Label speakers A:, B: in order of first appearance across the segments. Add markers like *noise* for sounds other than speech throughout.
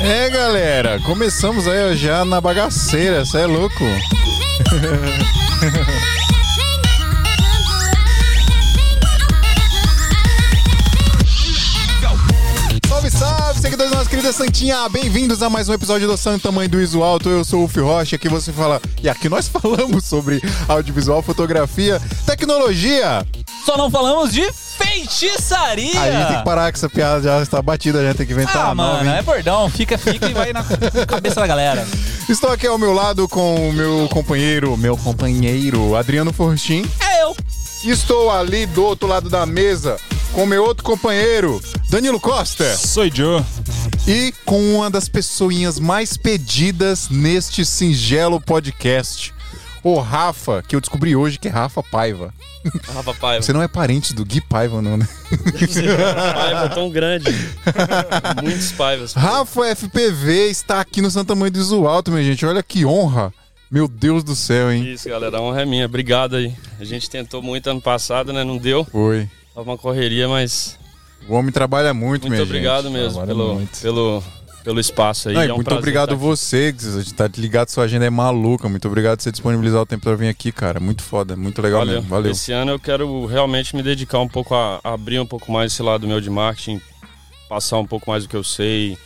A: É, galera, começamos aí já na bagaceira, você é louco? *laughs* Salve, salve, seguidores da nossa querida Santinha! Bem-vindos a mais um episódio do Santo Tamanho do Iso Alto. Eu sou o Fio Rocha, aqui você fala. E aqui nós *laughs* falamos sobre audiovisual, fotografia, tecnologia.
B: Só não falamos de feitiçaria.
A: Aí a gente tem que parar que essa piada já está batida, já tem que inventar
B: ah,
A: uma nova,
B: mano,
A: hein?
B: é bordão. Fica, fica e vai na cabeça da galera.
A: Estou aqui ao meu lado com o meu companheiro, meu companheiro, Adriano Fortin.
B: É eu.
A: Estou ali do outro lado da mesa com meu outro companheiro, Danilo Costa.
C: Sou Joe.
A: E com uma das pessoinhas mais pedidas neste singelo podcast, o Rafa, que eu descobri hoje que é Rafa Paiva.
D: Rafa Paiva.
A: Você não é parente do Gui Paiva, não, né? *laughs*
D: Paiva tão grande. Muitos Paivas.
A: Rafa FPV está aqui no Santa Mãe do Iso Alto, minha gente. Olha que honra. Meu Deus do céu, hein?
D: Isso, galera. A honra é minha. Obrigado aí. A gente tentou muito ano passado, né? Não deu.
A: Foi.
D: Tava uma correria, mas
A: O homem trabalha muito,
D: muito
A: minha
D: obrigado
A: gente.
D: mesmo
A: Trabalha
D: pelo,
A: muito.
D: pelo, pelo espaço aí.
A: Não,
D: é um
A: muito obrigado
D: estar
A: você, que tá ligado, sua agenda é maluca. Muito obrigado por você disponibilizar o tempo pra vir aqui, cara. Muito foda, muito legal
D: Valeu.
A: mesmo. Valeu.
D: Esse ano eu quero realmente me dedicar um pouco a, a abrir um pouco mais esse lado meu de marketing, passar um pouco mais do que eu sei.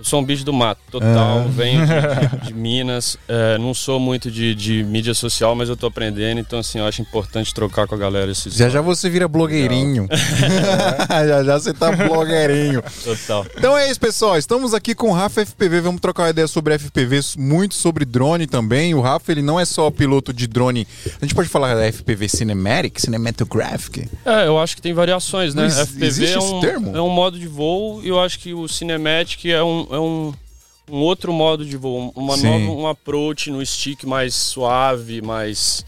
D: Eu sou um bicho do mato, total.
A: Ah.
D: Venho de, *laughs* de- Minas. é, não sou muito de, de mídia social, mas eu tô aprendendo. Então, assim, eu acho importante trocar com a galera esses.
A: Já já você vira blogueirinho. *laughs* já já você tá blogueirinho.
D: Total.
A: Então é isso, pessoal. Estamos aqui com o Rafa FPV. Vamos trocar uma ideia sobre FPV, muito sobre drone também. O Rafa, ele não é só piloto de drone. A gente pode falar da FPV Cinematic, Cinematographic.
D: É, eu acho que tem variações, né?
A: Não
D: FPV
A: existe
D: é um,
A: termo?
D: é um modo de voo e eu acho que o Cinematic é um, é um, um outro modo de voo, uma
A: Sim.
D: nova, um approach no stick mais suave, mais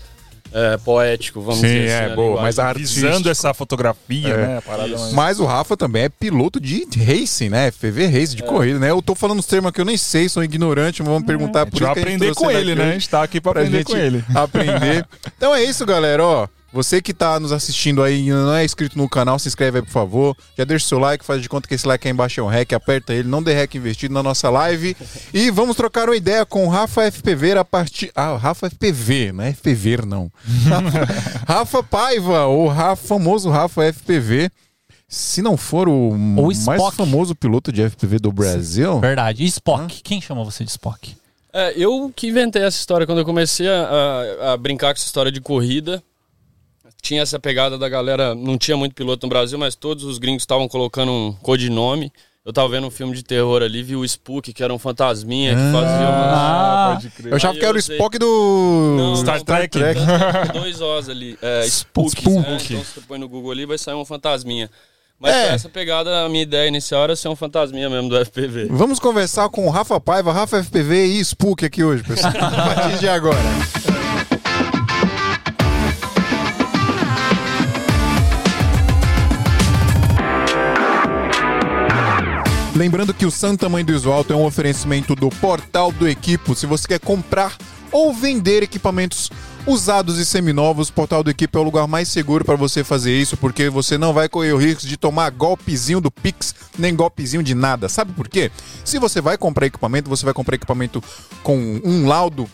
D: é, poético, vamos
A: Sim,
D: dizer
A: é,
D: assim. na
A: boa, mas.
C: Visando essa fotografia,
A: É.
C: né? Parada mais-
A: Mas o Rafa também é piloto de racing, né? FPV Race,
D: É.
A: de corrida, né? Eu tô falando uns termos que eu nem sei, sou ignorante, mas vamos perguntar
C: A
A: por isso que a gente
C: aprender com
A: ele
C: né? A gente tá aqui pra,
A: pra
C: aprender
A: gente
C: com ele.
A: aprender. *laughs* Então é isso, galera, ó. Você que tá nos assistindo aí e não é inscrito no canal, se inscreve aí, por favor. Já deixa o seu like, faz de conta que esse like aí embaixo é um rec, aperta ele, não dê rec investido na nossa live. *laughs* E vamos trocar uma ideia com o Rafa FPV a partir. Ah, Rafa FPV, não é FPV, não. *laughs* Rafa, Paiva, ou Rafa, famoso Rafa FPV. Se não for o mais
B: Spock.
A: famoso piloto de FPV do Brasil.
B: Verdade. E Spock? Quem chamou você de Spock?
D: É, eu que inventei essa história quando eu comecei a, a- a brincar com essa história de corrida. Tinha essa pegada da galera, não tinha muito piloto no Brasil, mas todos os gringos estavam colocando um codinome. Eu tava vendo um filme de terror ali, vi o Spook, que era um fantasminha que fazia uma.
B: Ah,
C: pode crer.
A: Eu achava
D: Aí
A: que era o Spock do
D: Não,
C: Star
D: não,
C: Trek.
D: Tanto- *laughs* Dois Os ali. É, Spook.
A: Spook.
D: né? Então você põe no Google ali vai sair um fantasminha. Mas
A: É.
D: essa pegada, a minha ideia inicial era ser um fantasminha mesmo do FPV.
A: Vamos conversar com o Rafa Paiva, Rafa FPV e Spook aqui hoje, pessoal. *laughs* A partir de agora. Lembrando que o Santa Mãe do Iso Alto é um oferecimento do Portal do Equipo. Se você quer comprar ou vender equipamentos usados e seminovos, o Portal do Equipo é o lugar mais seguro para você fazer isso, porque você não vai correr o risco de tomar golpezinho do Pix, nem golpezinho de nada. Sabe por quê? Se você vai comprar equipamento, você vai comprar equipamento com um laudo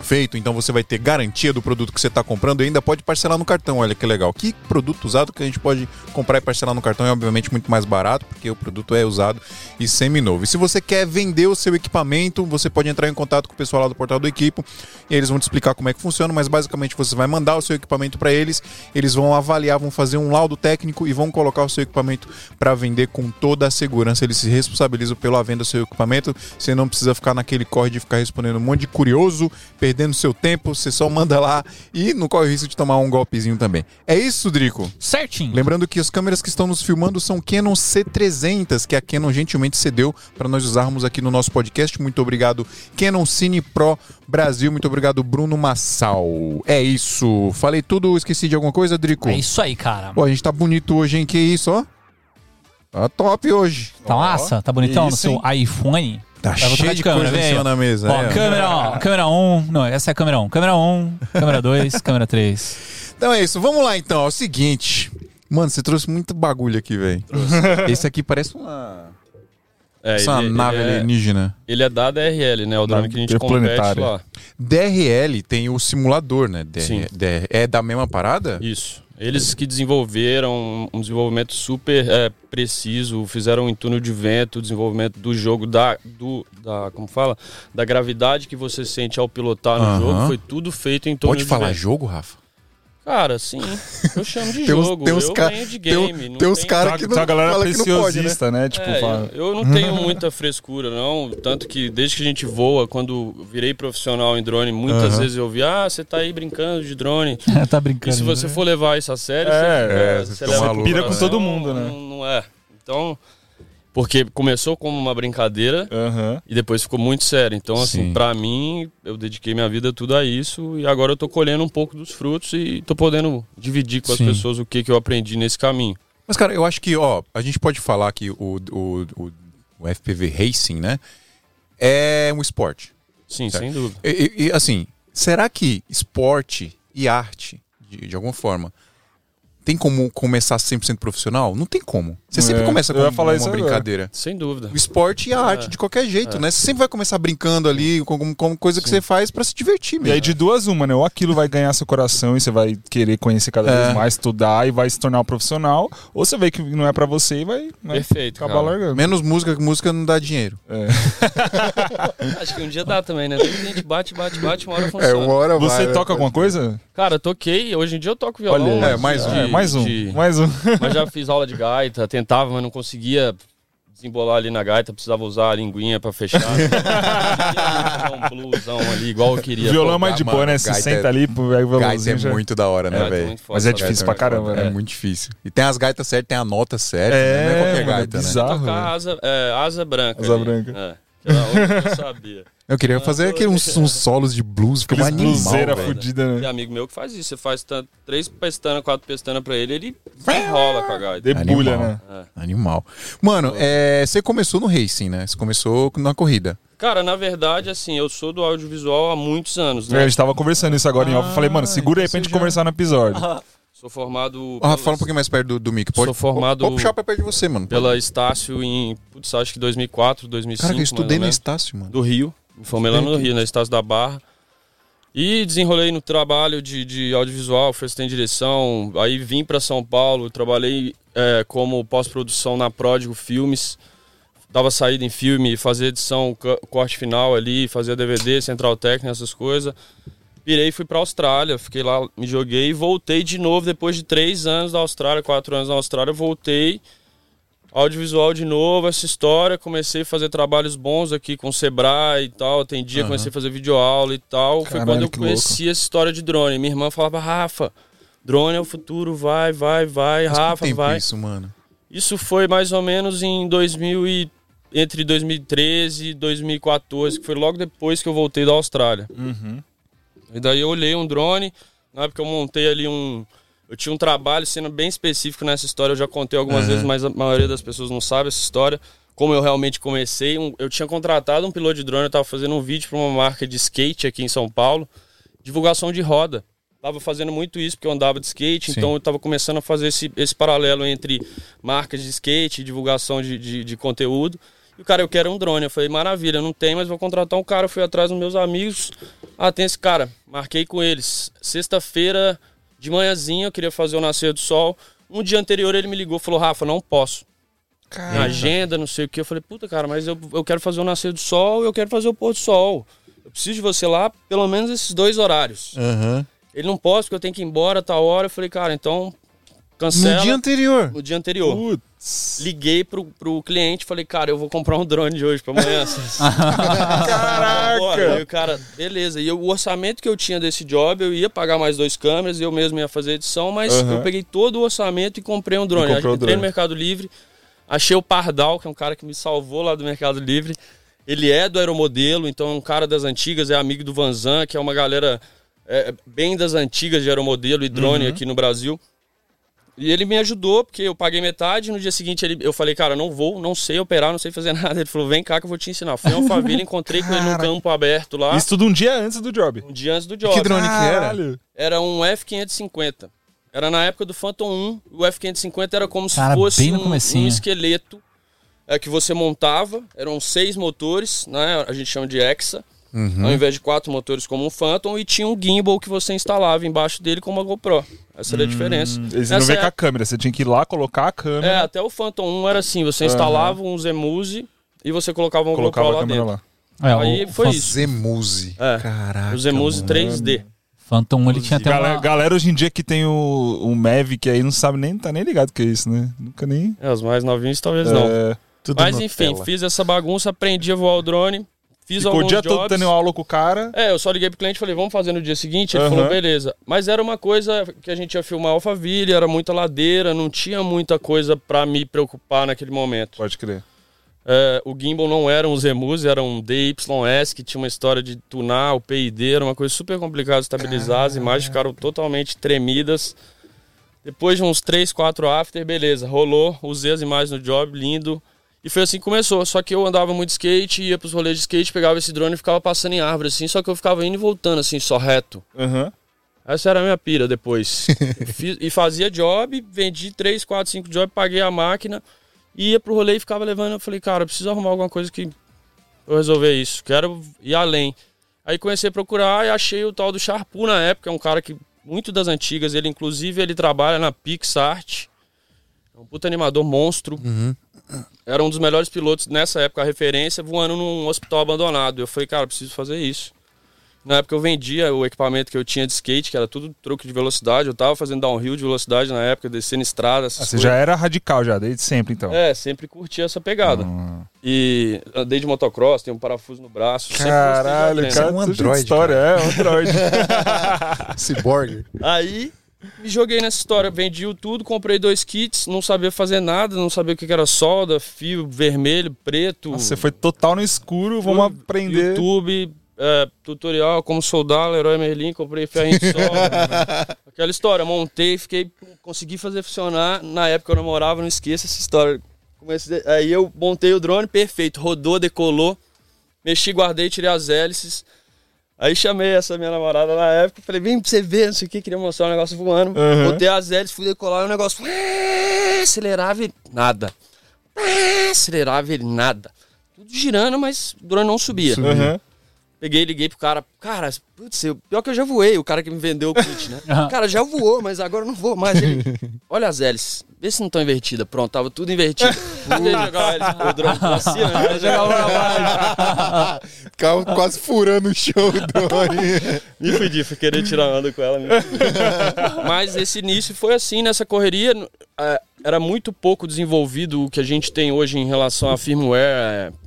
A: feito, então você vai ter garantia do produto que você está comprando e ainda pode parcelar no cartão. Olha que legal. Que produto usado que a gente pode comprar e parcelar no cartão é obviamente muito mais barato, porque o produto é usado e semi-novo. E se você quer vender o seu equipamento, você pode entrar em contato com o pessoal lá do portal do Equipo e eles vão te explicar como é que funciona, mas basicamente você vai mandar o seu equipamento para eles, eles vão avaliar, vão fazer um laudo técnico e vão colocar o seu equipamento para vender com toda a segurança. Eles se responsabilizam pela venda do seu equipamento, você não precisa ficar naquele corre de ficar respondendo um monte de curioso, perdendo seu tempo, você só manda lá e não corre o risco de tomar um golpezinho também. É isso, Drico.
B: Certinho.
A: Lembrando que as câmeras que estão nos filmando são Canon C300, que a Canon gentilmente cedeu para nós usarmos aqui no nosso podcast. Muito obrigado, Canon Cine Pro Brasil. Muito obrigado, Bruno Massal. É isso. Falei tudo, esqueci de alguma coisa, Drico?
B: É isso aí, cara.
A: Pô, a gente tá bonito hoje, hein? Que isso, ó. Tá top hoje.
B: Tá massa? Tá bonitão no
C: isso,
B: seu iPhone?
A: Tá
B: trocar
A: cheio de coisa em cima na mesa.
B: Ó,
A: é,
B: câmera, ó, câmera 1. Não, essa é a câmera 1. Câmera 1, câmera 2, *laughs* câmera 3.
A: Então é isso, vamos lá então. É o seguinte. Mano, você trouxe muito bagulho aqui, velho. Esse aqui parece uma.
D: É,
A: Essa
D: ele-
A: nave
D: ele é-
A: alienígena.
D: Ele é da DRL, né? O drone
C: Da
D: que a gente compete lá.
A: DRL tem o simulador, né? DR,
D: Sim.
A: DR é da mesma parada?
D: Isso. Eles que desenvolveram um desenvolvimento super é, preciso, fizeram em túnel de vento, o desenvolvimento do jogo, da, do, da, como fala? Da gravidade que você sente ao pilotar no jogo, foi tudo feito em túnel
A: Pode
D: de
A: falar
D: vento.
A: jogo, Rafa?
D: Cara, sim. Eu chamo de *laughs*
A: Tem uns-
D: jogo.
A: tem uns
D: eu
A: ca-
D: de
A: tem
D: game. não
A: tem uns
D: tem-
A: cara-
C: Tá,
A: que
C: tá
A: não-
C: a galera
A: fala que não pode, né?
C: né? Tipo,
D: É,
C: fala-
D: eu, eu não tenho *laughs* muita frescura, não. Tanto que desde que a gente voa, quando virei profissional em drone, muitas vezes eu vi, ah, você tá aí brincando de drone. *laughs*
B: tá
D: E
B: brincando.
D: se você
B: né?
D: for levar isso a sério,
C: É,
D: você,
A: é,
D: você
A: vocês tão
D: leva
A: malucos,
D: pro
C: Pira com todo mundo, né?
D: Não, não é. Então, porque começou como uma brincadeira
C: Aham.
D: e depois ficou muito sério. Então,
A: Sim.
D: assim, pra mim, eu dediquei minha vida tudo a isso e agora eu tô colhendo um pouco dos frutos e tô podendo dividir com as
A: Sim.
D: pessoas o que, que eu aprendi nesse caminho.
A: Mas, cara, eu acho que, ó, a gente pode falar que o, o, o, o FPV Racing, né? É um esporte.
D: Sim,
A: Certo.
D: sem dúvida.
A: E, e- e, assim, será que esporte e arte, de, de alguma forma, tem como começar 100% profissional? Não tem como. Você sempre
C: É,
A: começa
C: eu
A: com
C: falar
A: uma
C: isso agora.
A: brincadeira.
D: Sem dúvida.
A: O esporte e a arte,
D: É.
A: de qualquer jeito, né? Você sempre vai começar brincando ali com, com, com coisa que você faz pra se divertir
C: E
A: mesmo.
C: aí, de duas, uma, né? Ou aquilo vai ganhar seu coração e você vai querer conhecer cada
A: É.
C: vez mais, estudar e vai se tornar um profissional. Ou você vê que não é pra você e vai né,
D: Perfeito.
C: acabar
D: cara.
C: largando.
A: Menos música, que música não dá dinheiro. *laughs*
D: Acho que um dia dá também, né? Tem gente bate, bate, bate, uma hora
A: É,
D: funciona.
A: hora
C: Você toca alguma coisa?
D: Cara, eu toquei, hoje em dia eu toco violão.
C: Olha,
A: é, mais um.
C: É, mais um.
D: de-
C: Mais um. *laughs*
D: Mas já fiz aula de gaita, tentava, mas não conseguia desembolar ali na gaita, precisava usar a linguinha pra fechar. *laughs* um bluesão ali, igual eu queria.
C: Violão é
D: tocar.
C: mais de boa, né? Você
A: gaita
C: senta
A: é-
C: ali, pega o
A: Gaita
C: violãozinho
A: é
C: já...
A: muito da hora, né,
D: É,
A: velho?
D: muito foda
C: Mas é difícil
D: gaita.
C: pra caramba,
A: É
C: né?
A: muito difícil. E tem as gaitas certas, tem a nota certa, né?
C: É,
A: não é qualquer
C: mano, é
A: gaita, né?
C: bizarro.
D: Tocar
C: velho.
D: asa, é, asa branca.
C: Asa
D: ali.
C: branca.
D: É. Que eu sabia.
A: Eu queria fazer aquele, uns, *laughs* uns solos de blues, fica animal,
C: bluseira
A: velho.
C: fudida,
D: Tem
C: né?
D: amigo meu que faz isso. Você faz tanto, três pestanas, quatro pestanas pra ele, ele enrola com a gaita.
C: Debulha,
A: Animal.
C: né?
A: Animal. Mano, é, você começou no racing, né? Você começou na corrida.
D: Cara, na verdade, assim, eu sou do audiovisual há muitos anos,
C: É,
D: né?
C: A gente tava conversando isso agora em off. Eu falei, mano, segura aí pra gente conversar no episódio.
D: Sou formado.
A: Ah,
D: pelas-
A: fala um pouquinho mais perto do, do mic. Pode,
D: Sou formado-
A: Pode puxar pra perto de você, mano.
D: pela Estácio em, putz, acho que 2004, 2005.
A: Cara, eu estudei na. Estácio, mano.
D: do Rio, formei lá no Rio, na Estácio da Barra. E desenrolei no trabalho de, de audiovisual, fui de direção, aí vim para São Paulo, trabalhei é, como pós-produção na Pródigo Filmes, dava saída em filme, fazia edição, co- corte final ali, fazia DVD, central técnica, essas coisas. Virei fui pra Austrália, fiquei lá, me joguei e voltei de novo depois de três anos da Austrália, quatro anos na Austrália, voltei audiovisual de novo, essa história. Comecei a fazer trabalhos bons aqui com o Sebrae e tal. Atendia, comecei a fazer videoaula e tal. Foi
C: Caralho,
D: quando eu conheci essa história de drone. Minha irmã falava, Rafa, drone é o futuro, vai, vai, vai,
A: Mas
D: Rafa,
A: tempo
D: vai.
A: isso, mano?
D: Isso foi mais ou menos em 2000 e... entre 2013 e 2014, que foi logo depois que eu voltei da Austrália.
C: Uhum.
D: E daí eu olhei um drone, na época eu montei ali um. Eu tinha um trabalho sendo bem específico nessa história, eu já contei algumas
A: Uhum.
D: vezes, mas a maioria das pessoas não sabe essa história. Como eu realmente comecei, um- eu tinha contratado um piloto de drone, eu estava fazendo um vídeo para uma marca de skate aqui em São Paulo, divulgação de roda. Tava fazendo muito isso porque eu andava de skate,
A: Sim.
D: então eu tava começando a fazer esse, esse paralelo entre marcas de skate, divulgação de, de, de conteúdo. E o cara, eu quero um drone. Eu falei, maravilha, não tem, mas vou contratar um cara. Eu fui atrás dos meus amigos. Ah, tem esse cara. Marquei com eles. Sexta-feira, de manhãzinha, eu queria fazer o Nascer do Sol. Um dia anterior ele me ligou falou, Rafa, não posso. Minha agenda, não sei o que. Eu falei, puta, cara, mas eu, eu quero fazer o Nascer do Sol e eu quero fazer o Pôr do Sol. Eu preciso de você lá, pelo menos esses dois horários.
A: Aham.
D: Ele não posso, porque eu tenho que ir embora a tal hora. Eu falei, cara, então cancela
A: No dia anterior.
D: no dia anterior.
C: Putz.
D: Liguei pro, pro cliente falei, cara, eu vou comprar um drone de hoje pra amanhã. *laughs*
C: Caraca!
D: Bora. E o cara, beleza. E eu- o orçamento que eu tinha desse job, eu ia pagar mais dois câmeras, eu mesmo ia fazer edição, mas eu peguei todo o orçamento e comprei um drone.
C: Comprou o
D: Entrei no
C: drone.
D: Mercado Livre, achei o Pardal, que é um cara que me salvou lá do Mercado Livre. Ele é do aeromodelo, então é um cara das antigas, é amigo do Vanzan, que é uma galera é, bem das antigas de aeromodelo e drone
C: Uhum.
D: aqui no Brasil. E ele me ajudou, porque eu paguei metade. No dia seguinte ele, eu falei, cara, não vou, não sei operar, não sei fazer *laughs* nada. Ele falou, vem cá que eu vou te ensinar. Fui em Alphaville, encontrei com ele no
A: Cara.
D: campo aberto lá,
C: Isso tudo um dia antes do job.
D: um dia antes do job.
A: Que drone que era?
C: Caralho.
D: Era um F550. Era na época do Phantom 1. O F550 era como
B: Cara,
D: se fosse um, um esqueleto é que você montava, eram seis motores, né? A gente chama de Hexa.
A: Uhum.
D: Ao invés de quatro motores como um Phantom, e tinha um gimbal que você instalava embaixo dele com uma GoPro. Essa era a diferença.
C: Eles não
D: Essa
C: veem
D: é-
C: com a câmera, você tinha que ir lá, colocar a
D: É,
C: câmera,
D: até o Phantom 1 era assim, você instalava um Zemuse e você colocava um
C: colocava
D: GoPro
C: a
D: lá
C: câmera
D: dentro.
C: lá.
B: É,
D: Aí
B: o
D: foi isso.
A: Zemuse.
D: É.
A: Caraca.
D: O Zemuse
A: mano.
D: 3D.
B: Phantom ele tinha até
C: Galera,
B: uma...
C: galera hoje em dia que tem o, o Mavic aí não sabe nem, tá nem ligado que é isso, né? Nunca nem...
D: É, os mais novinhos talvez não.
C: É,
A: Tudo
D: Mas enfim, fiz essa bagunça, aprendi a voar o drone, fiz
C: ficou o dia
D: jobs.
C: todo tendo aula com o cara.
D: É, eu só liguei pro cliente e falei, vamos fazer no dia seguinte? Ele
C: Aham.
D: falou, beleza. Mas era uma coisa que a gente ia filmar Alphaville, era muita ladeira, não tinha muita coisa pra me preocupar naquele momento.
C: Pode crer.
D: É, o gimbal não era um Zemuse, era um DYS, que tinha uma história de tunar, o PID, era uma coisa super complicada de estabilizar, as imagens ficaram totalmente tremidas. Depois de uns 3, 4 after, beleza, rolou, usei as imagens no job, lindo. E foi assim que começou. Só que eu andava muito de skate, ia pros rolês de skate, pegava esse drone e ficava passando em árvore, assim, só que eu ficava indo e voltando, assim, só reto.
C: Aham.
D: Essa era a minha pira depois. *laughs* Fiz- e fazia job, vendi 3, 4, 5 jobs, paguei a máquina, ia pro rolê e ficava levando. Eu falei, cara, eu preciso arrumar alguma coisa que eu resolver isso. Quero ir além. Aí comecei a procurar e achei o tal do Sharpu na época, é um cara que muito das antigas, ele inclusive ele trabalha na PixArt. É um puta animador monstro. Era um dos melhores pilotos nessa época, a referência, voando num hospital abandonado. Eu falei, cara, preciso fazer isso. Na época eu vendia o equipamento que eu tinha de skate, que era tudo truque de velocidade. Eu tava fazendo downhill de velocidade na época, descendo estrada. essas
C: Ah, você
D: coisas.
C: já era radical já, desde sempre então.
D: É, sempre curti essa pegada.
C: Ah.
D: E andei de motocross, tenho um parafuso no braço.
C: Caralho, cara,
A: é um androide, *laughs*
C: história, é, um androide.
A: Cyborg.
D: Aí me joguei nessa história, vendi o tudo, comprei dois kits, não sabia fazer nada, não sabia o que era solda, fio vermelho, preto.
C: Nossa, você foi total no escuro, vamos aprender.
D: YouTube, é, tutorial, como soldar, Leroy Merlin, comprei ferrinho de solda. *laughs* Aquela história, montei, fiquei, consegui fazer funcionar. Na época eu namorava, não esqueça essa história. Comecei, aí eu montei o drone, perfeito, rodou, decolou, mexi, guardei, tirei as hélices. Aí chamei essa minha namorada na época, falei, vem pra você ver, não sei o que, queria mostrar um negócio voando.
C: Uhum.
D: Botei as hélices, fui decolar, e o negócio acelerava e nada. Acelerava e nada. Tudo girando, mas o drone não subia.
C: Aham.
D: Peguei, liguei pro cara. Cara, putz, eu- pior que eu já voei, o cara que me vendeu o kit, né? *laughs*
B: Aham.
D: Cara, já voou, mas agora eu não vou mais. Ele, *laughs* olha as hélices, vê se não estão invertidas. Pronto, tava tudo invertido. *laughs* Pude jogar pro drone pra *laughs* cima, jogava pra baixo. *laughs*
A: Ficava quase furando o show do drone.
D: Me fudi, fui querer tirar onda com ela. Mas esse início foi assim, nessa correria. Era muito pouco desenvolvido o que a gente tem hoje em relação à firmware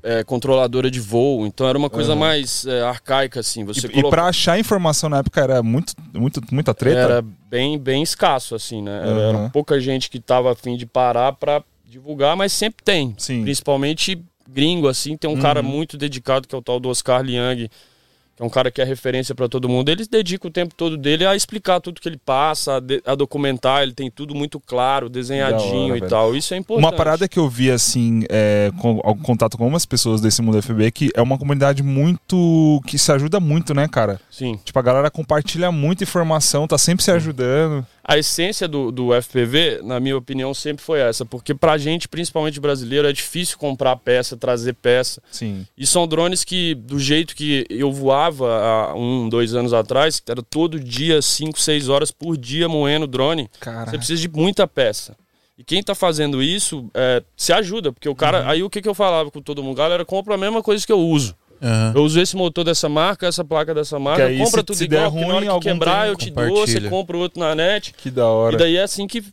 D: é, é, controladora de voo. Então era uma coisa mais é, arcaica, assim. Você
C: E, e
D: coloca-
C: pra achar informação na época era muito, muito, muita treta?
D: Era bem, bem escasso, assim, né? Era, era
C: Uhum.
D: pouca gente que tava afim de parar pra divulgar, mas sempre tem.
C: Sim.
D: Principalmente gringo, assim. Tem um cara muito dedicado, que é o tal do Oscar Liang, que é um cara que é referência pra todo mundo. Ele dedica o tempo todo dele a explicar tudo que ele passa, a, de- a documentar. Ele tem tudo muito claro, desenhadinho
C: hora,
D: e tal. Isso é importante.
C: Uma parada que eu vi, assim, é, com algum contato com algumas pessoas desse mundo FB, que é uma comunidade muito. que se ajuda muito, né, cara?
D: Sim.
C: Tipo, a galera compartilha muita informação, tá sempre se ajudando.
D: A essência do, do FPV, na minha opinião, sempre foi essa. Porque pra gente, principalmente brasileiro, é difícil comprar peça, trazer peça.
C: Sim.
D: E são drones que, do jeito que eu voava há um, dois anos atrás, que era todo dia, cinco, seis horas por dia moendo drone,
C: Cara.
D: você precisa de muita peça. E quem tá fazendo isso é, se ajuda, porque o cara.
C: Uhum.
D: Aí o que, que eu falava com todo mundo? Galera, compra a mesma coisa que eu uso.
A: Aham.
D: Eu uso esse motor dessa marca, essa placa dessa marca,
C: aí,
D: compra
C: se-
D: tudo
C: se der
D: igual, na
C: ruim,
D: hora que quebrar eu te dou, você compra outro na net.
C: Que da hora.
D: E daí é assim que,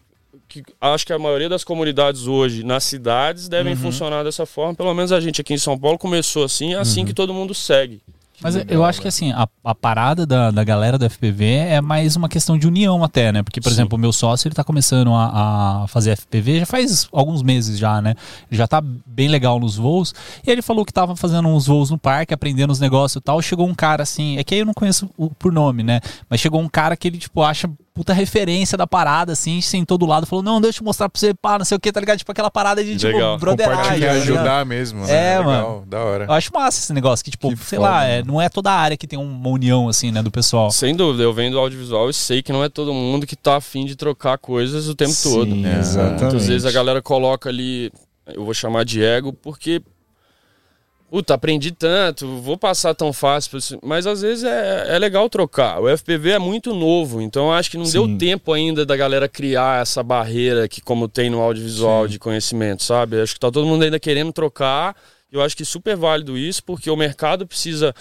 D: que acho que a maioria das comunidades hoje nas cidades devem
C: Uhum.
D: funcionar dessa forma. Pelo menos a gente aqui em São Paulo começou assim, é
C: Uhum.
D: assim que todo mundo segue.
B: Mas eu acho que assim, a, a parada da, da galera do FPV é mais uma questão de união até, né? Porque, por
D: Sim.
B: exemplo, o meu sócio, ele tá começando a, a fazer FPV já faz alguns meses já, né? Ele já tá bem legal nos voos. E ele falou que tava fazendo uns voos no parque, aprendendo os negócios e tal. Chegou um cara assim, é que aí eu não conheço o- por nome, né? Mas chegou um cara que ele, tipo, acha puta referência da parada, assim, sentou do lado, falou, não, deixa eu mostrar pra você, pá, não sei o que, tá ligado? Tipo aquela parada de, tipo,
D: Legal.
A: Compartilhar,
B: tá ligado?
A: ajudar mesmo. né?
B: É,
A: Legal,
B: mano.
A: Da hora.
B: Eu acho massa esse negócio, que, tipo,
A: Que
B: sei
A: foda,
B: lá, é,
A: mano.
B: não é toda a área que tem uma união, assim, né, do pessoal.
D: Sem dúvida, eu venho do audiovisual e sei que não é todo mundo que tá afim de trocar coisas o tempo todo.
C: Sim,
A: É.
C: exatamente.
D: Muitas vezes a galera coloca ali eu vou chamar de ego, porque puta, aprendi tanto, vou passar tão fácil, mas às vezes é, é legal trocar. O FPV é muito novo, então acho que não Sim. deu tempo ainda da galera criar essa barreira que como tem no audiovisual Sim. de conhecimento, sabe? Acho que tá todo mundo ainda querendo trocar. Eu acho que é super válido isso, porque o mercado precisa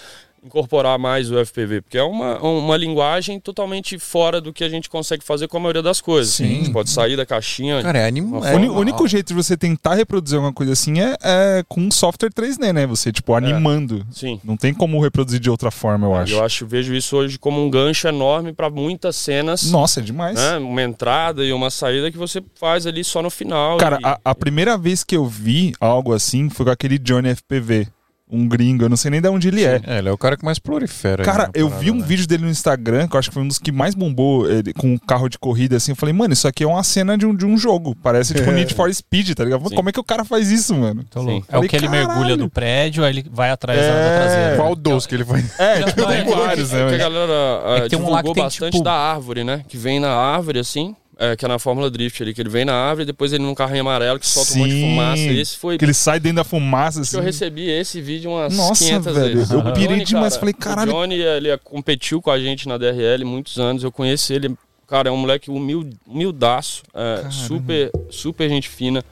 D: incorporar mais o FPV, porque é uma, uma linguagem totalmente fora do que a gente consegue fazer com a maioria das coisas. Sim. A gente pode sair da caixinha.
C: Cara, é animal. É o único jeito de você tentar reproduzir alguma coisa assim é, é com um software 3D, né? Você, tipo, é. animando.
D: É. Sim.
C: Não tem como reproduzir de outra forma, eu acho.
D: Eu acho, vejo isso hoje como um gancho enorme para muitas cenas.
C: Nossa, é demais.
D: Né? Uma entrada e uma saída que você faz ali só no final.
C: Cara,
D: e...
C: a, a primeira vez que eu vi algo assim foi com aquele Johnny FPV um gringo, eu não sei nem de onde ele é.
A: é. ele é o cara que mais prolifera.
C: Cara, eu vi um né? vídeo dele no Instagram, que eu acho que foi um dos que mais bombou ele, com um carro de corrida, assim. Eu falei, mano, isso aqui é uma cena de um, de um jogo. Parece tipo é. *laughs* Need for Speed, tá ligado? Sim. Como é que o cara faz isso, mano?
B: Falei, é o que ele mergulha do prédio, aí ele vai atrás é... da traseira.
A: Qual dos que ele vai? *laughs*
C: É, *laughs* tipo, tem vários, né?
D: É que a galera uh, é divulgou um bastante tipo... da árvore, né? Que vem na árvore, assim. É, que é na Fórmula Drift ali, que ele vem na árvore e depois ele num carrinho amarelo que solta Sim, um monte de fumaça. Esse foi.
C: Que ele sai dentro da fumaça,
D: assim. eu recebi esse vídeo umas
C: Nossa,
D: 500
C: velho,
D: vezes.
C: Eu pirei Johnny, demais, cara, falei, caralho.
D: O Johnny, ele competiu com a gente na DRL muitos anos, eu conheci ele. Cara, é um moleque humilde, humildaço, é, super, super gente fina.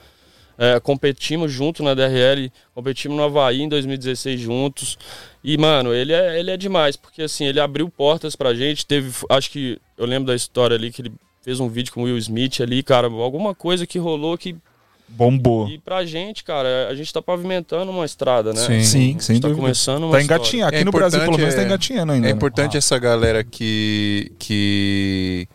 D: É, competimos junto na DRL, competimos no Havaí em 2016 juntos. E, mano, ele é, ele é demais, porque assim, ele abriu portas pra gente. Teve, acho que eu lembro da história ali que ele fez um vídeo com o Will Smith ali, cara, alguma coisa que rolou que
C: bombou.
D: E pra gente, cara, a gente tá pavimentando uma estrada, né?
C: Sim, Sim sem
D: tá começando uma
C: Tá engatinhando. Aqui é no Brasil, pelo menos, tá é, tá engatinhando ainda.
A: É importante né? essa galera que que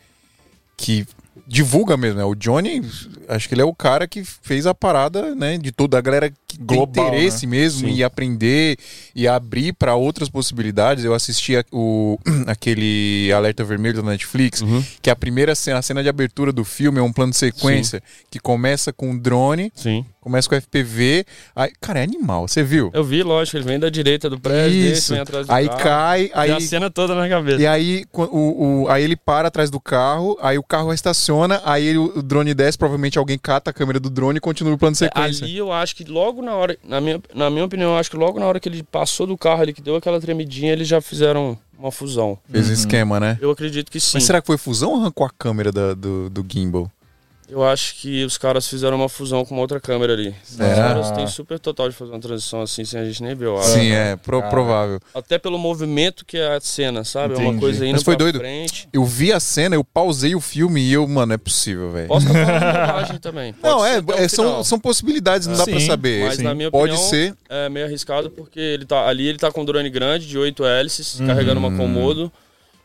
A: que divulga mesmo, né? O Johnny, acho que ele é o cara que fez a parada, né? De toda a galera que Global, tem interesse né? mesmo Sim. em aprender e abrir para outras possibilidades. Eu assisti a, o, *clears throat* aquele Alerta Vermelho da Netflix, uhum. que a primeira cena, a cena de abertura do filme é um plano de sequência Sim. que começa com um drone.
D: Sim
A: Começa com FPV. Aí, cara, é animal, você viu?
D: Eu vi, lógico, ele vem da direita do prédio, Isso. vem atrás do
A: aí
D: carro.
A: cai, aí
D: a cena toda na cabeça.
A: E aí o, o, aí ele para atrás do carro, aí o carro estaciona, aí ele, o drone desce, provavelmente alguém cata a câmera do drone e continua o plano de é, sequência.
D: É, ali eu acho que logo na hora, na minha, na minha opinião, eu acho que logo na hora que ele passou do carro ali, que deu aquela tremidinha, eles já fizeram uma fusão.
A: Fez uhum. esquema, né?
D: Eu acredito que sim.
A: Mas será que foi fusão ou arrancou a câmera da, do, do gimbal?
D: Eu acho que os caras fizeram uma fusão com uma outra câmera ali. Os caras têm super total de fazer uma transição assim sem a gente nem ver. Eu
A: acho. Sim, é, pro, provável.
D: Até pelo movimento que é a cena, sabe? Entendi. É uma coisa indo
A: Mas foi doido.
D: frente.
A: Eu vi a cena, eu pausei o filme e eu, mano, é possível, velho.
D: Posso estar falando *laughs* também.
A: Pode não, é, é são, são possibilidades, não dá sim, pra saber.
D: Mas
A: sim.
D: na minha
A: Pode
D: opinião,
A: ser.
D: é meio arriscado porque ele tá, ali ele tá com um drone grande de 8 hélices, uhum. carregando uma Komodo.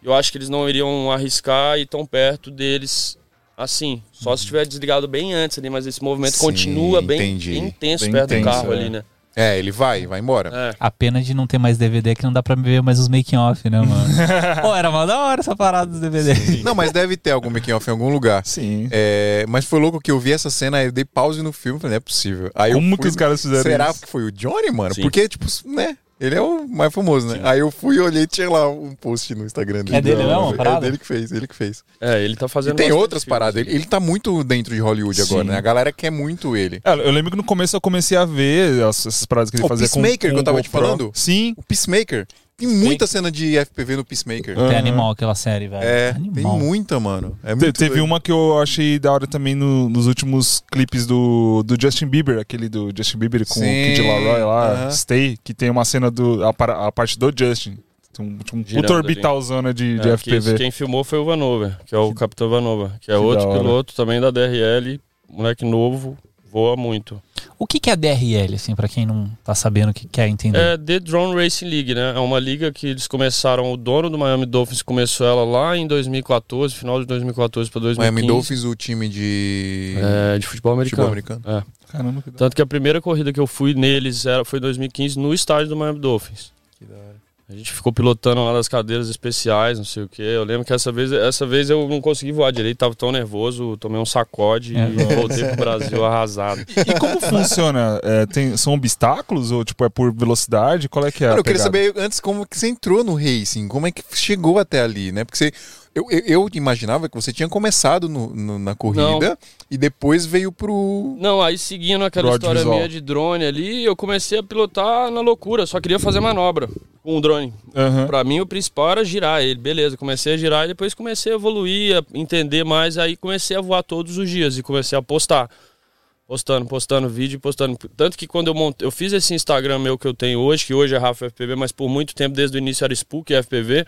D: Eu acho que eles não iriam arriscar e tão perto deles assim. Só se estiver desligado bem antes ali, mas esse movimento Sim, continua bem, bem intenso bem perto intenso, do carro é. ali, né?
A: É, ele vai, vai embora. É.
B: A pena de não ter mais DVD que não dá pra ver mais os making off, né, mano? *laughs* Pô, era mal da hora essa parada dos DVD.
A: Sim. Não, mas deve ter algum making off em algum lugar.
C: Sim.
A: É, mas foi louco que eu vi essa cena, eu dei pause no filme, falei, não é possível. Aí
C: Como
A: fui,
C: que os caras fizeram
A: Será
C: isso?
A: que foi o Johnny, mano? Sim. Porque, tipo, né? Ele é o mais famoso, né? Sim. Aí eu fui e olhei e tinha lá um post no Instagram dele.
B: É dele não,
A: É dele que fez, ele que fez.
D: É, ele tá fazendo.
A: E tem outras paradas. Ele, ele tá muito dentro de Hollywood Sim. agora, né? A galera quer muito ele.
C: É, eu lembro que no começo eu comecei a ver essas paradas que ele o fazia
A: com o Peacemaker que eu tava te falando?
C: Sim.
A: O Peacemaker. Tem muita cena de FPV no Peacemaker.
B: Tem animal aquela série, velho.
A: É,
B: animal.
A: tem muita, mano. É Te,
C: teve uma que eu achei da hora também no, nos últimos clipes do, do Justin Bieber, aquele do Justin Bieber com Sim. o Kid Laroi lá, uh -huh. Stay, que tem uma cena do. a, a parte do Justin. Um, um puta orbitalzona de, de é, FPV.
D: Que, quem filmou foi o Vanover, que é o Capitão Vanover, que é que outro piloto também da DRL, moleque novo, voa muito.
B: O que, que é DRL, assim, para quem não tá sabendo o que quer entender?
D: É The Drone Racing League, né? É uma liga que eles começaram, o dono do Miami Dolphins começou ela lá em 2014, final de 2014 para 2015.
A: Miami Dolphins, o time de...
D: É, de futebol americano.
A: Futebol americano.
D: É. Caramba, que Tanto que a primeira corrida que eu fui neles era, foi em 2015 no estádio do Miami Dolphins. Que da hora. A gente ficou pilotando lá das cadeiras especiais, não sei o que. Eu lembro que essa vez, essa vez eu não consegui voar direito, tava tão nervoso, tomei um sacode
B: É.
D: e voltei pro Brasil arrasado. *laughs*
C: E como funciona? É, tem, são obstáculos ou tipo é por velocidade? Qual é que é?
A: Cara,
C: a
A: eu queria saber antes como que você entrou no racing, como é que chegou até ali, né? Porque você, eu, eu, eu imaginava que você tinha começado no- no- na corrida e depois veio pro.
D: Não, aí seguindo aquela história minha de drone ali, eu comecei a pilotar na loucura, só queria fazer manobra com o drone.
C: Aham.
D: Pra mim o principal era girar ele, beleza. Comecei a girar e depois comecei a evoluir, a entender mais, aí comecei a voar todos os dias e comecei a postar. Postando, postando vídeo, postando. Tanto que quando eu montei, eu fiz esse Instagram meu que eu tenho hoje, que hoje é Rafa FPV, mas por muito tempo, desde o início era Spook FPV.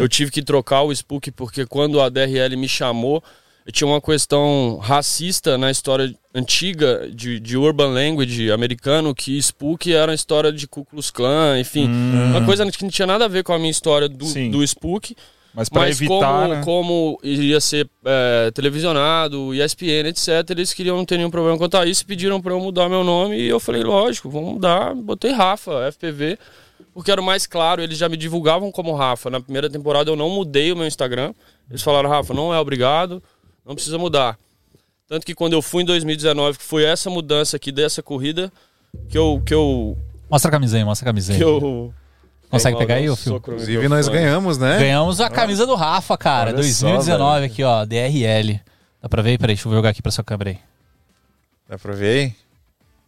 D: Eu tive que trocar o Spook porque quando a DRL me chamou, eu tinha uma questão racista na história antiga de, de urban language americano, que Spook era uma história de Ku Klux Klan, enfim. Uma coisa que não tinha nada a ver com a minha história do,
C: Sim.
D: do Spook.
C: Mas pra
D: Mas
C: evitar,
D: como,
C: né?
D: como iria ser é, televisionado, ESPN, etc., eles queriam não ter nenhum problema quanto a isso, pediram para eu mudar meu nome e eu falei, lógico, vamos mudar. Botei Rafa, FPV, porque era o mais claro, eles já me divulgavam como Rafa. Na primeira temporada eu não mudei o meu Instagram. Eles falaram, Rafa, não é obrigado, não precisa mudar. Tanto que quando eu fui em 2019, que foi essa mudança aqui dessa corrida, que eu. Que eu,
B: Mostra a camisa aí, mostra a camisa aí.
D: que eu
B: Consegue pegar aí,
D: soco no
A: Inclusive, nós
D: microfone.
A: ganhamos, né?
B: Ganhamos a camisa do Rafa, cara.
C: Olha só,
B: 2019 aqui, ó. DRL. Dá pra ver? Peraí, deixa eu jogar aqui pra sua câmera aí.
A: Dá pra ver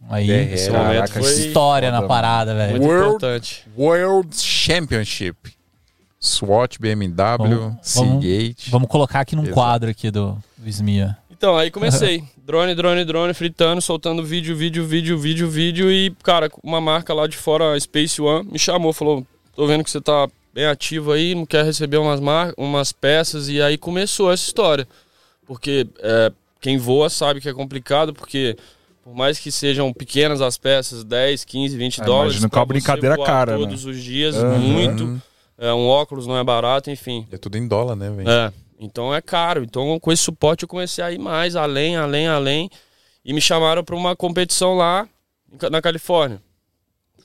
B: Aí,
A: DRL.
D: Esse momento
C: Caraca,
D: foi
B: história na parada, velho.
D: muito
A: World-
D: importante.
A: aí? World Championship. SWAT, BMW,
B: Vamos- vamos-
A: Seagate.
B: Vamos colocar aqui num
A: Exato.
B: quadro aqui do, do Smia.
D: Então, aí comecei. *laughs* drone, drone, drone, fritando, soltando vídeo, vídeo, vídeo, vídeo, vídeo. E, cara, uma marca lá de fora, a Space One, me chamou, falou: tô vendo que você tá bem ativo aí, não quer receber umas, mar... umas peças. E aí começou essa história. Porque é, quem voa sabe que é complicado, porque por mais que sejam pequenas as peças, 10, 15, 20
C: Ah,
D: dólares.
C: imagino que é uma brincadeira
D: voar
C: cara, né?
D: Todos os dias,
C: Aham.
D: muito. É, um óculos não é barato, enfim.
A: É tudo em dólar, né, velho?
D: É, então é caro. Então com esse suporte eu comecei a ir mais, além, além, além. E me chamaram para uma competição lá na Califórnia.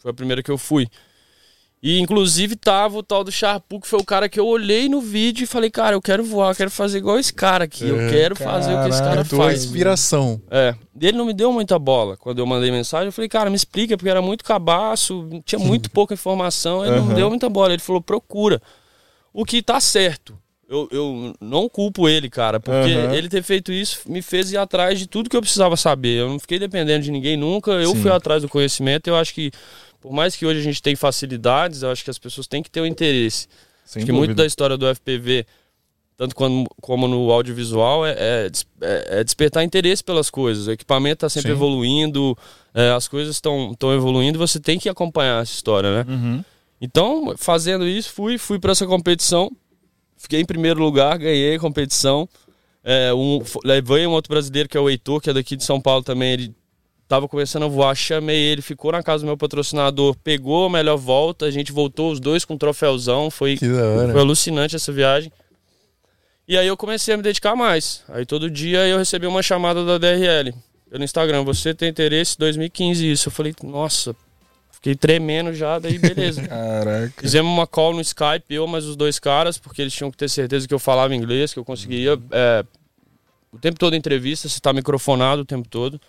D: Foi a primeira que eu fui. E inclusive tava o tal do Sharpu, que foi o cara que eu olhei no vídeo e falei, cara, eu quero voar, eu quero fazer igual esse cara aqui. Eu quero fazer o que esse cara
A: É tua
D: faz.
A: inspiração.
D: É. Ele não me deu muita bola. Quando eu mandei mensagem, eu falei, cara, me explica, porque era muito cabaço, tinha muito pouca informação, ele não me deu muita bola. Ele falou, procura. O que tá certo. Eu, eu não culpo ele, cara, porque
C: Aham.
D: ele ter feito isso me fez ir atrás de tudo que eu precisava saber. Eu não fiquei dependendo de ninguém nunca, eu
C: Sim.
D: fui atrás do conhecimento. Eu acho que, por mais que hoje a gente tenha facilidades, eu acho que as pessoas têm que ter o interesse.
C: Sem
D: Acho que muito da história do FPV, tanto quando, como no audiovisual, é, é é- é despertar interesse pelas coisas. O equipamento está sempre
A: Sim.
D: evoluindo, é, as coisas estão evoluindo, você tem que acompanhar essa história, né?
C: Uhum.
D: Então, fazendo isso, fui, fui para essa competição, fiquei em primeiro lugar, ganhei a competição. É, um, levei um outro brasileiro que é o Heitor, que é daqui de São Paulo também. Ele tava começando a voar, chamei ele, ficou na casa do meu patrocinador, pegou a melhor volta, a gente voltou os dois com um troféuzão, foi foi alucinante essa viagem. E aí eu comecei a me dedicar mais. Aí todo dia eu recebi uma chamada da DRL pelo Instagram. Você tem interesse? 2015 isso. Eu falei, nossa, fiquei tremendo já, daí beleza. *laughs*
C: Caraca.
D: Fizemos uma call no Skype, eu mais os dois caras, porque eles tinham que ter certeza que eu falava inglês, que eu conseguia. é, o tempo todo entrevista, você tá microfonado o tempo todo.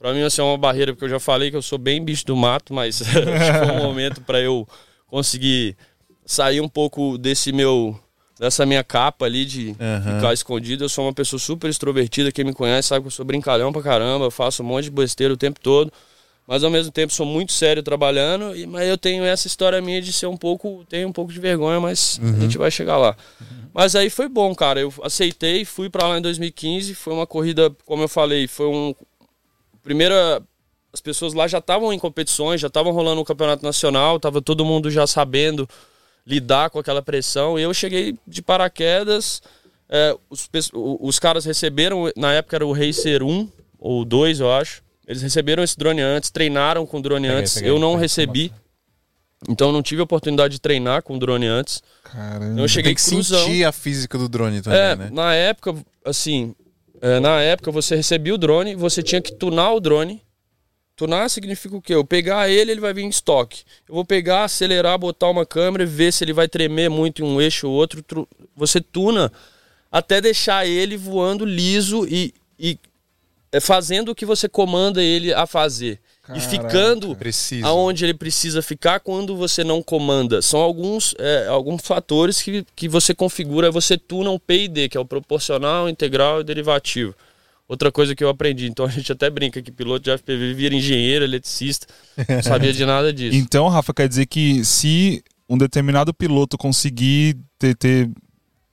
D: Pra mim, assim, é uma barreira, porque eu já falei que eu sou bem bicho do mato, mas *laughs* acho que foi um momento pra eu conseguir sair um pouco desse meu. dessa minha capa ali de
A: Aham.
D: ficar escondido. Eu sou uma pessoa super extrovertida, quem me conhece sabe que eu sou brincalhão pra caramba, eu faço um monte de besteira o tempo todo. Mas ao mesmo tempo sou muito sério trabalhando, e, mas eu tenho essa história minha de ser um pouco. tenho um pouco de vergonha, mas a gente vai chegar lá. Mas aí foi bom, cara. Eu aceitei, fui pra lá em 2015. Foi uma corrida, como eu falei, foi um. Primeira. As pessoas lá já estavam em competições, já estavam rolando um campeonato nacional, tava todo mundo já sabendo lidar com aquela pressão. E eu cheguei de paraquedas. é, os, os caras receberam, na época era o Racer 1 ou 2, eu acho. Eles receberam esse drone antes, treinaram com o drone
B: Peguei,
D: antes.
B: peguei,
D: eu não
B: peguei.
D: recebi. Então não tive a oportunidade de treinar com o drone antes.
C: Caramba.
D: Eu cheguei
A: Tem que
D: cruzão.
A: sentir a física do drone também,
D: É,
A: né?
D: na época, assim, na época você recebia o drone, você tinha que tunar o drone, Tunar significa o quê? Eu pegar ele, ele vai vir em estoque. Eu vou pegar, acelerar, botar uma câmera, ver se ele vai tremer muito em um eixo ou outro. Você tuna até deixar ele voando liso e, e é, fazendo o que você comanda ele a fazer. Caraca, e ficando preciso. aonde ele precisa ficar quando você não comanda. São alguns, é, alguns fatores que, que você configura, você tuna um PID, que é o proporcional, integral e derivativo. Outra coisa que eu aprendi, então a gente até brinca que piloto de FPV vira engenheiro, eletricista, não sabia de nada disso.
C: Então, Rafa, quer dizer que se um determinado piloto conseguir ter, ter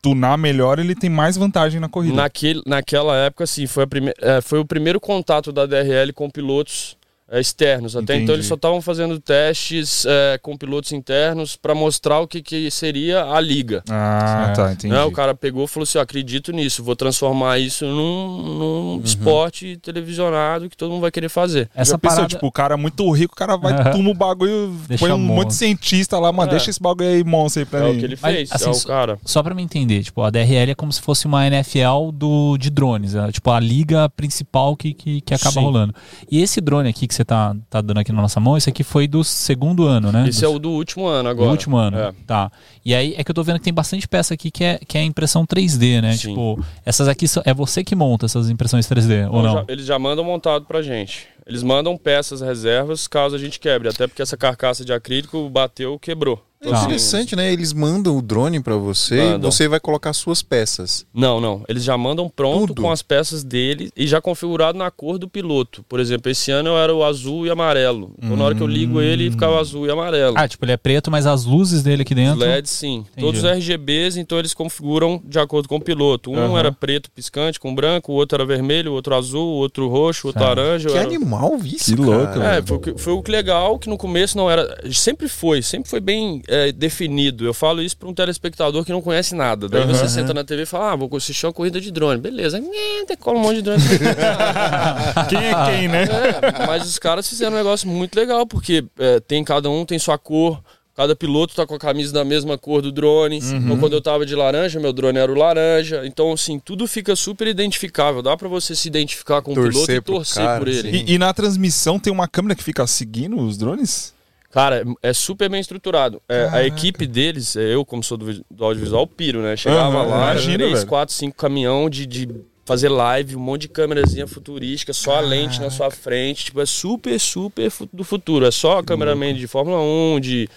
C: tunar melhor, ele tem mais vantagem na corrida.
D: Naquele, naquela época, sim, foi, a prime... É, foi o primeiro contato da DRL com pilotos externos. Até Entendi. então eles só estavam fazendo testes é, com pilotos internos para mostrar o que, que seria a liga.
C: Ah, tá, entendi. Né?
D: O cara pegou e falou assim: acredito nisso, vou transformar isso num, num uhum. esporte televisionado que todo mundo vai querer fazer.
C: Essa Já parada... pensou, tipo, o cara muito rico, o cara vai, uhum. tuma o bagulho, deixa põe um monte de cientista lá, mano, é. deixa esse bagulho aí monstro aí pra
D: é
C: mim.
D: É o que ele fez, Mas, assim, é o cara.
B: Só pra me entender, tipo, a DRL é como se fosse uma NFL do, de drones, é, tipo, a liga principal que, que, que acaba Sim. rolando. E esse drone aqui que você tá, tá dando aqui na nossa mão, esse aqui foi do segundo ano, né?
D: Esse é o do último ano agora.
B: Do último ano, é. tá. E aí é que eu tô vendo que tem bastante peça aqui que é, que é impressão 3D, né? Sim. Tipo, essas aqui é você que monta essas impressões 3D, ou não?
D: Já, eles já mandam montado pra gente. Eles mandam peças reservas caso a gente quebre, até porque essa carcaça de acrílico bateu, quebrou.
A: É interessante, né? Eles mandam o drone para você mandam. e você vai colocar suas peças.
D: Não, não. Eles já mandam pronto Tudo. com as peças dele e já configurado na cor do piloto. Por exemplo, esse ano eu era o azul e amarelo. Então, hum. na hora que eu ligo ele, ficava azul e amarelo.
B: Ah, tipo, ele é preto, mas as luzes dele aqui dentro.
D: Os LEDs, sim. Entendi. Todos os RGBs, então eles configuram de acordo com o piloto. Um uhum. era preto piscante com branco, o outro era vermelho, o outro azul, o outro roxo, o outro certo. laranja.
A: Que
D: era...
A: animal isso,
C: Que louco.
D: É, foi, foi o que legal que no começo não era. Sempre foi, sempre foi bem é, definido eu falo isso para um telespectador que não conhece nada. Daí uhum. você senta na TV e fala, ah, vou assistir uma corrida de drone. Beleza. Aí, decola um monte de drone. *laughs*
C: quem é quem, né?
D: É, mas os caras fizeram um negócio muito legal, porque é, tem cada um tem sua cor. Cada piloto tá com a camisa da mesma cor do drone. Uhum. Então, quando eu tava de laranja, meu drone era o laranja. Então, assim, tudo fica super identificável. Dá para você se identificar com torcer o piloto e torcer cara, por ele.
C: E, e, na transmissão tem uma câmera que fica seguindo os drones?
D: Cara, é super bem estruturado. É, a equipe deles, é, eu como sou do, do audiovisual, piro, né? Chegava uhum, lá, imagina, três, velho. quatro, cinco caminhão de, de fazer live, um monte de câmerazinha futurística, só Caraca. a lente na sua frente. Tipo, é super, super do futuro. É só cameraman de Fórmula 1, de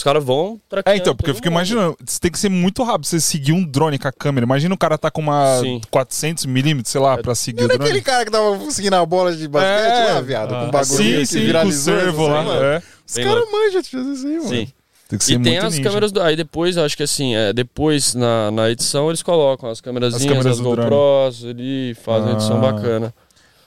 D: os caras vão
C: É, então, porque eu fico mundo. imaginando, você tem que ser muito rápido você seguir um drone com a câmera. Imagina o cara tá com uma 400mm, sei lá, é. pra seguir
A: Não
C: o drone.
A: aquele cara que tava seguindo a bola de basquete é. lá, viado, ah. com bagulho sim, que sim, viralizou. Com servo lá, é. Os caras manjam de fazer assim, mano. Sim.
D: Tem que ser e tem as ninja. câmeras do. Aí depois, acho que assim, é, depois na, na edição eles colocam as câmerazinhas, as, câmeras as GoPros ali, fazem ah. uma edição bacana.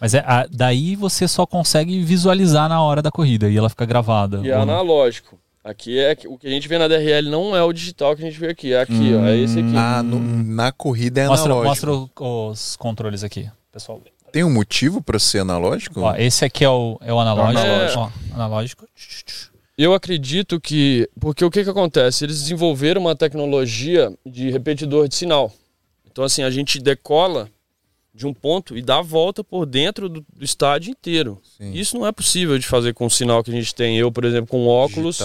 B: Mas é, a, daí você só consegue visualizar na hora da corrida e ela fica gravada.
D: E é analógico. Aqui é o que a gente vê na DRL não é o digital que a gente vê aqui, é aqui, hum. ó, é esse aqui.
A: Ah, no, na corrida é
B: mostra,
A: analógico.
B: Mostra os controles aqui, pessoal.
A: Tem um motivo para ser analógico?
B: Ó, esse aqui é o, é o analógico. É. Ó, analógico.
D: Eu acredito que. Porque o que, que acontece? Eles desenvolveram uma tecnologia de repetidor de sinal. Então, assim, a gente decola de um ponto e dá a volta por dentro do, do estádio inteiro. Sim. Isso não é possível de fazer com o sinal que a gente tem. Eu, por exemplo, com óculos.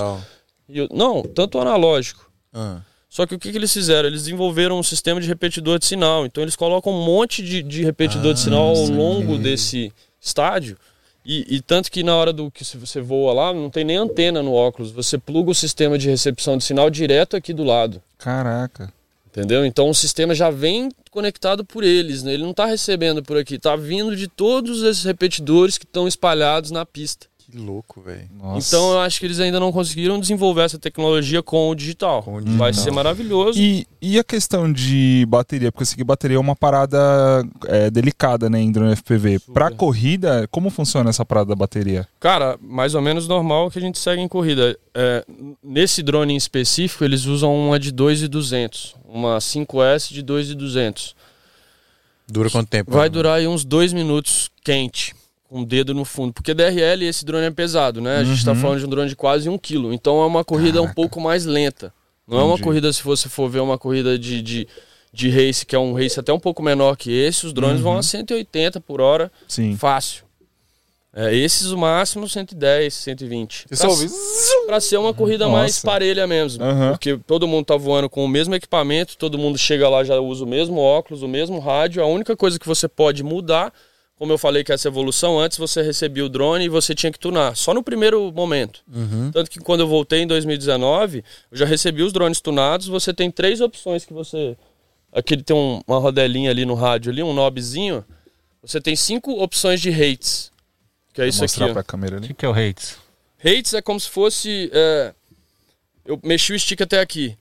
D: Eu, não, tanto analógico. Ah. Só que o que, que, eles fizeram? Eles desenvolveram um sistema de repetidor de sinal. Então eles colocam um monte de, de repetidor ah, de sinal ao longo desse estádio. E, e, tanto que na hora do que você voa lá, não tem nem antena no óculos. Você pluga o sistema de recepção de sinal direto aqui do lado.
C: Caraca.
D: Entendeu? Então o sistema já vem conectado por eles, né? ele não está recebendo por aqui, está vindo de todos esses repetidores que estão espalhados na pista.
A: Que louco, velho.
D: Então eu acho que eles ainda não conseguiram desenvolver essa tecnologia com o digital. Com o digital. Vai ser maravilhoso.
C: E, e a questão de bateria? Porque eu sei que bateria é uma parada é, delicada, né, em drone FPV. Super. Pra corrida, como funciona essa parada da bateria?
D: Cara, mais ou menos normal que a gente segue em corrida. É, nesse drone em específico, eles usam uma de 2,200. Uma 5S de 2,200.
A: Dura quanto tempo?
D: Vai durar aí uns dois minutos quente com o dedo no fundo. Porque DRL, esse drone é pesado, né? A gente está uhum. falando de um drone de quase um quilo. Então é uma corrida Caraca. um pouco mais lenta. Não Entendi. é uma corrida, se você for ver uma corrida de, de, de race, que é um race até um pouco menor que esse, os drones uhum. vão a 180 por hora.
C: Sim.
D: Fácil. É, esses o máximo 110, 120.
A: Você só ouve...
D: Pra ser uma corrida
C: Nossa.
D: mais parelha mesmo.
C: Aham.
D: Porque todo mundo tá voando com o mesmo equipamento, todo mundo chega lá já usa o mesmo óculos, o mesmo rádio. A única coisa que você pode mudar, como eu falei que essa evolução, antes você recebia o drone e você tinha que tunar. Só no primeiro momento. Tanto que quando eu voltei em 2019, eu já recebi os drones tunados. Você tem três opções que você. Aqui tem um- uma rodelinha ali no rádio, ali, um knobzinho. Você tem cinco opções de rates. Que é
C: Vou
D: isso aqui.
C: mostrar
D: ó.
C: pra câmera
B: O
C: ali.
B: que, que é o hates?
D: Hates é como se fosse. é, eu mexi o stick até aqui.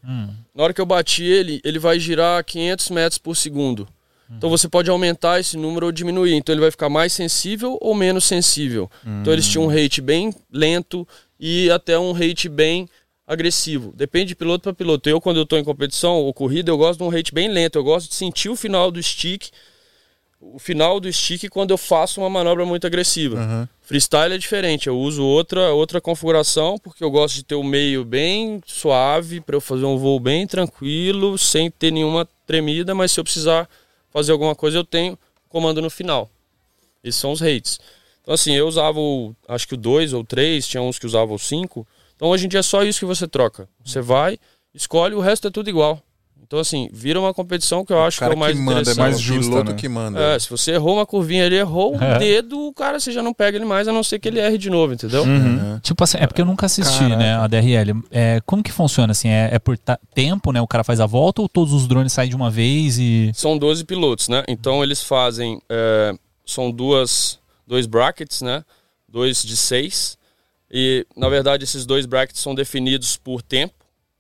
D: Na hora que eu bati ele, ele vai girar 500 metros por segundo. Então você pode aumentar esse número ou diminuir. Então ele vai ficar mais sensível ou menos sensível. Então eles tinham um rate bem lento e até um rate bem agressivo. Depende de piloto para piloto. Eu, quando eu estou em competição ou corrida, eu gosto de um rate bem lento. Eu gosto de sentir o final do stick o final do stick quando eu faço uma manobra muito agressiva. Freestyle é diferente, eu uso outra, outra configuração porque eu gosto de ter o meio bem suave para eu fazer um voo bem tranquilo, sem ter nenhuma tremida, mas se eu precisar fazer alguma coisa eu tenho comando no final. Esses são os rates. Então assim, eu usava o, acho que o 2 ou 3, tinha uns que usavam o 5. Então hoje em dia é só isso que você troca. Você vai, escolhe, o resto é tudo igual. Então assim, vira uma competição que eu acho que é o mais
A: que manda é
D: interessante.
C: mais
A: mais
C: justa,
A: piloto
C: né?
A: que manda.
D: É, se você errou uma curvinha ali, errou o
B: É.
D: dedo, o cara você já não pega ele mais, a não ser que ele erre de novo, entendeu?
C: Uhum.
B: Tipo assim, é porque eu nunca assisti,
A: Caraca.
B: né, a DRL. É, como que funciona assim? É, é por tempo, né? O cara faz a volta ou todos os drones saem de uma vez e.
D: São 12 pilotos, né? Então eles fazem. é, são duas, dois brackets, né? Dois de seis. E, na verdade, esses dois brackets são definidos por tempo.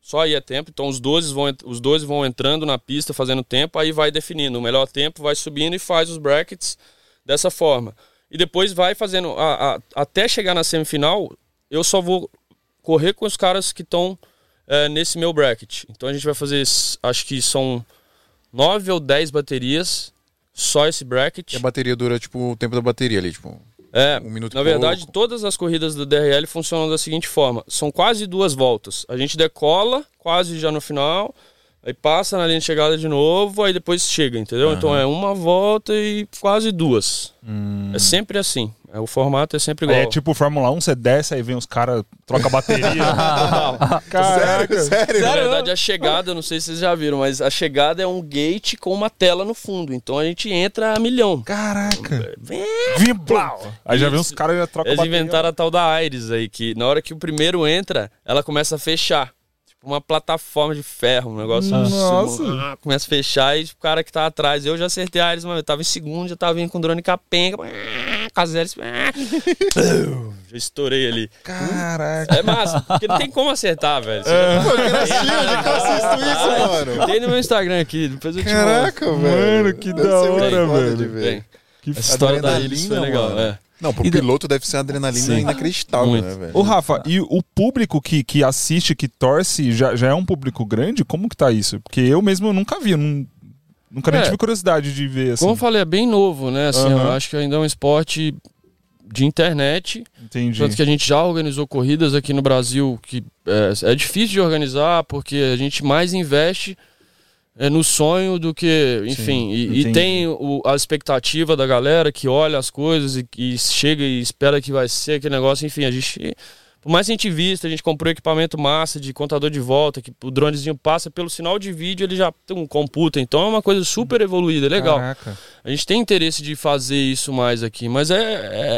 D: Só aí é tempo. Então os 12 vão, os 12 vão entrando na pista fazendo tempo, aí vai definindo. O melhor tempo vai subindo e faz os brackets dessa forma. E depois vai fazendo. a- a- até chegar na semifinal, eu só vou correr com os caras que estão é, nesse meu bracket. Então a gente vai fazer. Acho que são nove ou dez baterias, só esse bracket.
A: E a bateria dura, tipo, o tempo da bateria ali, tipo...
D: É,
A: um minuto
D: na verdade,
A: pouco.
D: todas as corridas do DRL funcionam da seguinte forma: são quase duas voltas. A gente decola, quase já no final, aí passa na linha de chegada de novo, aí depois chega, entendeu? Então é uma volta e quase duas. É sempre assim. É, o formato é sempre igual.
C: Aí é tipo Fórmula 1, você desce, aí vem os caras, troca a bateria. *laughs* Caraca.
A: Sério?
D: Na verdade, a chegada, não sei se vocês já viram, mas a chegada é um gate com uma tela no fundo. Então a gente entra a milhão.
C: Caraca.
D: Vem
C: blau. Aí já vem os caras e já troca a
D: Eles
C: bateria.
D: inventaram a tal da Iris aí, que na hora que o primeiro entra, ela começa a fechar. Uma plataforma de ferro, um negócio
C: Nossa.
D: assim, ah, começa a fechar e o cara que tá atrás, eu já acertei a Iris, mas eu tava em segundo, já tava vindo com drone capenga, ah, ah, *laughs* já estourei ali.
C: Caraca.
D: É massa, porque não tem como acertar, velho. Você
C: É.
D: já-
A: Pô, que eu assisto isso, mano?
D: Tem no meu Instagram aqui, depois eu te mostro.
A: Caraca, velho.
C: Mano, que
A: Deve
C: da hora, velho. Que
D: Essa história da Iris foi legal,
A: mano.
D: é.
A: Não, pro
B: E da-
A: piloto deve ser uma adrenalina
D: Sim.
A: inacreditável,
D: Muito.
A: né, velho?
C: Ô, Rafa, e o público que, que assiste, que torce, já, já é um público grande? Como que tá isso? Porque eu mesmo nunca vi, não, nunca nem
D: É.
C: tive curiosidade de ver, assim.
D: Como eu falei, é bem novo, né? Assim,
C: Aham.
D: Eu acho que ainda é um esporte de internet.
C: Entendi.
D: Tanto que a gente já organizou corridas aqui no Brasil que é, é difícil de organizar porque a gente mais investe é, no sonho do que, enfim, e, e
C: entendi.
D: tem o- a expectativa da galera que olha as coisas e, e chega e espera que vai ser aquele negócio, enfim, a gente. Por mais que a gente vista, a gente comprou equipamento massa de contador de volta, que o dronezinho passa pelo sinal de vídeo, ele já tem um computa, então é uma coisa super evoluída, é legal.
C: Caraca.
D: A gente tem interesse de fazer isso mais aqui, mas é,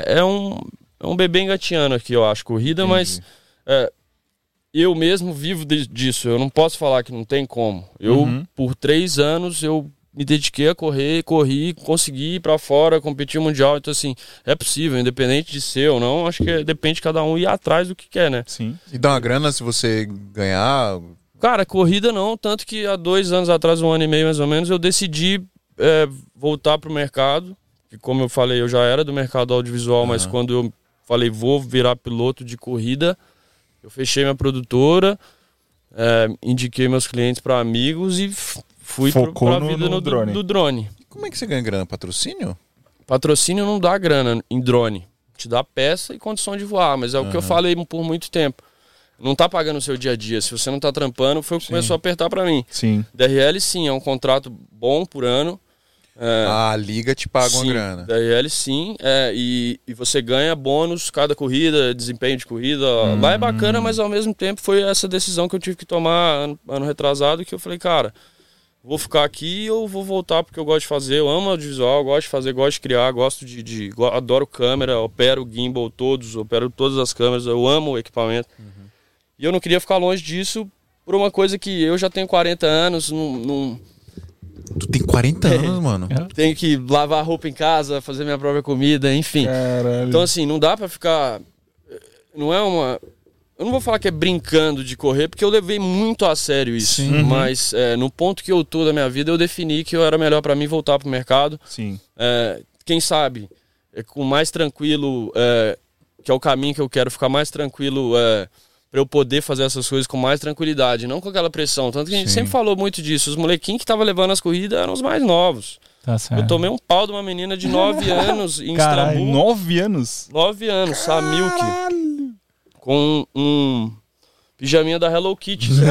D: é, é um, é um bebê engateando aqui, eu acho, corrida, mas é, eu mesmo vivo de- disso. Eu não posso falar que não tem como. Eu,
C: Uhum.
D: por três anos, eu me dediquei a correr, corri, consegui ir pra fora, competir mundial. Então, assim, é possível, independente de ser ou não, acho que depende de cada um ir atrás do que quer, né?
C: Sim.
A: E dá uma grana se você ganhar.
D: Cara, corrida não, tanto que há dois anos atrás, um ano e meio mais ou menos, eu decidi é, voltar pro mercado. Que como eu falei, eu já era do mercado audiovisual, mas quando eu falei vou virar piloto de corrida, eu fechei minha produtora, é, indiquei meus clientes para amigos e fui
C: Focou
D: pra
C: no-
D: vida
C: no
D: no, do-
C: drone.
D: do drone.
A: Como é que você ganha grana? Patrocínio?
D: Patrocínio não dá grana em drone. Te dá peça e condição de voar, mas é o que eu falei por muito tempo. Não tá pagando o seu dia a dia. Se você não tá trampando, foi o que começou a apertar para mim.
C: Sim.
D: DRL sim, é um contrato bom por ano. É,
A: a liga te paga uma
D: sim,
A: grana.
D: Da IL sim, é, e, e você ganha bônus cada corrida, desempenho de corrida. Lá é
A: Hum.
D: bacana, mas ao mesmo tempo foi essa decisão que eu tive que tomar ano, ano retrasado, que eu falei, cara, vou ficar aqui ou vou voltar porque eu gosto de fazer, eu amo audiovisual, gosto de fazer, gosto de criar, gosto de, de adoro câmera, opero gimbal todos, opero todas as câmeras, eu amo o equipamento. E eu não queria ficar longe disso por uma coisa que eu já tenho 40 anos, não
A: Tu tem 40 anos, mano.
D: tenho que lavar roupa em casa, fazer minha própria comida, enfim.
C: Caralho.
D: Então, assim, não dá pra ficar. Não é uma. Eu não vou falar que é brincando de correr, porque eu levei muito a sério isso. Mas é, no ponto que eu tô da minha vida, eu defini que eu era melhor pra mim voltar pro mercado.
C: Sim.
D: É, quem sabe, é, com mais tranquilo, é, que é o caminho que eu quero, ficar mais tranquilo é, para eu poder fazer essas coisas com mais tranquilidade, não com aquela pressão. Tanto que a gente
A: Sim.
D: sempre falou muito disso. Os molequinhos que estavam levando as corridas eram os mais novos.
B: Tá certo.
D: Eu tomei um pau de uma menina de 9 *laughs* anos em
B: Caralho,
D: Istambul.
C: Nove anos?
D: 9 anos, Samilk. Com um pijaminha da Hello Kitty. *laughs* Ele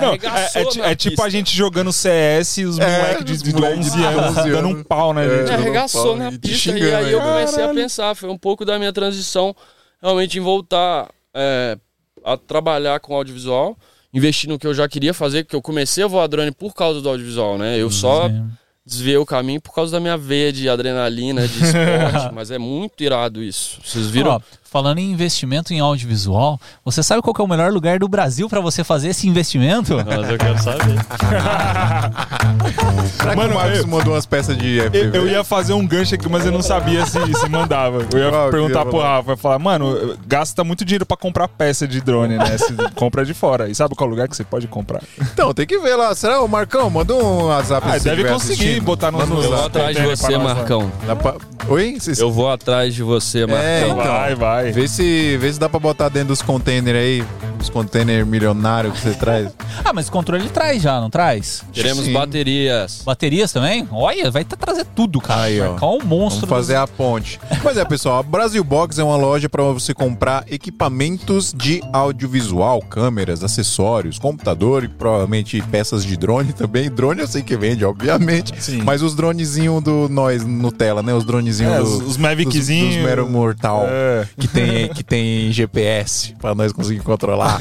C: Não,
D: arregaçou
C: é, é é tipo a gente jogando CS e os moleques de, de
A: moleque
C: 11
A: de
C: anos
A: 11
C: dando um pau, né,
A: É.
C: gente?
D: Arregaçou
A: pau
D: na
A: te
D: pista. E aí eu
A: aí.
D: comecei a pensar. Foi um pouco da minha transição realmente em voltar é, a trabalhar com audiovisual. Investir no que eu já queria fazer, porque eu comecei a voar drone por causa do audiovisual, né? Eu só
B: Sim.
D: desviei o caminho por causa da minha veia de adrenalina, de esporte. *laughs* mas é muito irado isso. Vocês viram?
B: Ó, falando em investimento em audiovisual, você sabe qual que é o melhor lugar do Brasil pra você fazer esse investimento?
D: Mas eu quero saber. *laughs*
A: Será que
C: Mano,
A: o Marcos
C: eu-
A: mandou umas peças de
C: Eu,
A: FPV?
C: eu ia fazer um gancho aqui, mas eu não sabia se, se mandava. Eu ia
A: Qual que
C: perguntar pro? Rafa, ia falar, mano, gasta muito dinheiro pra comprar peça de drone, né? Se compra de fora. E sabe qual lugar que você pode comprar?
A: Então, tem que ver lá. Será o Marcão? Manda um WhatsApp
C: Ah,
A: se
C: deve
A: estiver
C: conseguir
A: assistindo.
C: botar no
A: Manda um
D: Eu vou atrás de
C: pra
D: você,
C: nós lá.
D: Marcão.
A: Dá pra- Oi? Vocês-
D: Eu vou atrás de você, Marcão.
A: É, então.
C: Vai, vai.
A: Vê se, vê se dá pra botar dentro dos containers aí, os containers milionários que você *laughs* traz.
B: ah, mas controle ele traz já, não traz?
D: Teremos
A: Sim.
D: baterias.
B: Baterias também? Olha, vai tá trazer tudo, cara.
A: Aí, ó.
B: Marcar um monstro.
A: Vamos fazer a ponte. Pois é, pessoal, a Brasil Box é uma loja para você comprar equipamentos de audiovisual, câmeras, acessórios, computador e provavelmente peças de drone também. Drone eu sei que vende, obviamente.
C: Sim.
A: Mas os dronezinhos do nós Nutella, né? Os dronezinhos
C: É,
A: do,
C: os- os Maviczinhos.
A: Dos, dos mero mortal.
C: É.
A: Que tem, que tem GPS para nós conseguir controlar.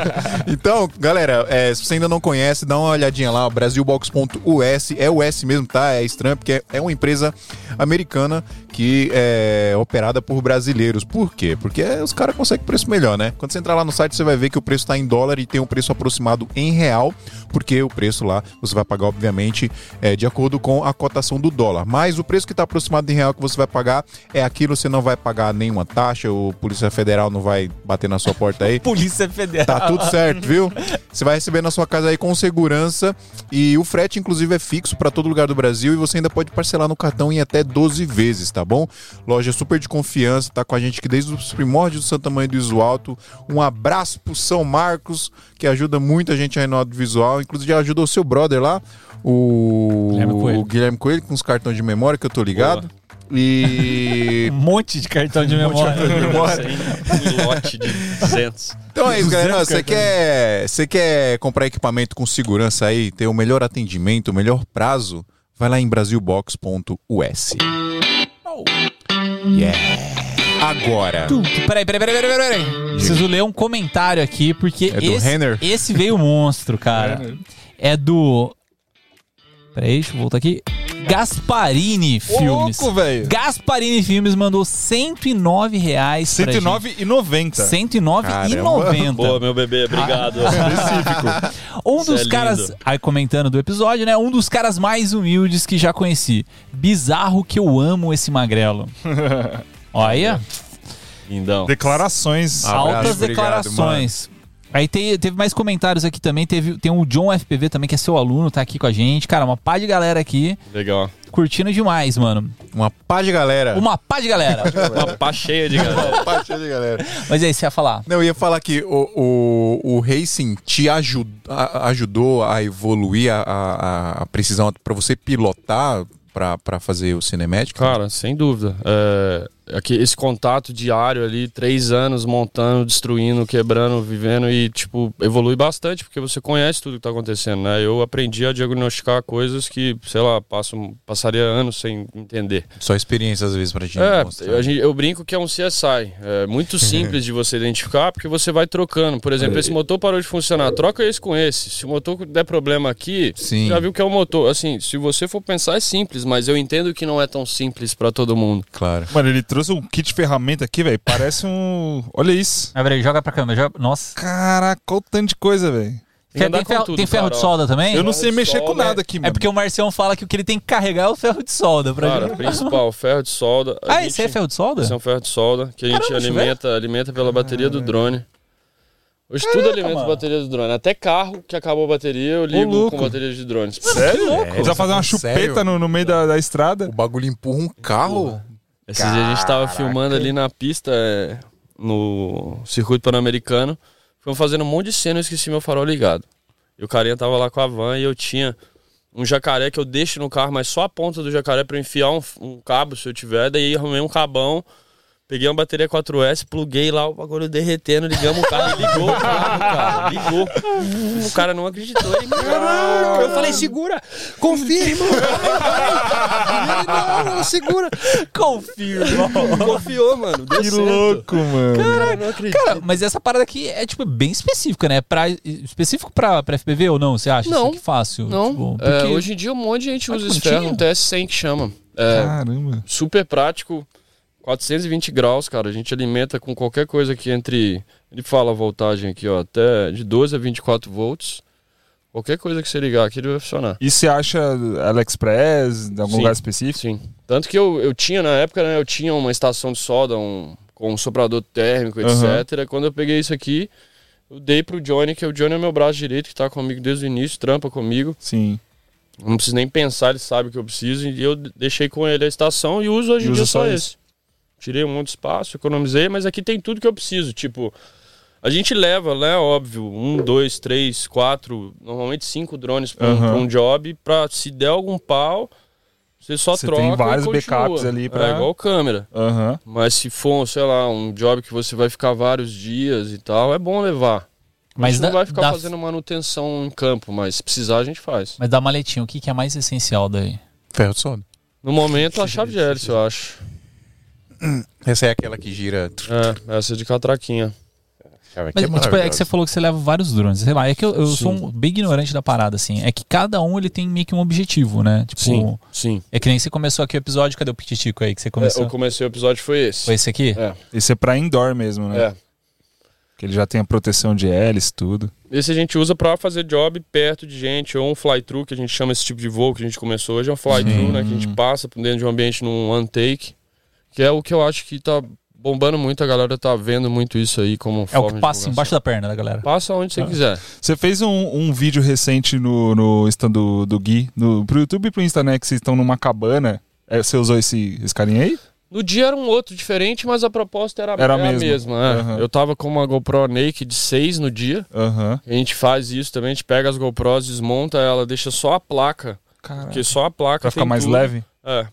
A: *laughs* então, galera, é, se você ainda não conhece, dá uma olhadinha lá, brasilbox.us. É o S mesmo, tá? É estranho, porque é uma empresa americana que é operada por brasileiros. Por quê? Porque os caras conseguem preço melhor, né? Quando você entrar lá no site, você vai ver que o preço está em dólar e tem um preço aproximado em real, porque o preço lá você vai pagar, obviamente, é, de acordo com a cotação do dólar. Mas o preço que está aproximado em real que você vai pagar é aquilo, você não vai pagar nenhuma taxa, o Polícia Federal não vai bater na sua porta aí. *laughs*
B: Polícia Federal.
A: Tá tudo certo, viu? Você vai receber na sua casa aí com segurança e o frete inclusive é fixo para todo lugar do Brasil e você ainda pode parcelar no cartão em até 12 vezes, tá bom? Loja super de confiança, tá com a gente aqui desde os primórdios do Santa Mãe do Iso Alto. Um abraço pro São Marcos, que ajuda muita gente aí no audiovisual, inclusive ajuda o seu brother lá, o
B: Guilherme Coelho.
A: o Guilherme Coelho com os cartões de memória que eu tô ligado. E *laughs*
B: Um monte de cartão de memória.
D: Um lote de 200.
A: Então é isso,
B: 200
A: galera. Você quer, você quer comprar equipamento com segurança aí, ter o melhor atendimento, o melhor prazo? Vai lá em brasilbox.us. Yeah. Agora.
B: Tu, tu, Peraí, peraí, peraí, peraí, peraí. Preciso ler um comentário aqui, porque
A: É
B: esse, esse veio monstro, cara. É do. Peraí, deixa eu voltar aqui. Gasparini Filmes.
C: louco, velho.
B: Gasparini Filmes mandou 109 reais. pra gente.
C: 109,90.
B: 109,90.
D: Pô, meu bebê, obrigado. *laughs*
C: Específico.
B: Um
D: Isso
B: dos
D: é lindo.
B: caras, aí comentando do episódio, né? Um dos caras mais humildes que já conheci. Bizarro que eu amo esse magrelo. *laughs* Olha,
D: Lindão.
C: Declarações.
B: Altas
A: Abraço, obrigado,
B: declarações. Aí tem- teve mais comentários aqui também. Teve, tem o John FPV também, que é seu aluno, tá aqui com a gente. Cara, uma pá de galera aqui,
D: Legal.
B: curtindo demais, mano.
A: Uma pá de galera.
B: Uma pá de galera. *laughs*
D: Uma pá cheia de galera.
A: Uma pá cheia de galera.
B: Mas aí, você ia falar.
A: Não, eu ia falar que o, o, o Racing te ajud, a- ajudou a evoluir a, a, a precisão para você pilotar para fazer o cinemático?
D: Cara, sem dúvida. É, aqui, esse contato diário ali, três anos montando, destruindo, quebrando, vivendo e, tipo, evolui bastante, porque você conhece tudo que tá acontecendo, né? Eu aprendi a diagnosticar coisas que, sei lá, passo, passaria anos sem entender.
A: Só experiência às vezes pra gente.
D: É,
A: mostrar.
D: eu, eu brinco que é um CSI. É muito *laughs* simples de você identificar, porque você vai trocando. Por exemplo, esse motor parou de funcionar, troca esse com esse. Se o motor der problema aqui,
A: Sim.
D: já viu que é o motor. Assim, se você for pensar, é simples, mas eu entendo que não é tão simples pra todo mundo.
A: Claro.
C: Mano, ele trouxe um kit de ferramenta aqui, velho. Parece um. Olha isso.
B: Ah, peraí, joga pra câmera. joga- Nossa.
C: Caraca, olha o tanto de coisa, velho.
B: Tem, tem ferro,
D: tudo,
B: tem ferro
D: cara,
B: de
D: ó.
B: solda também?
C: Eu não sei mexer com
D: solda,
C: nada aqui, mano.
B: É porque o Marcião fala que o que ele tem que carregar é o ferro de solda pra
D: Cara,
B: gente.
D: principal, ferro de solda. A
B: Ah,
D: gente-
B: esse é ferro de solda?
D: Esse é um ferro de solda que a gente
B: Caramba,
D: alimenta, alimenta pela bateria do drone. Hoje tudo alimenta
B: mano.
D: a bateria do drone. Até carro que acabou a bateria, eu ligo com bateria de drones.
C: Sério?
A: louco.
C: Você vai fazer uma chupeta no, no meio da, da estrada?
A: O bagulho empurra um carro.
D: Esses dias a gente tava filmando ali na pista, é, no circuito pan-americano. Fomos fazendo um monte de cena e eu esqueci meu farol ligado. E o carinha tava lá com a van e eu tinha um jacaré que eu deixo no carro, mas só a ponta do jacaré eu enfiar um, um cabo se eu tiver. Daí arrumei um cabão, peguei uma bateria 4S, pluguei lá o bagulho derretendo, ligamos o carro e ligou o carro, cara. Ligou. O cara não acreditou. Ele, Caraca! Eu falei, segura! Confirma! Ele, não, não, segura!
B: Confirma.
D: Confiou, mano. Deu
C: Que
D: certo.
C: louco, mano.
D: Cara, não acredito.
B: Cara, mas essa parada aqui é, tipo, bem específica, né? Pra, específico pra, pra FPV ou não? Você acha?
D: Não.
B: Isso aqui fácil?
D: Não,
B: Tipo,
D: é,
B: porque-
D: hoje em dia um monte de gente usa esse ferro, um
B: bonitinho.
D: TS100 que chama. É
C: Caramba.
D: super prático, 420 graus, cara. A gente alimenta com qualquer coisa que entre. Ele fala a voltagem aqui, ó, até de 12 a 24 volts. Qualquer coisa que você ligar aqui, ele vai funcionar.
C: E você acha AliExpress, em algum
D: Sim.
C: lugar específico?
D: Sim. Tanto que eu, eu tinha, na época, né, eu tinha uma estação de solda um, com um soprador térmico, etc. Quando eu peguei isso aqui, eu dei pro Johnny, que o Johnny é meu braço direito, que tá comigo desde o início, trampa comigo.
C: Sim.
D: Não preciso nem pensar, ele sabe o que eu preciso. E eu deixei com ele a estação e uso hoje em dia só,
C: só
D: esse. Tirei um monte de espaço, economizei, mas aqui tem tudo que eu preciso. Tipo, a gente leva, né? Óbvio, um, dois, três, quatro, normalmente cinco drones pra, um, pra um job. Pra se der algum pau, você só
C: Você
D: troca.
C: tem vários backups ali pra-
D: É igual câmera.
C: Aham.
D: Mas se for, sei lá, um job que você vai ficar vários dias e tal, é bom levar. a
B: Mas
D: não vai ficar
B: da-
D: fazendo manutenção em campo, mas se precisar a gente faz.
B: Mas da maletinha, o que, que é mais essencial daí?
A: Ferro de solda.
D: No momento, a chave de hélice, eu acho.
A: Essa é aquela que gira.
D: É, essa é de catraquinha.
B: Mas,
A: é
B: tipo, é que você falou que você leva vários drones. Sei lá, é que eu, eu sou um, bem ignorante da parada, assim. É que cada um ele tem meio que um objetivo, né? Tipo,
D: Sim, sim.
B: é que nem você começou aqui o episódio. Cadê o Pititico aí que você
D: É,
B: começou?
D: eu comecei o episódio, foi esse.
B: Foi esse aqui?
D: É,
C: Esse é pra indoor mesmo, né?
D: é.
C: Que ele já tem a proteção de hélice, tudo.
D: Esse a gente usa pra fazer job perto de gente, ou um fly-through, que a gente chama esse tipo de voo que a gente começou hoje, é um fly-through, né? Que a gente passa por dentro de um ambiente num one-take, que é o que eu acho que tá bombando muito, a galera tá vendo muito isso aí como
B: É
D: forma
B: o que
D: de
B: passa embaixo da perna da galera.
D: Passa onde você quiser.
C: Você fez um, um vídeo recente no, no Insta do, do Gui, no, pro YouTube e pro Insta, né? Que vocês estão numa cabana. É, você usou esse, esse carinha aí?
D: No dia era um outro diferente, mas a proposta era,
C: Era a mesma.
D: mesma. é.
C: Aham.
D: Eu tava com uma GoPro Naked 6 no dia.
C: Aham.
D: A gente faz isso também, a gente pega as GoPros, desmonta ela, deixa só a placa.
C: Caraca.
D: Porque só a placa
C: Pra ficar mais
D: tudo.
C: leve?
D: É.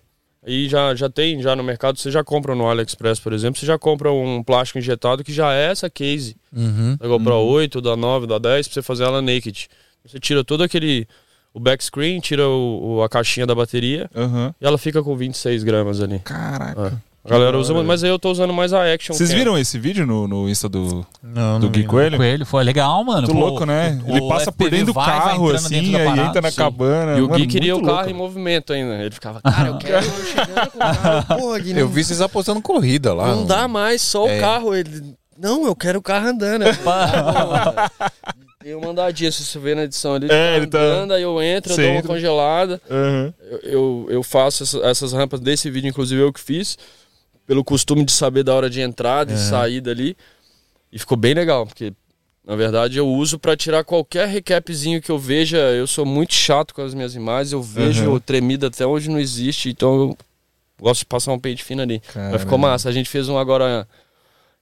D: E já, já tem, já no mercado, você já compra no AliExpress, por exemplo, você já compra um plástico injetado que já é essa case
A: Uhum.
D: da GoPro 8, da 9, da 10, pra você fazer ela naked. Você tira todo aquele. o backscreen, tira o, o- a caixinha da bateria
C: Aham.
D: e ela fica com 26 gramas ali.
C: Caraca.
D: A galera usa, mas aí eu tô usando mais a Action.
C: Vocês
D: Cam.
C: viram esse vídeo no, no Insta do,
A: Não,
C: do
A: não
C: Gui
A: vi, não.
C: Coelho?
B: Coelho, foi legal, mano.
C: Muito
B: Pô,
C: louco, né?
B: o-
C: Ele
B: o
C: passa por dentro do
B: vai,
C: carro, assim,
B: da
C: aí entra na
D: Sim.
C: cabana.
D: E o Gui
C: Mano,
D: queria o carro
C: louco.
D: em movimento ainda. Ele ficava, cara, eu *laughs* quero chegando com o carro. *laughs* Porra, Gui,
A: Eu vi vocês apostando corrida lá.
D: Não dá mais só
A: É.
D: o carro. Ele, não, eu quero o carro andando. Eu "Tá bom, cara." Tem uma andadinha, se você ver na edição ali,
C: É,
D: tá
C: ele tá-
D: andando, aí eu entro, eu
C: Você
D: dou uma congelada.
C: Aham.
D: Eu, eu, eu faço essa- essas rampas desse vídeo, inclusive eu que fiz, pelo costume de saber da hora de entrada e saída ali. E ficou bem legal, porque na verdade eu uso pra tirar qualquer recapzinho que eu veja. Eu sou muito chato com as minhas imagens, eu vejo
C: Uhum.
D: tremida até onde não existe, então eu gosto de passar um pente fino ali. Mas ficou
C: Caramba.
D: massa. A gente fez um agora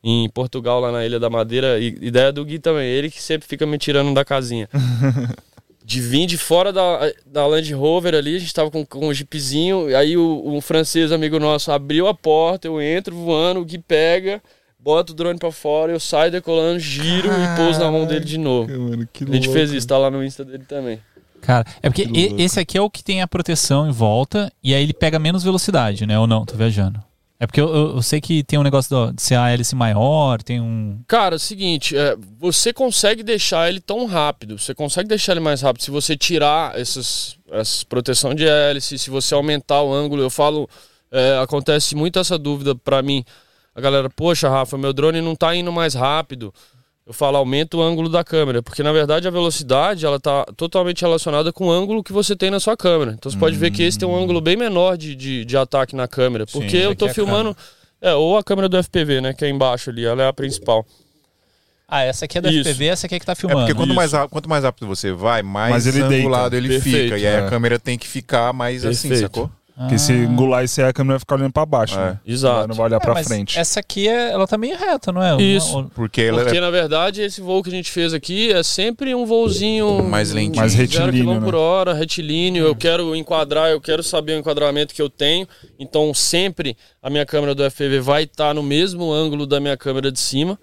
D: em Portugal, lá na Ilha da Madeira. E ideia do Gui também, ele que sempre fica me tirando da casinha. *laughs* de vir de fora da, da Land Rover ali, a gente tava com, com um jeepzinho, aí o, um francês amigo nosso abriu a porta, eu entro voando, o Gui pega, bota o drone pra fora, eu saio decolando, giro e pouso na mão dele de novo.
C: Mano, que
D: a gente
C: louco.
D: fez isso, tá lá no Insta dele também.
B: Cara, é porque e- esse aqui é o que tem a proteção em volta e aí ele pega menos velocidade, né? Ou não, tô viajando. É porque eu, eu- eu sei que tem um negócio do- de ser a hélice maior, tem um.
D: Cara, é o seguinte, é, você consegue deixar ele tão rápido, você consegue deixar ele mais rápido se você tirar essas, essas proteção de hélice, se você aumentar o ângulo. Eu falo, é, acontece muito essa dúvida pra mim. A galera, poxa, Rafa, meu drone não tá indo mais rápido. Eu falo, aumenta o ângulo da câmera, porque na verdade a velocidade ela tá totalmente relacionada com o ângulo que você tem na sua câmera. Então você pode ver que esse tem um ângulo bem menor de, de, de ataque na câmera, porque
B: esse
D: eu tô
B: aqui é
D: filmando. É, ou a câmera do FPV, né? Que é embaixo ali, ela é a principal.
B: Ah, essa aqui é da
D: Isso.
B: FPV, essa aqui é que tá
A: É
B: filmando.
A: porque quanto
D: Isso.
A: mais, quanto mais rápido você vai, mais
C: Mas ele
A: angulado
C: deita.
A: ele
D: Perfeito.
A: fica. E aí a
C: É.
A: câmera tem que ficar mais assim,
D: Perfeito.
A: Sacou?
C: Porque se engular isso aí, a câmera vai ficar olhando pra baixo.
A: É.
C: né?
D: Exato.
C: Não vai olhar
B: É,
C: pra
B: mas
C: frente.
B: Essa aqui é, ela tá meio reta, não é?
D: Isso.
B: Uma-
A: Porque ela
D: Porque,
A: é
D: na verdade, esse voo que a gente fez aqui é sempre um voozinho
A: Mais lentinho.
C: Mais retilíneo,
D: quilômetro por
C: né?
D: hora, retilíneo. Eu quero enquadrar, eu quero saber o enquadramento que eu tenho. Então, sempre a minha câmera do FPV vai estar no mesmo ângulo da minha câmera de cima.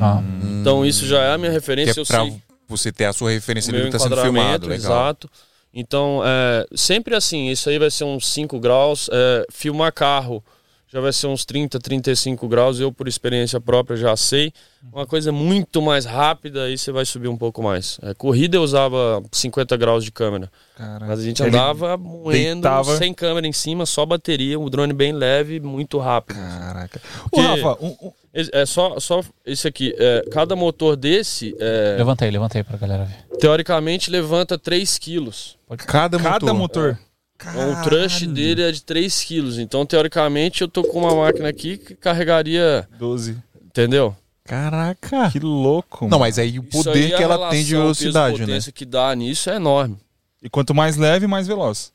B: Ah.
D: Então, isso já é a minha
A: que
D: referência.
A: é
D: eu
A: pra
D: sei
A: você ter a sua referência do que tá sendo filmado. Legal.
D: exato. Então, é, sempre assim, isso aí vai ser uns 5 graus. É, filmar carro já vai ser uns 30, 35 graus. Eu, por experiência própria, já sei. Uma coisa muito mais rápida, aí você vai subir um pouco mais. É, corrida eu usava 50 graus de câmera. Mas a gente
C: Ele
D: andava moendo
C: deitava-
D: sem câmera em cima, só bateria, um drone bem leve, muito rápido.
C: Caraca. Ô, Rafa, um- um-
D: É só, só esse aqui. é, cada motor desse, é,
B: Levanta aí, levanta aí pra galera ver.
D: Teoricamente, levanta 3 quilos.
A: Cada,
C: cada
A: motor.
C: motor.
D: O thrust dele é de 3 quilos. Então, teoricamente, eu tô com uma máquina aqui que carregaria.
C: 12.
D: Entendeu?
A: Caraca.
C: Que louco.
A: Não,
C: mano.
A: mas aí o poder
D: aí, a
A: que ela tem de velocidade, né?
D: peso-potência que dá nisso é enorme.
C: E quanto mais leve, mais veloz.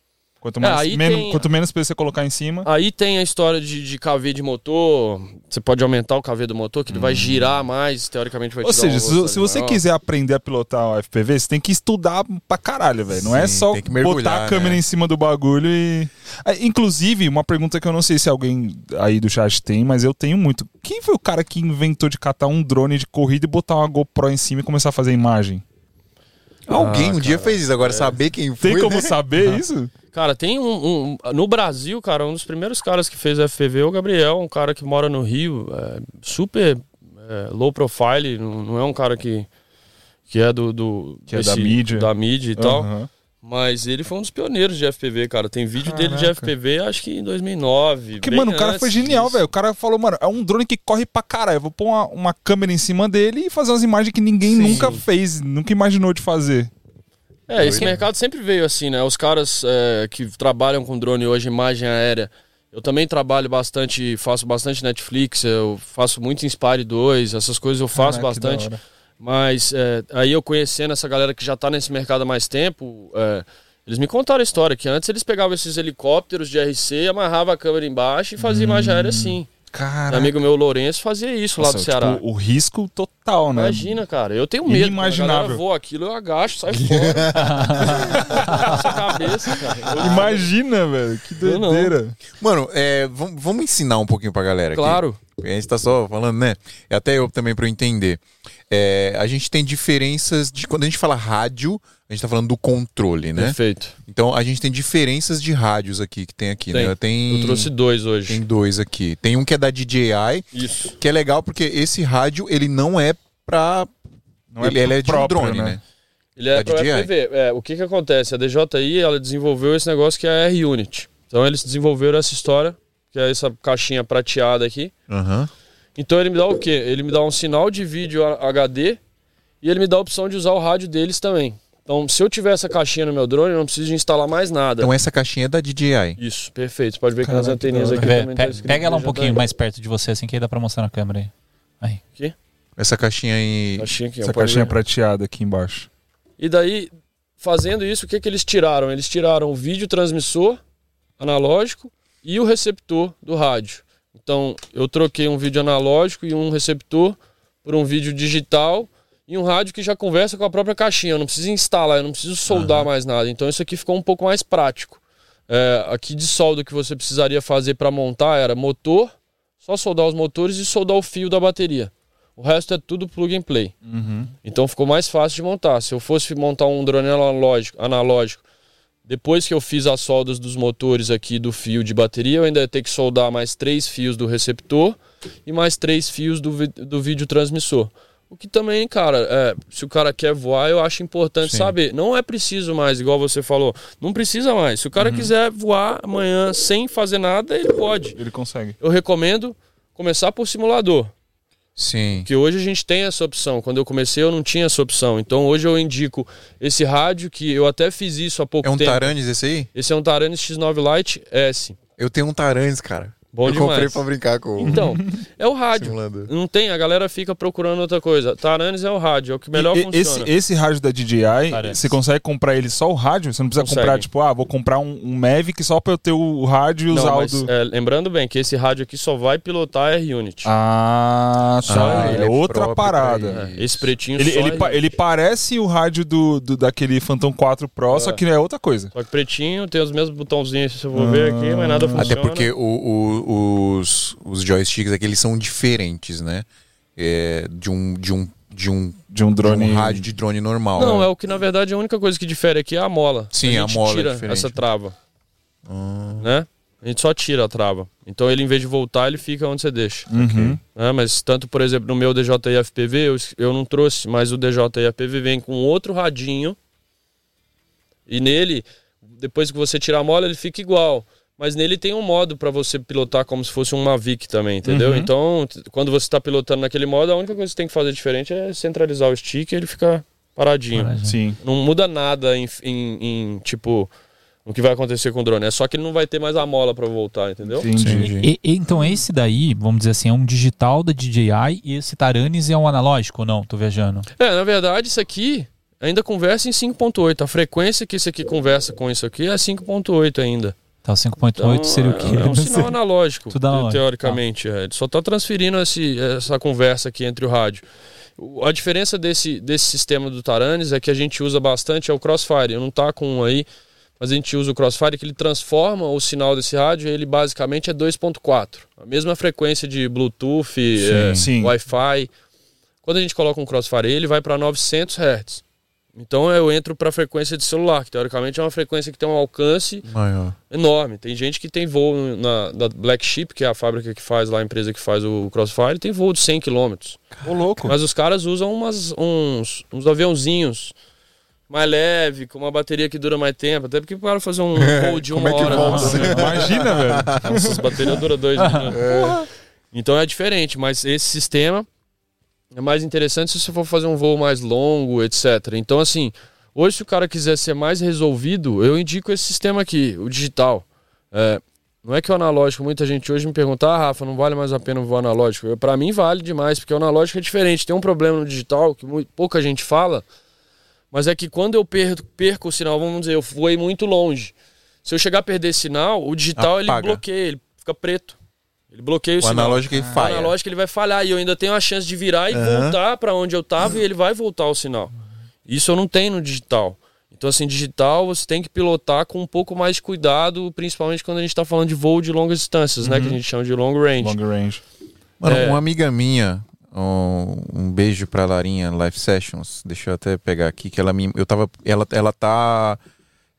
C: Quanto, mais,
D: É,
C: menos,
D: tem-
C: quanto menos peso você colocar em cima.
D: Aí tem a história de, de KV de motor. Você pode aumentar o KV do motor, que ele vai girar mais, teoricamente vai
C: Ou
D: um
C: seja, se, se você quiser aprender a pilotar o FPV, você tem que estudar pra caralho, velho. Não é só
A: tem que mergulhar,
C: botar a câmera
A: né?
C: em cima do bagulho e. Ah, Inclusive, uma pergunta que eu não sei se alguém aí do chat tem, mas eu tenho muito. Quem foi o cara que inventou de catar um drone de corrida e botar uma GoPro em cima e começar a fazer imagem?
A: Alguém um
D: Ah,
A: dia
D: cara,
A: fez isso. Agora, saber quem foi.
C: Tem como
A: né?
C: saber *laughs* isso?
D: Cara, tem um, um- No Brasil, cara, um dos primeiros caras que fez FPV é o Gabriel, um cara que mora no Rio, é, super é, low profile, não, não é um cara que, que é do. do
C: Que é da mídia.
D: Da mídia e tal.
C: Aham.
D: Mas ele foi um dos pioneiros de FPV, cara. Tem vídeo dele de
C: Caraca.
D: FPV, acho que em 2009.
C: Porque,
D: bem
C: mano, o cara foi genial, velho. O cara falou, mano, é um drone que corre pra caralho. Eu vou pôr uma, uma câmera em cima dele e fazer umas imagens que ninguém
D: Sim.
C: nunca fez, nunca imaginou de fazer.
D: É, esse mercado sempre veio assim, né? Os caras é, que trabalham com drone hoje, imagem aérea. Eu também trabalho bastante, faço bastante Netflix, eu faço muito Inspire 2, essas coisas eu faço
C: da
D: bastante. Mas é, aí eu conhecendo essa galera que já tá nesse mercado há mais tempo, é, eles me contaram a história que antes eles pegavam esses helicópteros de RC, amarrava a câmera embaixo e fazia imagem aérea assim.
C: Caraca.
D: Um amigo meu, Lourenço, fazia isso lá
C: Nossa,
D: do Ceará.
C: tipo, o risco total, né?
D: Imagina, cara. Eu tenho medo.
C: Inimaginável.
D: A galera voa aquilo, eu agacho, sai fora. *laughs* Essa cabeça, cara. Eu-
C: Imagina, velho. Que
D: Eu não.
C: doideira.
A: Mano, é, vamos, ensinar um pouquinho pra galera aqui.
D: Claro.
A: A gente tá só falando, né? E até eu também pra eu entender. É, a gente tem diferenças de. Quando a gente fala rádio, a gente tá falando do controle, né?
D: Perfeito.
A: Então a gente tem diferenças de rádios aqui que tem aqui,
D: Tem.
A: né? Tem,
D: Eu trouxe dois hoje.
A: tem dois aqui. Tem um que é da DJI,
D: Isso.
A: que é legal porque esse rádio ele não é pra.
C: Não é
A: ele, ele é de um
C: próprio,
A: drone,
C: né?
A: né?
D: Ele é
A: Da
D: pro
A: DJI.
D: FPV. É, o que que acontece? A DJI, ela desenvolveu esse negócio que é a R-Unit. Então eles desenvolveram essa história, que é essa caixinha prateada aqui.
A: Aham.
D: Então ele me dá o quê? Ele me dá um sinal de vídeo HD e ele me dá a opção de usar o rádio deles também. Então, se eu tiver essa caixinha no meu drone, eu não preciso instalar mais nada.
A: Então essa caixinha é da DJI.
D: Isso, perfeito. Você pode ver que nas anteninhas aqui também tá escrito
B: pega ela um pouquinho mais perto de você, assim que aí dá pra mostrar na câmera aí. Aí.
D: Aqui?
A: Essa caixinha aí.
D: Caixinha aqui,
C: Essa caixinha
D: ver.
C: prateada aqui embaixo.
D: E daí, fazendo isso, o que, que eles tiraram? Eles tiraram o vídeo transmissor analógico e o receptor do rádio. Então, eu troquei um vídeo analógico e um receptor por um vídeo digital e um rádio que já conversa com a própria caixinha. Eu não preciso instalar, eu não preciso soldar uhum. mais nada. Então isso aqui ficou um pouco mais prático. É, aqui de solda que você precisaria fazer para montar era motor, só soldar os motores e soldar o fio da bateria. O resto é tudo plug and play.
C: Uhum.
D: Então ficou mais fácil de montar. Se eu fosse montar um drone analógico, analógico, depois que eu fiz as soldas dos motores aqui do fio de bateria, eu ainda ia ter que soldar mais três fios do receptor e mais três fios do, do vídeo transmissor. O que também, cara, é, se o cara quer voar, eu acho importante Sim. saber. Não é preciso mais, igual você falou. Não precisa mais. Se o cara uhum. quiser voar amanhã sem fazer nada, ele pode.
C: Ele consegue.
D: Eu recomendo começar por simulador.
A: Sim.
D: Que hoje a gente tem essa opção. Quando eu comecei, eu não tinha essa opção. Então hoje eu indico esse rádio que eu até fiz isso há pouco
A: tempo.
D: É um
A: Taranis esse aí?
D: Esse é um Taranis X9 Lite S.
A: Eu tenho um Taranis, cara.
D: Bom
A: eu
D: demais.
A: comprei pra brincar com
D: Então, é o rádio. Não tem, a galera fica procurando outra coisa. Taranis é o rádio, é o que melhor
C: e,
D: funciona.
C: Esse, esse rádio da DJI, Taranis. você consegue comprar ele só o rádio? Você não precisa consegue. comprar, tipo, ah, vou comprar um, um Mavic só pra eu ter o rádio e usar o do...
D: é, lembrando bem que esse rádio aqui só vai pilotar a R-Unit.
C: Ah, tá. Ah, é, é outra parada.
D: É, esse pretinho
C: ele,
D: só
C: ele, pa, ele parece o rádio do, do, daquele Phantom 4 Pro, só é. que é outra coisa.
D: Só que pretinho, tem os mesmos botãozinhos, se eu vou ver aqui, mas nada funciona.
A: Até porque o, o, os os, joysticks aqui eles são diferentes, né? É, de um de um de um
C: de um drone
A: de um rádio de drone normal.
D: Não,
A: né?
D: é o que na verdade a única coisa que difere aqui é a mola.
A: Sim,
D: a,
A: a mola é
D: tira
A: é
D: essa trava.
A: Ah.
D: Né? A gente só tira a trava. Então ele, em vez de voltar, ele fica onde você deixa.
C: Uhum.
D: Né? Mas tanto, por exemplo, no meu DJI FPV, eu, eu não trouxe, mas o DJI FPV vem com outro radinho. E nele, depois que você tirar a mola, ele fica igual. Mas nele tem um modo para você pilotar como se fosse um Mavic também, entendeu? Uhum. Então, quando você está pilotando naquele modo, a única coisa que você tem que fazer diferente é centralizar o stick e ele fica paradinho.
C: paradinho. Sim.
D: Não muda nada em, em, em, tipo o que vai acontecer com o drone. É só que ele não vai ter mais a mola para voltar, entendeu?
B: Sim, sim. E, e, então esse daí, vamos dizer assim, é um digital da DJI e esse Taranis é um analógico ou não? Tô viajando.
D: É, na verdade, isso aqui ainda conversa em 5.8. A frequência que isso aqui conversa com isso aqui é 5.8 ainda.
B: Tá, 5.8 então, seria o quê?
D: É um *laughs* sinal analógico, Tudo teoricamente. É. Ele só está transferindo esse, essa conversa aqui entre o rádio. A diferença desse, desse sistema do Taranis é que a gente usa bastante é o Crossfire. Eu não tá com um aí, mas a gente usa o Crossfire que ele transforma o sinal desse rádio, ele basicamente é 2.4. A mesma frequência de Bluetooth, é, Wi-Fi. Quando a gente coloca um Crossfire, ele vai para 900 Hz. Então eu entro para a frequência de celular, que teoricamente é uma frequência que tem um alcance
A: Maior.
D: enorme. Tem gente que tem voo na da Black Sheep, que é a fábrica que faz lá, a empresa que faz o Crossfire, tem voo de 100 km.
C: Ô, louco.
D: Mas os caras usam umas, uns, uns aviãozinhos mais leve, com uma bateria que dura mais tempo, até porque para fazer um *laughs* voo de uma
A: é
D: hora.
A: Volta,
C: né? Imagina, velho.
D: Essas baterias duram dois *laughs* minutos. É. Então é diferente, mas esse sistema é mais interessante se você for fazer um voo mais longo, etc. Então, assim, hoje se o cara quiser ser mais resolvido, eu indico esse sistema aqui, o digital. É, não é que o analógico, muita gente hoje me pergunta, ah, Rafa, não vale mais a pena o voo analógico. Para mim vale demais, porque o analógico é diferente. Tem um problema no digital que muito, pouca gente fala, mas é que quando eu perco, perco o sinal, vamos dizer, eu voei muito longe. Se eu chegar a perder sinal, o digital
A: Apaga.
D: ele bloqueia, ele fica preto. Ele bloqueia o,
A: o
D: sinal.
A: analógico ele falha.
D: O analógico ele vai falhar e eu ainda tenho a chance de virar e uhum. voltar para onde eu tava e ele vai voltar o sinal. Isso eu não tenho no digital. Então, assim, digital você tem que pilotar com um pouco mais de cuidado, principalmente quando a gente está falando de voo de longas distâncias, uhum. né? Que a gente chama de long range.
C: Long range.
A: Mano, é... uma amiga minha, um, um beijo pra Larinha Live Sessions, deixa eu até pegar aqui, que ela me. Eu tava. Ela, ela tá.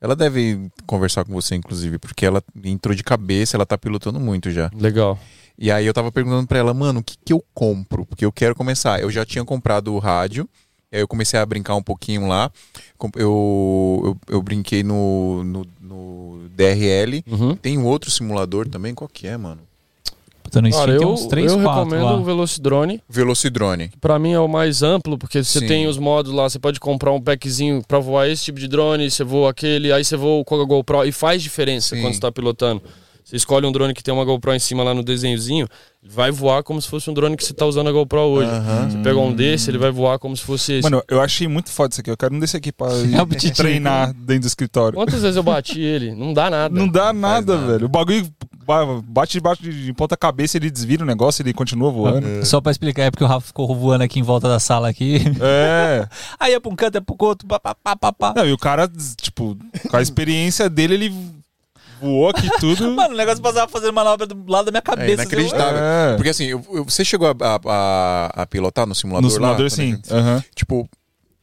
A: Ela deve conversar com você, inclusive, porque ela entrou de cabeça, ela tá pilotando muito já.
D: Legal.
A: E aí eu tava perguntando pra ela, mano, o que, que eu compro? Porque eu quero começar. Eu já tinha comprado o rádio, aí eu comecei a brincar um pouquinho lá. Eu, eu, eu brinquei no, no, no DRL.
D: Uhum.
A: Tem um outro simulador também, qual que é, mano?
B: Puta, no Cara, eu, tem uns 3,
D: eu
B: 4
D: recomendo
B: lá.
D: o Velocidrone.
A: Velocidrone.
D: Pra mim é o mais amplo, porque você
A: Sim.
D: tem os modos lá, você pode comprar um packzinho pra voar esse tipo de drone, você voa aquele, aí você voa com a GoPro e faz diferença
A: Sim.
D: quando você tá pilotando. Você escolhe um drone que tem uma GoPro em cima lá no desenhozinho, vai voar como se fosse um drone que você tá usando a GoPro hoje.
A: Aham.
D: Você pega um desse, ele vai voar como se fosse esse.
C: Mano, eu achei muito foda isso aqui. Eu quero um desse aqui pra *laughs* treinar dentro do escritório.
D: Quantas vezes eu bati ele? Não dá nada.
C: Não dá nada,
A: nada.
C: velho. O bagulho bate debaixo de ponta cabeça, ele desvira o negócio, ele continua voando.
B: É. Só pra explicar, é porque o Rafa ficou voando aqui em volta da sala aqui.
C: É. *laughs*
B: Aí é pra um canto, é pro outro, pá, pá, pá, pá.
C: Não, e o cara, tipo, com a experiência dele, ele voou aqui tudo. *laughs*
B: Mano, o negócio passava fazendo manobra do lado da minha
A: É
B: cabeça.
A: inacreditável.
C: É.
A: Porque assim, eu- eu- você chegou a, a- a- a pilotar no simulador
C: No
A: lá?
C: simulador, sim. Aham.
A: Tipo,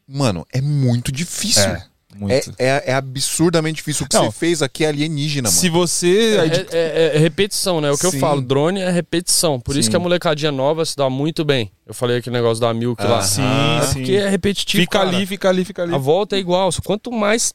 A: mano, é muito difícil.
C: É,
A: É,
C: muito.
A: é, é absurdamente difícil. O que
C: Não.
A: você fez aqui é alienígena, mano.
C: Se você.
D: É, é- é repetição, né? O que
A: Sim.
D: eu falo, drone é repetição. Por isso
C: Sim.
D: que a molecadinha nova se dá muito bem. Eu falei aquele negócio da Milk
A: Ah,
D: lá.
C: Sim,
D: É
C: sim.
D: porque é repetitivo.
C: Fica
D: cara.
C: ali, fica ali, fica ali.
D: A volta é igual. Quanto mais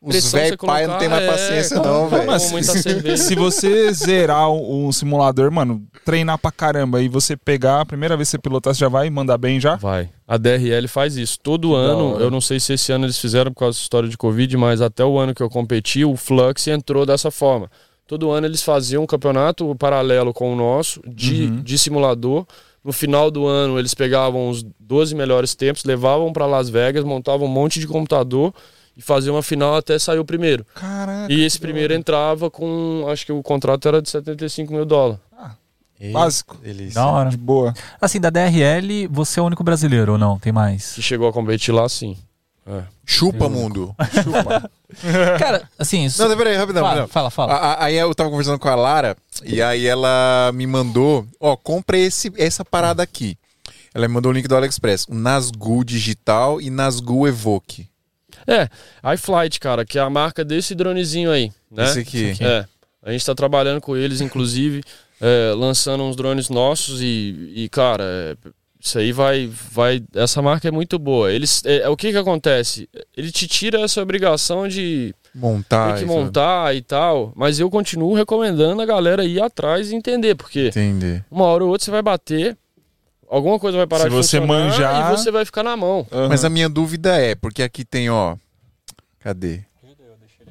A: Os
D: você
A: pai não tem mais
D: é,
A: paciência,
D: com-
A: não,
D: com
A: velho.
D: Cerveja.
C: Se você zerar um, um simulador, mano, treinar pra caramba e você pegar, a primeira vez que você pilotar, você já vai mandar bem já?
D: Vai. A DRL faz isso. Todo ano, eu não sei se esse ano eles fizeram por causa da história de Covid, mas até o ano que eu competi, o Flux entrou dessa forma. Todo ano eles faziam um campeonato paralelo com o nosso, de,
C: Uhum.
D: de simulador. No final do ano, eles pegavam os 12 melhores tempos, levavam para Las Vegas, montavam um monte de computador e faziam uma final até sair o primeiro.
C: Caraca.
D: E esse primeiro entrava com, acho que o contrato era de 75 mil dólares.
C: Básico.
E: Delícia.
B: Da hora.
C: De boa.
B: Assim, da DRL, você é o único brasileiro ou não? Tem mais?
D: Que chegou a competir lá, sim. É.
A: Chupa, mundo. Chupa. *laughs*
B: Cara, assim. isso-
A: não, peraí, rapidão.
B: fala,
A: rapidão.
B: fala, fala.
A: A- a- Aí eu tava conversando com a Lara e aí ela me mandou, ó, compra esse, essa parada aqui. Ela me mandou o link do AliExpress, o Nazgul Digital e Nazgul Evoque.
D: É, iFlight, cara, que é a marca desse dronezinho aí, né?
A: Esse aqui.
D: É, a gente tá trabalhando com eles, inclusive, é, lançando uns drones nossos e, e, cara, é, isso aí vai, vai, essa marca é muito boa. Eles, é, é, o que que acontece? Ele te tira essa obrigação de
A: Montar.
D: ter que montar e tal, mas eu continuo recomendando a galera ir atrás e entender, porque
A: Entendi.
D: uma hora ou outra você vai bater, alguma coisa vai parar
C: Se
D: de
C: você
D: funcionar
C: manjar-
D: e você vai ficar na mão.
A: Mas a minha dúvida é, porque aqui tem, ó. Cadê?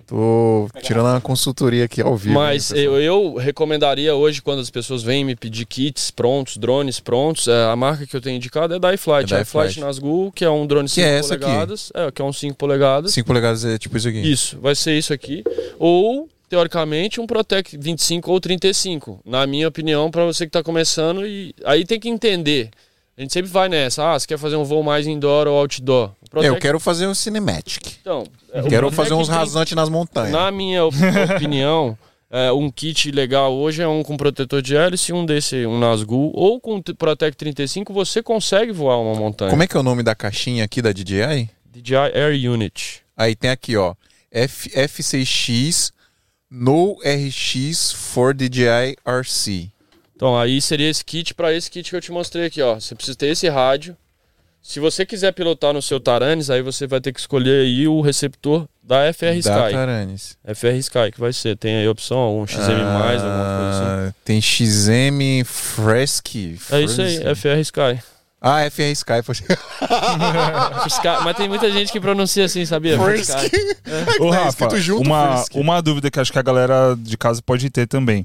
A: Tô tirando uma consultoria aqui ao vivo.
D: Mas
A: né,
D: eu, eu recomendaria hoje, quando as pessoas vêm me pedir kits prontos, drones prontos, é, a marca que eu tenho indicado é da iFlight.
A: É da
D: iFlight
A: iFlight.
D: Nazgul, que é um drone 5
A: é essa aqui?
D: polegadas. É, que é um 5 polegadas.
A: 5 polegadas é tipo isso aqui.
D: Isso, vai ser isso aqui. Ou, teoricamente, um Protec 25 ou 35. Na minha opinião, para você que está começando. E aí tem que entender. A gente sempre vai nessa. Ah, você quer fazer um voo mais indoor ou outdoor? Protec-
A: eu quero fazer um cinematic.
D: Então, é,
A: Quero fazer uns
D: 30
A: rasantes nas montanhas.
D: na minha op- *laughs* opinião, é, um kit legal hoje é um com protetor de hélice, um desse, um Nazgul, ou com Protec 35, você consegue voar uma montanha.
A: Como é que é o nome da caixinha aqui da DJI?
D: DJI Air Unit.
A: Aí tem aqui, ó. F, F6X No RX for DJI RC.
D: Então, aí seria esse kit para esse kit que eu te mostrei aqui, ó. Você precisa ter esse rádio. Se você quiser pilotar no seu Taranis, aí você vai ter que escolher aí o receptor da FR
A: Da
D: Sky.
A: Taranis.
D: FR Sky, que vai ser. Tem aí a opção, algum XM+, alguma coisa assim.
A: Ah, Tem XM Fresky.
D: É isso aí. FR Sky.
A: Ah, FR Sky. pode-
D: Sky. *laughs* Mas tem muita gente que pronuncia assim, sabia?
A: Fresky.
D: Sky.
C: Ô,
A: Tá
C: Rafa, uma,
A: Frisky.
C: uma dúvida que acho que a galera de casa pode ter também.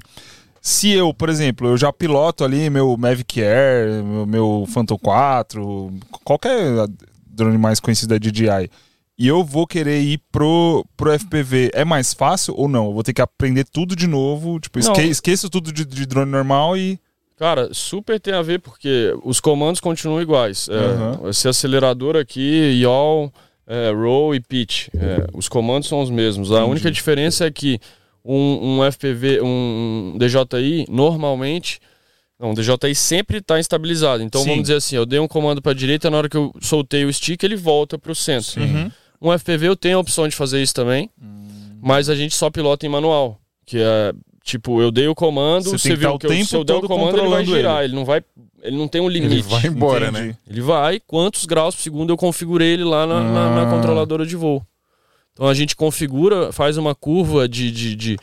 C: Se eu, por exemplo, eu já piloto ali meu Mavic Air, meu, meu Phantom 4, qualquer drone mais conhecido da DJI, e eu vou querer ir pro, pro FPV, é mais fácil ou não? Eu vou ter que aprender tudo de novo, tipo, esque, esqueço tudo de, de drone normal e...
D: Cara, super tem a ver porque os comandos continuam iguais. É,
C: Uhum.
D: Esse acelerador aqui, yaw, é, roll e pitch. É, os comandos são os mesmos. A única diferença é que um, um FPV, um DJI, normalmente. Não, o DJI sempre está estabilizado. Então
C: Sim.
D: vamos dizer assim: eu dei um comando para a direita, na hora que eu soltei o stick, ele volta para o centro.
C: Uhum.
D: Um FPV eu tenho a opção de fazer isso também, mas a gente só pilota em manual. Que é tipo, eu dei o comando,
C: Você
D: você,
C: que
D: viu
C: tá o
D: que eu, se eu der o comando, ele vai girar.
C: ele.
D: Ele. não vai. Ele não tem um limite.
A: Ele vai embora,
C: Entendi.
A: né?
D: Ele vai, quantos graus por segundo eu configurei ele lá na, na- na
C: Ah.
D: controladora de voo. Então a gente configura, faz uma curva de, de, de,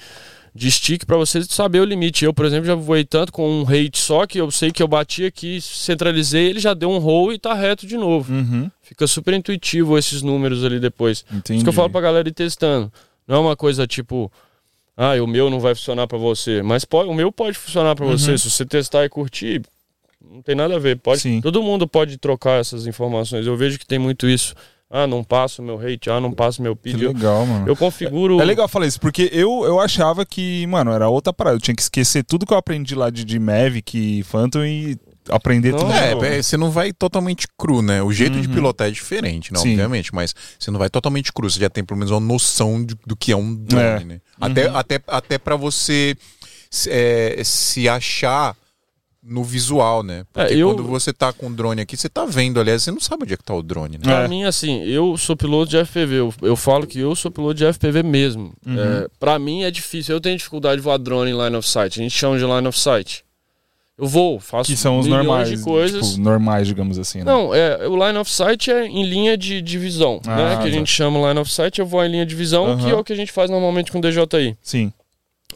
D: de stick para você saber o limite. Eu, por exemplo, já voei tanto com um rate só que eu sei que eu bati aqui, centralizei, ele já deu um roll e tá reto de novo.
C: Uhum.
D: Fica super intuitivo esses números ali depois.
C: Entendi.
D: isso que eu falo pra galera ir testando. Não é uma coisa tipo, ah, o meu não vai funcionar pra você. Mas pode, o meu pode funcionar pra você. Se você testar e curtir, não tem nada a ver. Pode,
C: Sim.
D: todo mundo pode trocar essas informações. Eu vejo que tem muito isso. Ah, não passo meu rate, ah, não passo meu
C: Que
D: pitch. Eu,
C: legal, mano.
D: eu configuro.
C: É legal falar isso, porque eu, eu achava que, mano, era outra parada. Eu tinha que esquecer tudo que eu aprendi lá de, de Mavic, Phantom e aprender tudo de
A: É, é, você não vai totalmente cru, né? O jeito de
C: Uhum.
A: pilotar é diferente, né?
C: Sim.
A: Obviamente, mas você não vai totalmente cru. Você já tem pelo menos uma noção de- do que é um drone,
C: É.
A: né? Até, até, até para você se- é, se achar no visual, né? Porque
D: É, eu-
A: quando você tá com o drone aqui, você tá vendo, aliás, você não sabe onde é que tá o drone, né?
D: Pra
C: É.
D: mim, assim, eu sou piloto de FPV. Eu, eu falo que eu sou piloto de FPV mesmo. É, pra mim é difícil. Eu tenho dificuldade de voar drone em line of sight. A gente chama de line of sight. Eu vou, faço
C: Que são os normais.
D: de coisas.
C: Tipo, normais, digamos assim. Né?
D: Não, é, o line of sight é em linha de, de visão,
C: Ah,
D: né? Que a
C: tá.
D: gente chama line of sight, eu vou em linha de visão, que
C: Aham.
D: é o que a gente faz normalmente com o DJI.
C: Sim.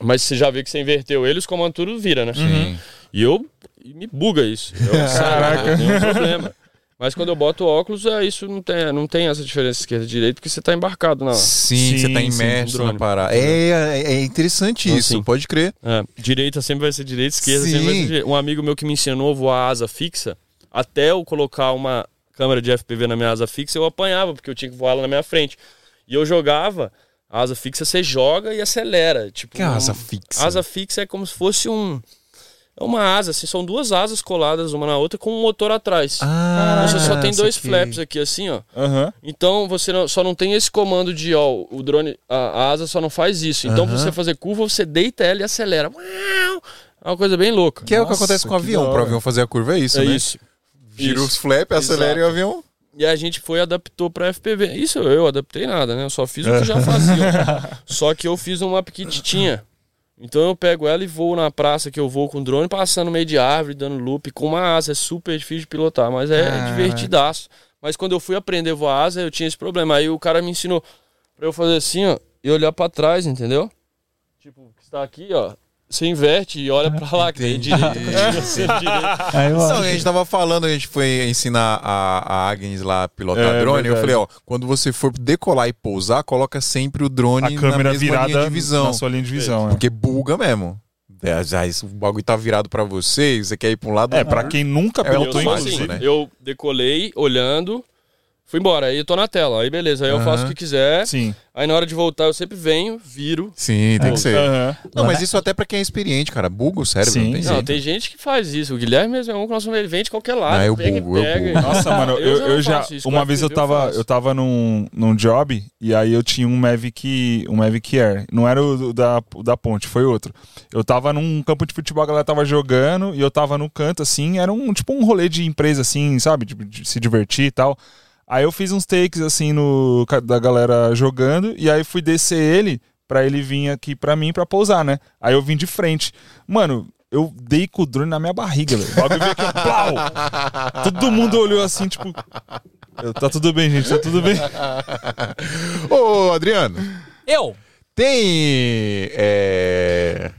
D: Mas você já vê que você inverteu ele, os comandos tudo vira, né?
A: Sim.
D: E eu me buga isso. Eu, *laughs*
C: Caraca.
D: eu tenho um problema. Mas quando eu boto óculos, é, isso não tem, não tem essa diferença esquerda e direita, porque você tá embarcado na.
A: Sim, você tá
C: Sim, sim,
A: imerso
D: drone.
A: na parada. É, é, é interessante
D: Então,
A: isso,
D: sim.
A: pode crer.
D: É, direita sempre vai ser direita, esquerda sempre vai
A: Sim.
D: ser direita. Um amigo meu que me ensinou a voar asa fixa, até eu colocar uma câmera de FPV na minha asa fixa, eu apanhava, porque eu tinha que voar ela na minha frente. E eu jogava, a asa fixa você joga e acelera. Tipo,
A: Que a
D: um-
A: asa fixa?
D: Asa fixa é como se fosse um. É uma asa, assim, são duas asas coladas uma na outra com um motor atrás.
A: Ah,
D: você só tem dois
A: saquei.
D: flaps aqui, assim, ó.
C: Aham.
D: Então você não- só não tem esse comando de, ó, o drone, a, a asa só não faz isso. Então pra
A: Aham.
D: você fazer curva, você deita ela e acelera. Uau! É uma coisa bem louca.
A: Que é o que acontece com o
C: que
A: avião. Para o avião fazer a curva é isso,
D: é
A: né?
D: isso.
A: Gira
D: Isso.
A: os flaps, acelera e o avião.
D: E a gente foi e adaptou pra FPV. Isso eu adaptei nada, né? Eu só fiz o que já fazia. *laughs* só que eu fiz uma pequititinha. Então eu pego ela e vou na praça que eu vou com o drone, passando no meio de árvore, dando loop com uma asa. É super difícil de pilotar, mas é
A: Caraca.
D: divertidaço. Mas quando eu fui aprender a voar asa, eu tinha esse problema. Aí o cara me ensinou pra eu fazer assim, ó, e olhar pra trás, entendeu? Tipo, que está aqui, ó. Você inverte e olha pra lá, que continua sendo direita.
B: Aí eu
A: Não, a gente tava falando, a gente foi ensinar a, a Agnes lá a pilotar
C: É,
A: drone. Eu falei, ó, quando você for decolar e pousar, coloca sempre o drone
C: A
A: na
C: câmera
A: mesma linha
C: virada
A: de visão.
C: na sua linha de visão. É,
A: Porque buga mesmo. É, já, esse- o bagulho tá virado pra você, você quer ir pra um lado.
C: é pra quem nunca
A: É
C: pilotou,
D: Eu sou
A: automático,
D: assim,
C: inclusive.
A: né?
D: eu decolei, olhando, fui embora. Aí eu tô na tela, aí beleza, aí eu faço o que quiser.
C: Sim.
D: Aí na hora de voltar eu sempre venho, viro.
A: Sim, tem que ser.
C: Aham.
A: Não, mas isso até pra quem é experiente, cara. Buga o cérebro,
C: Sim.
A: não tem
C: Sim.
D: Não,
A: jeito.
D: tem gente que faz isso. O Guilherme mesmo é um que nós vamos ele de qualquer lado.
A: Ah, eu
D: pega e
A: bugo, eu
D: pega.
A: bugo.
C: Nossa, mano, eu,
D: não
C: eu já.
D: faço isso,
C: uma vez eu tava,
D: faço.
C: eu tava num, num job e aí eu tinha um Mavic, um Mavic Air. Não era o do- da, o da ponte, foi outro. Eu tava num campo de futebol, a galera tava jogando e eu tava no canto, assim, era um tipo um rolê de empresa, assim, sabe? De, de se divertir e tal. Aí eu fiz uns takes, assim, no, da galera jogando e aí fui descer ele pra ele vir aqui pra mim pra pousar, né? Aí eu vim de frente. Mano, eu dei com o drone na minha barriga, velho. Todo mundo olhou assim, tipo. Tá tudo bem, gente, tá tudo bem. *laughs*
A: Ô, Adriano,
B: Eu!
A: tem é,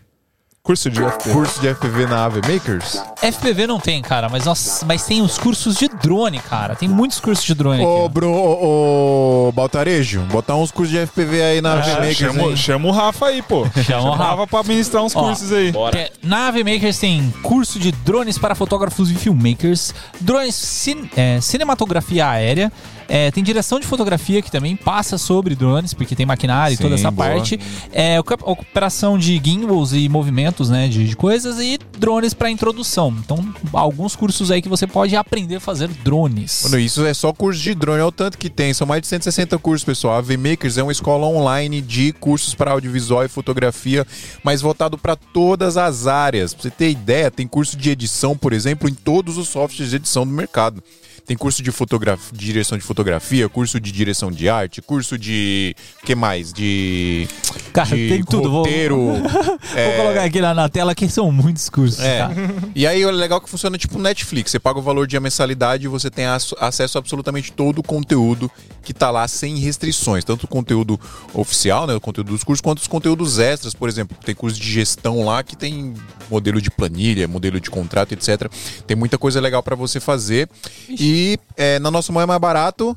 C: Curso de
A: curso de FPV na Ave Makers?
B: FPV não tem, cara, mas, nós, mas tem os cursos de drone, cara. Tem muitos cursos de drone aqui.
A: Ô. Bruno, ô, ô, Baltarejo, botar uns cursos de FPV aí na Ave Makers,
C: Chama,
A: hein?
C: chama o Rafa aí, pô. *laughs*
B: Chama o Rafa.
C: pra ministrar uns
B: Ó,
C: cursos aí.
D: Bora.
B: É, na AV Makers tem curso de drones para fotógrafos e filmmakers, drones cin- é, cinematografia aérea, é, tem direção de fotografia que também passa sobre drones, porque tem maquinário e toda essa
A: boa.
B: parte, é, operação de gimbals e movimentos né, de, de coisas e drones para introdução. Então, alguns cursos aí que você pode aprender a fazer drones.
A: Mano, isso é só curso de drone, é o tanto que tem. São mais de 160 cursos, pessoal. A VMakers é uma escola online de cursos para audiovisual e fotografia, mas voltado para todas as áreas. Pra você ter ideia, tem curso de edição, por exemplo, em todos os softwares de edição do mercado. Tem curso de, fotografia, de direção de fotografia, curso de direção de arte, curso de. que mais? De.
B: Cara,
A: de
B: tem tudo. Vou-
A: Roteiro. *laughs* é,
B: Vou colocar aqui na, na tela que são muitos cursos.
A: É.
B: tá?
A: E aí é legal que funciona tipo Netflix. Você paga o valor de mensalidade e você tem ac- acesso a absolutamente todo o conteúdo que tá lá sem restrições. Tanto o conteúdo oficial, né? O conteúdo dos cursos, quanto os conteúdos extras, por exemplo. Tem curso de gestão lá que tem modelo de planilha, modelo de contrato, etc. Tem muita coisa legal para você fazer. E é, na nossa mão é mais barato.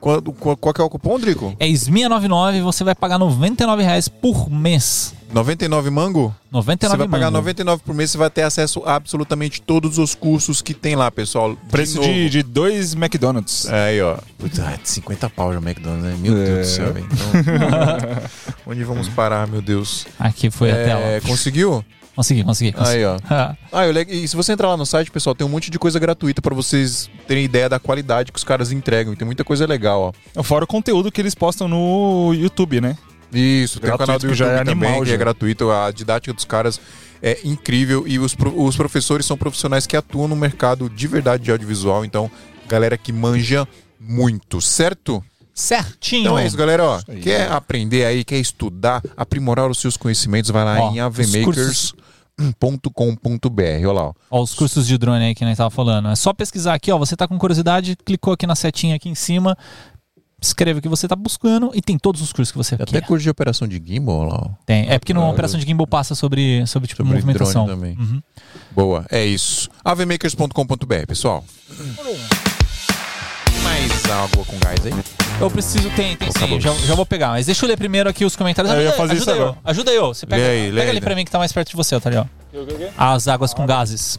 A: Qual, qual, qual que é o cupom, Drico?
B: É SMIA99 você vai pagar 99 reais por mês.
A: 99 mango?
B: 99
A: Você vai pagar
B: mango.
A: 99 por mês, você vai ter acesso a absolutamente todos os cursos que tem lá, pessoal.
C: Preço
A: novo.
C: de, de dois McDonald's.
A: É Aí, ó. Putz, ah, 50 pau já o McDonald's, né? Meu
C: É.
A: Deus do céu, velho. *laughs* Então, onde vamos parar, meu Deus?
B: Aqui foi até
A: É,
B: lá.
A: conseguiu?
B: Consegui, consegui. consegui.
A: Aí, ó. *laughs* Ah, eu le- e se você entrar lá no site, pessoal, tem um monte de coisa gratuita pra vocês terem ideia da qualidade que os caras entregam. E tem muita coisa legal, ó.
C: Fora o conteúdo que eles postam no YouTube, né?
A: Isso, tem o canal do
C: Gratuito, que
A: YouTube
C: já é
A: também,
C: animal,
A: que é
C: já.
A: gratuito. A didática dos caras é incrível e os, pro- os professores são profissionais que atuam no mercado de verdade de audiovisual. Então, galera que manja muito, certo?
B: Certinho.
A: Então é isso, galera. Ó,
C: aí.
A: quer aprender aí, quer estudar, aprimorar os seus conhecimentos, vai lá
B: Ó,
A: em
B: os cursos-
A: avmakers.com.br. Olha lá, ó.
B: Ó, os cursos de drone aí que nós tava falando. É só pesquisar aqui, ó. Você tá com curiosidade, clicou aqui na setinha aqui em cima, escreve o que você tá buscando e tem todos os cursos que você
A: Tem até
B: quer.
A: curso de operação de gimbal, olha lá, ó.
B: Tem. É porque numa operação de gimbal passa sobre, sobre tipo,
A: Sobre
B: movimentação.
A: drone também.
B: Uhum.
A: Boa, é isso. avmakers.com.br, pessoal. Mais água com gás aí?
B: Eu preciso, tem, tem sim,
A: Acabou.
B: já, já vou pegar. Mas deixa eu ler primeiro aqui os comentários.
C: Eu ia
B: Ajuda,
C: fazer
B: ajuda
C: isso
B: ó.
C: agora.
B: Ajuda ó. Você pega,
A: Lê aí, lê
B: pega
A: aí,
B: ali
A: lê.
B: pra mim que tá mais perto de você, Otário. As águas com gases.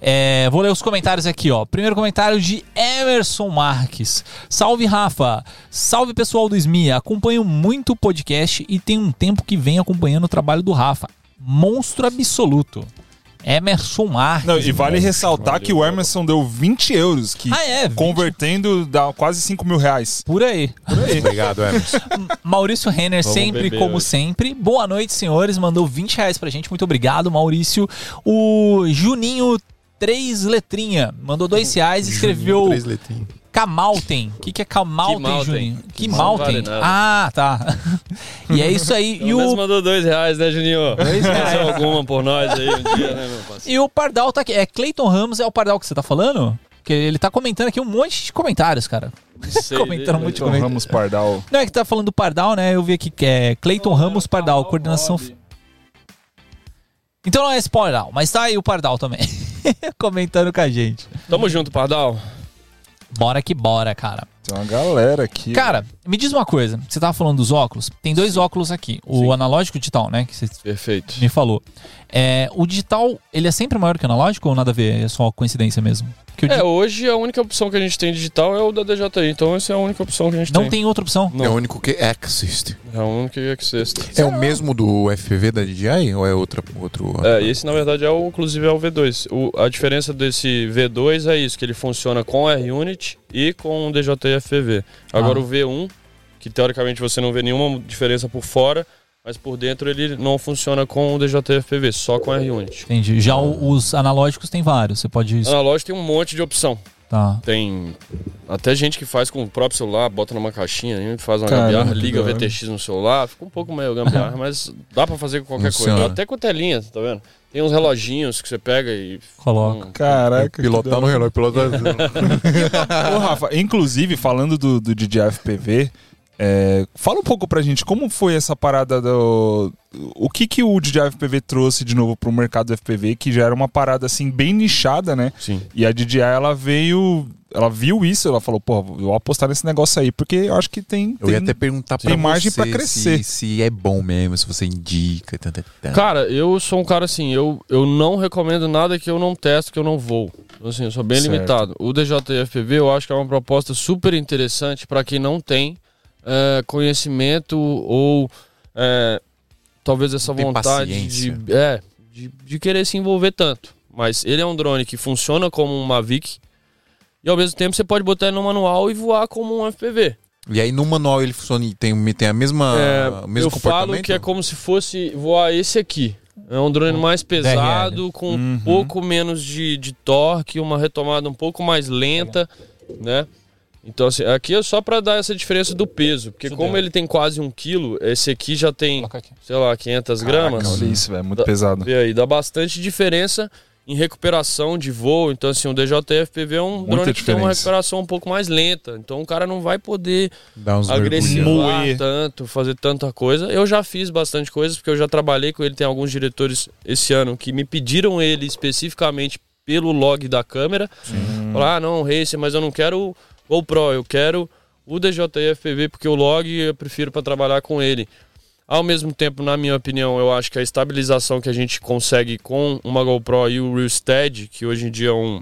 B: É, vou ler os comentários aqui, ó. Primeiro comentário de Emerson Marques. Salve, Rafa. Salve, pessoal do SMIA. Acompanho muito o podcast e tem um tempo que venho acompanhando o trabalho do Rafa. Monstro absoluto. Emerson Marques.
C: Não, e vale
B: mano.
C: ressaltar que o Emerson deu 20 euros, que
B: Ah, é? 20?
C: convertendo dá quase 5 mil reais.
B: Por aí.
A: Obrigado, Emerson.
B: Maurício Renner,
D: Vamos
B: sempre
D: beber
B: como
D: hoje.
B: sempre. Boa noite, senhores. Mandou 20 reais pra gente. Muito obrigado, Maurício. O Juninho Três Letrinha mandou dois reais e escreveu
A: Três letrinhas.
B: Camalten. O que, que é Camalten. Juninho? Que
D: vale nada.
B: ah, tá. *laughs* e é isso aí. e
D: Pelo menos
B: o,
D: mandou dois reais, né, Juninho?
B: Dois reais.
D: Alguma por nós aí um dia, né, meu parceiro?
B: e o Pardal tá aqui. É Cleiton Ramos, é o Pardal que você tá falando? Que ele tá comentando aqui um monte de comentários, cara.
D: Sei, *laughs*
B: Comentando
D: né,
B: muito
C: Então,
B: comentário.
C: Ramos Pardal.
B: Não é que tá falando do Pardal, né? Eu vi aqui que é Cleiton Ramos Pardal, coordenação. Então não é esse Pardal, mas tá aí o Pardal também. *laughs* Comentando com a gente.
D: Tamo junto, Pardal.
B: Bora que bora, cara.
C: Tem uma galera aqui.
B: Cara, me diz uma coisa. Você tava falando dos óculos? Tem dois óculos aqui. O
D: Sim.
B: analógico e o digital, né? Que você
D: Perfeito.
B: me falou. É, o digital, ele é sempre maior que o analógico ou nada a ver? É só coincidência mesmo?
D: É,
B: di-
D: hoje a única opção que a gente tem digital é o da DJI, então essa é a única opção que a gente
B: não
D: tem.
B: tem outra opção?
D: Não.
A: É o único que existe.
D: É o único que existe.
A: É o mesmo do FPV da DJI ou é outra, outro?
D: É, esse na verdade é o, inclusive é o V2. O- a diferença desse V2 é isso, que ele funciona com R-Unit e com o DJI FPV. Agora
B: Ah.
D: o V1, que teoricamente você não vê nenhuma diferença por fora, mas por dentro ele não funciona com o DJI FPV, só com R-Unit.
B: Entendi. Já os analógicos tem vários. Você pode.
D: Analógico tem um monte de opção.
B: Tá.
D: Tem até gente que faz com o próprio celular, bota numa caixinha, faz uma
C: Caramba,
D: gambiarra, liga o. VTX no celular, fica um pouco meio gambiarra, *laughs* mas dá pra fazer com qualquer
A: Funciona.
D: coisa. Até com telinha, tá vendo? Tem uns reloginhos que você pega e.
B: Coloca.
D: Hum,
C: Caraca.
A: Pilotar no relógio, pilotar. *laughs*
C: Ô, Rafa, inclusive, falando do, do DJI FPV, é, fala um pouco pra gente como foi essa parada do. O que, que o DJI FPV trouxe de novo pro mercado do FPV, que já era uma parada assim bem nichada, né?
D: Sim.
C: E a DJI ela veio. Ela viu isso, ela falou, pô, vou apostar nesse negócio aí, porque eu acho que tem.
A: Eu ia
C: tem-
A: até perguntar pra
C: tem margem
A: você
C: pra crescer.
A: Se, se é bom mesmo, se você indica. Tá, tá, tá.
D: Cara, eu sou um cara assim, eu, eu não recomendo nada que eu não testo, que eu não vou. Então, Assim, eu sou bem
C: Certo.
D: limitado. O DJI FPV eu acho que é uma proposta super interessante para quem não tem é, conhecimento ou é, talvez essa
A: Tem
D: vontade
A: paciência.
D: de, é, de, de querer se envolver tanto. Mas ele é um drone que funciona como um Mavic e ao mesmo tempo você pode botar ele no manual e voar como um FPV.
A: E aí no manual ele funciona e tem, tem a mesma,
D: É,
A: o mesmo
D: eu falo
A: comportamento?
D: que é como se fosse voar esse aqui. É um drone mais pesado, com um
C: Uhum.
D: pouco menos de, de torque, uma retomada um pouco mais lenta, né? Então, assim, aqui é só para dar essa diferença do peso, porque
B: Isso
D: como
B: deu.
D: ele tem quase um quilo, esse aqui já tem,
B: aqui.
D: sei lá, 500 gramas.
C: Olha isso, velho, muito
D: Dá-
C: pesado.
D: Vê aí, dá bastante diferença em recuperação de voo. Então, assim, o DJI FPV é um
C: Muita
D: drone que tem uma recuperação um pouco mais lenta. Então, o cara não vai poder agressivar tanto, fazer tanta coisa. Eu já fiz bastante coisa, porque eu já trabalhei com ele. Tem alguns diretores esse ano que me pediram ele especificamente pelo log da câmera. Falar, ah, não, Racer, mas eu não quero GoPro, eu quero o DJI FPV porque o log eu prefiro para trabalhar com ele. Ao mesmo tempo, na minha opinião, eu acho que a estabilização que a gente consegue com uma GoPro e o RealSteady, que hoje em dia é, um,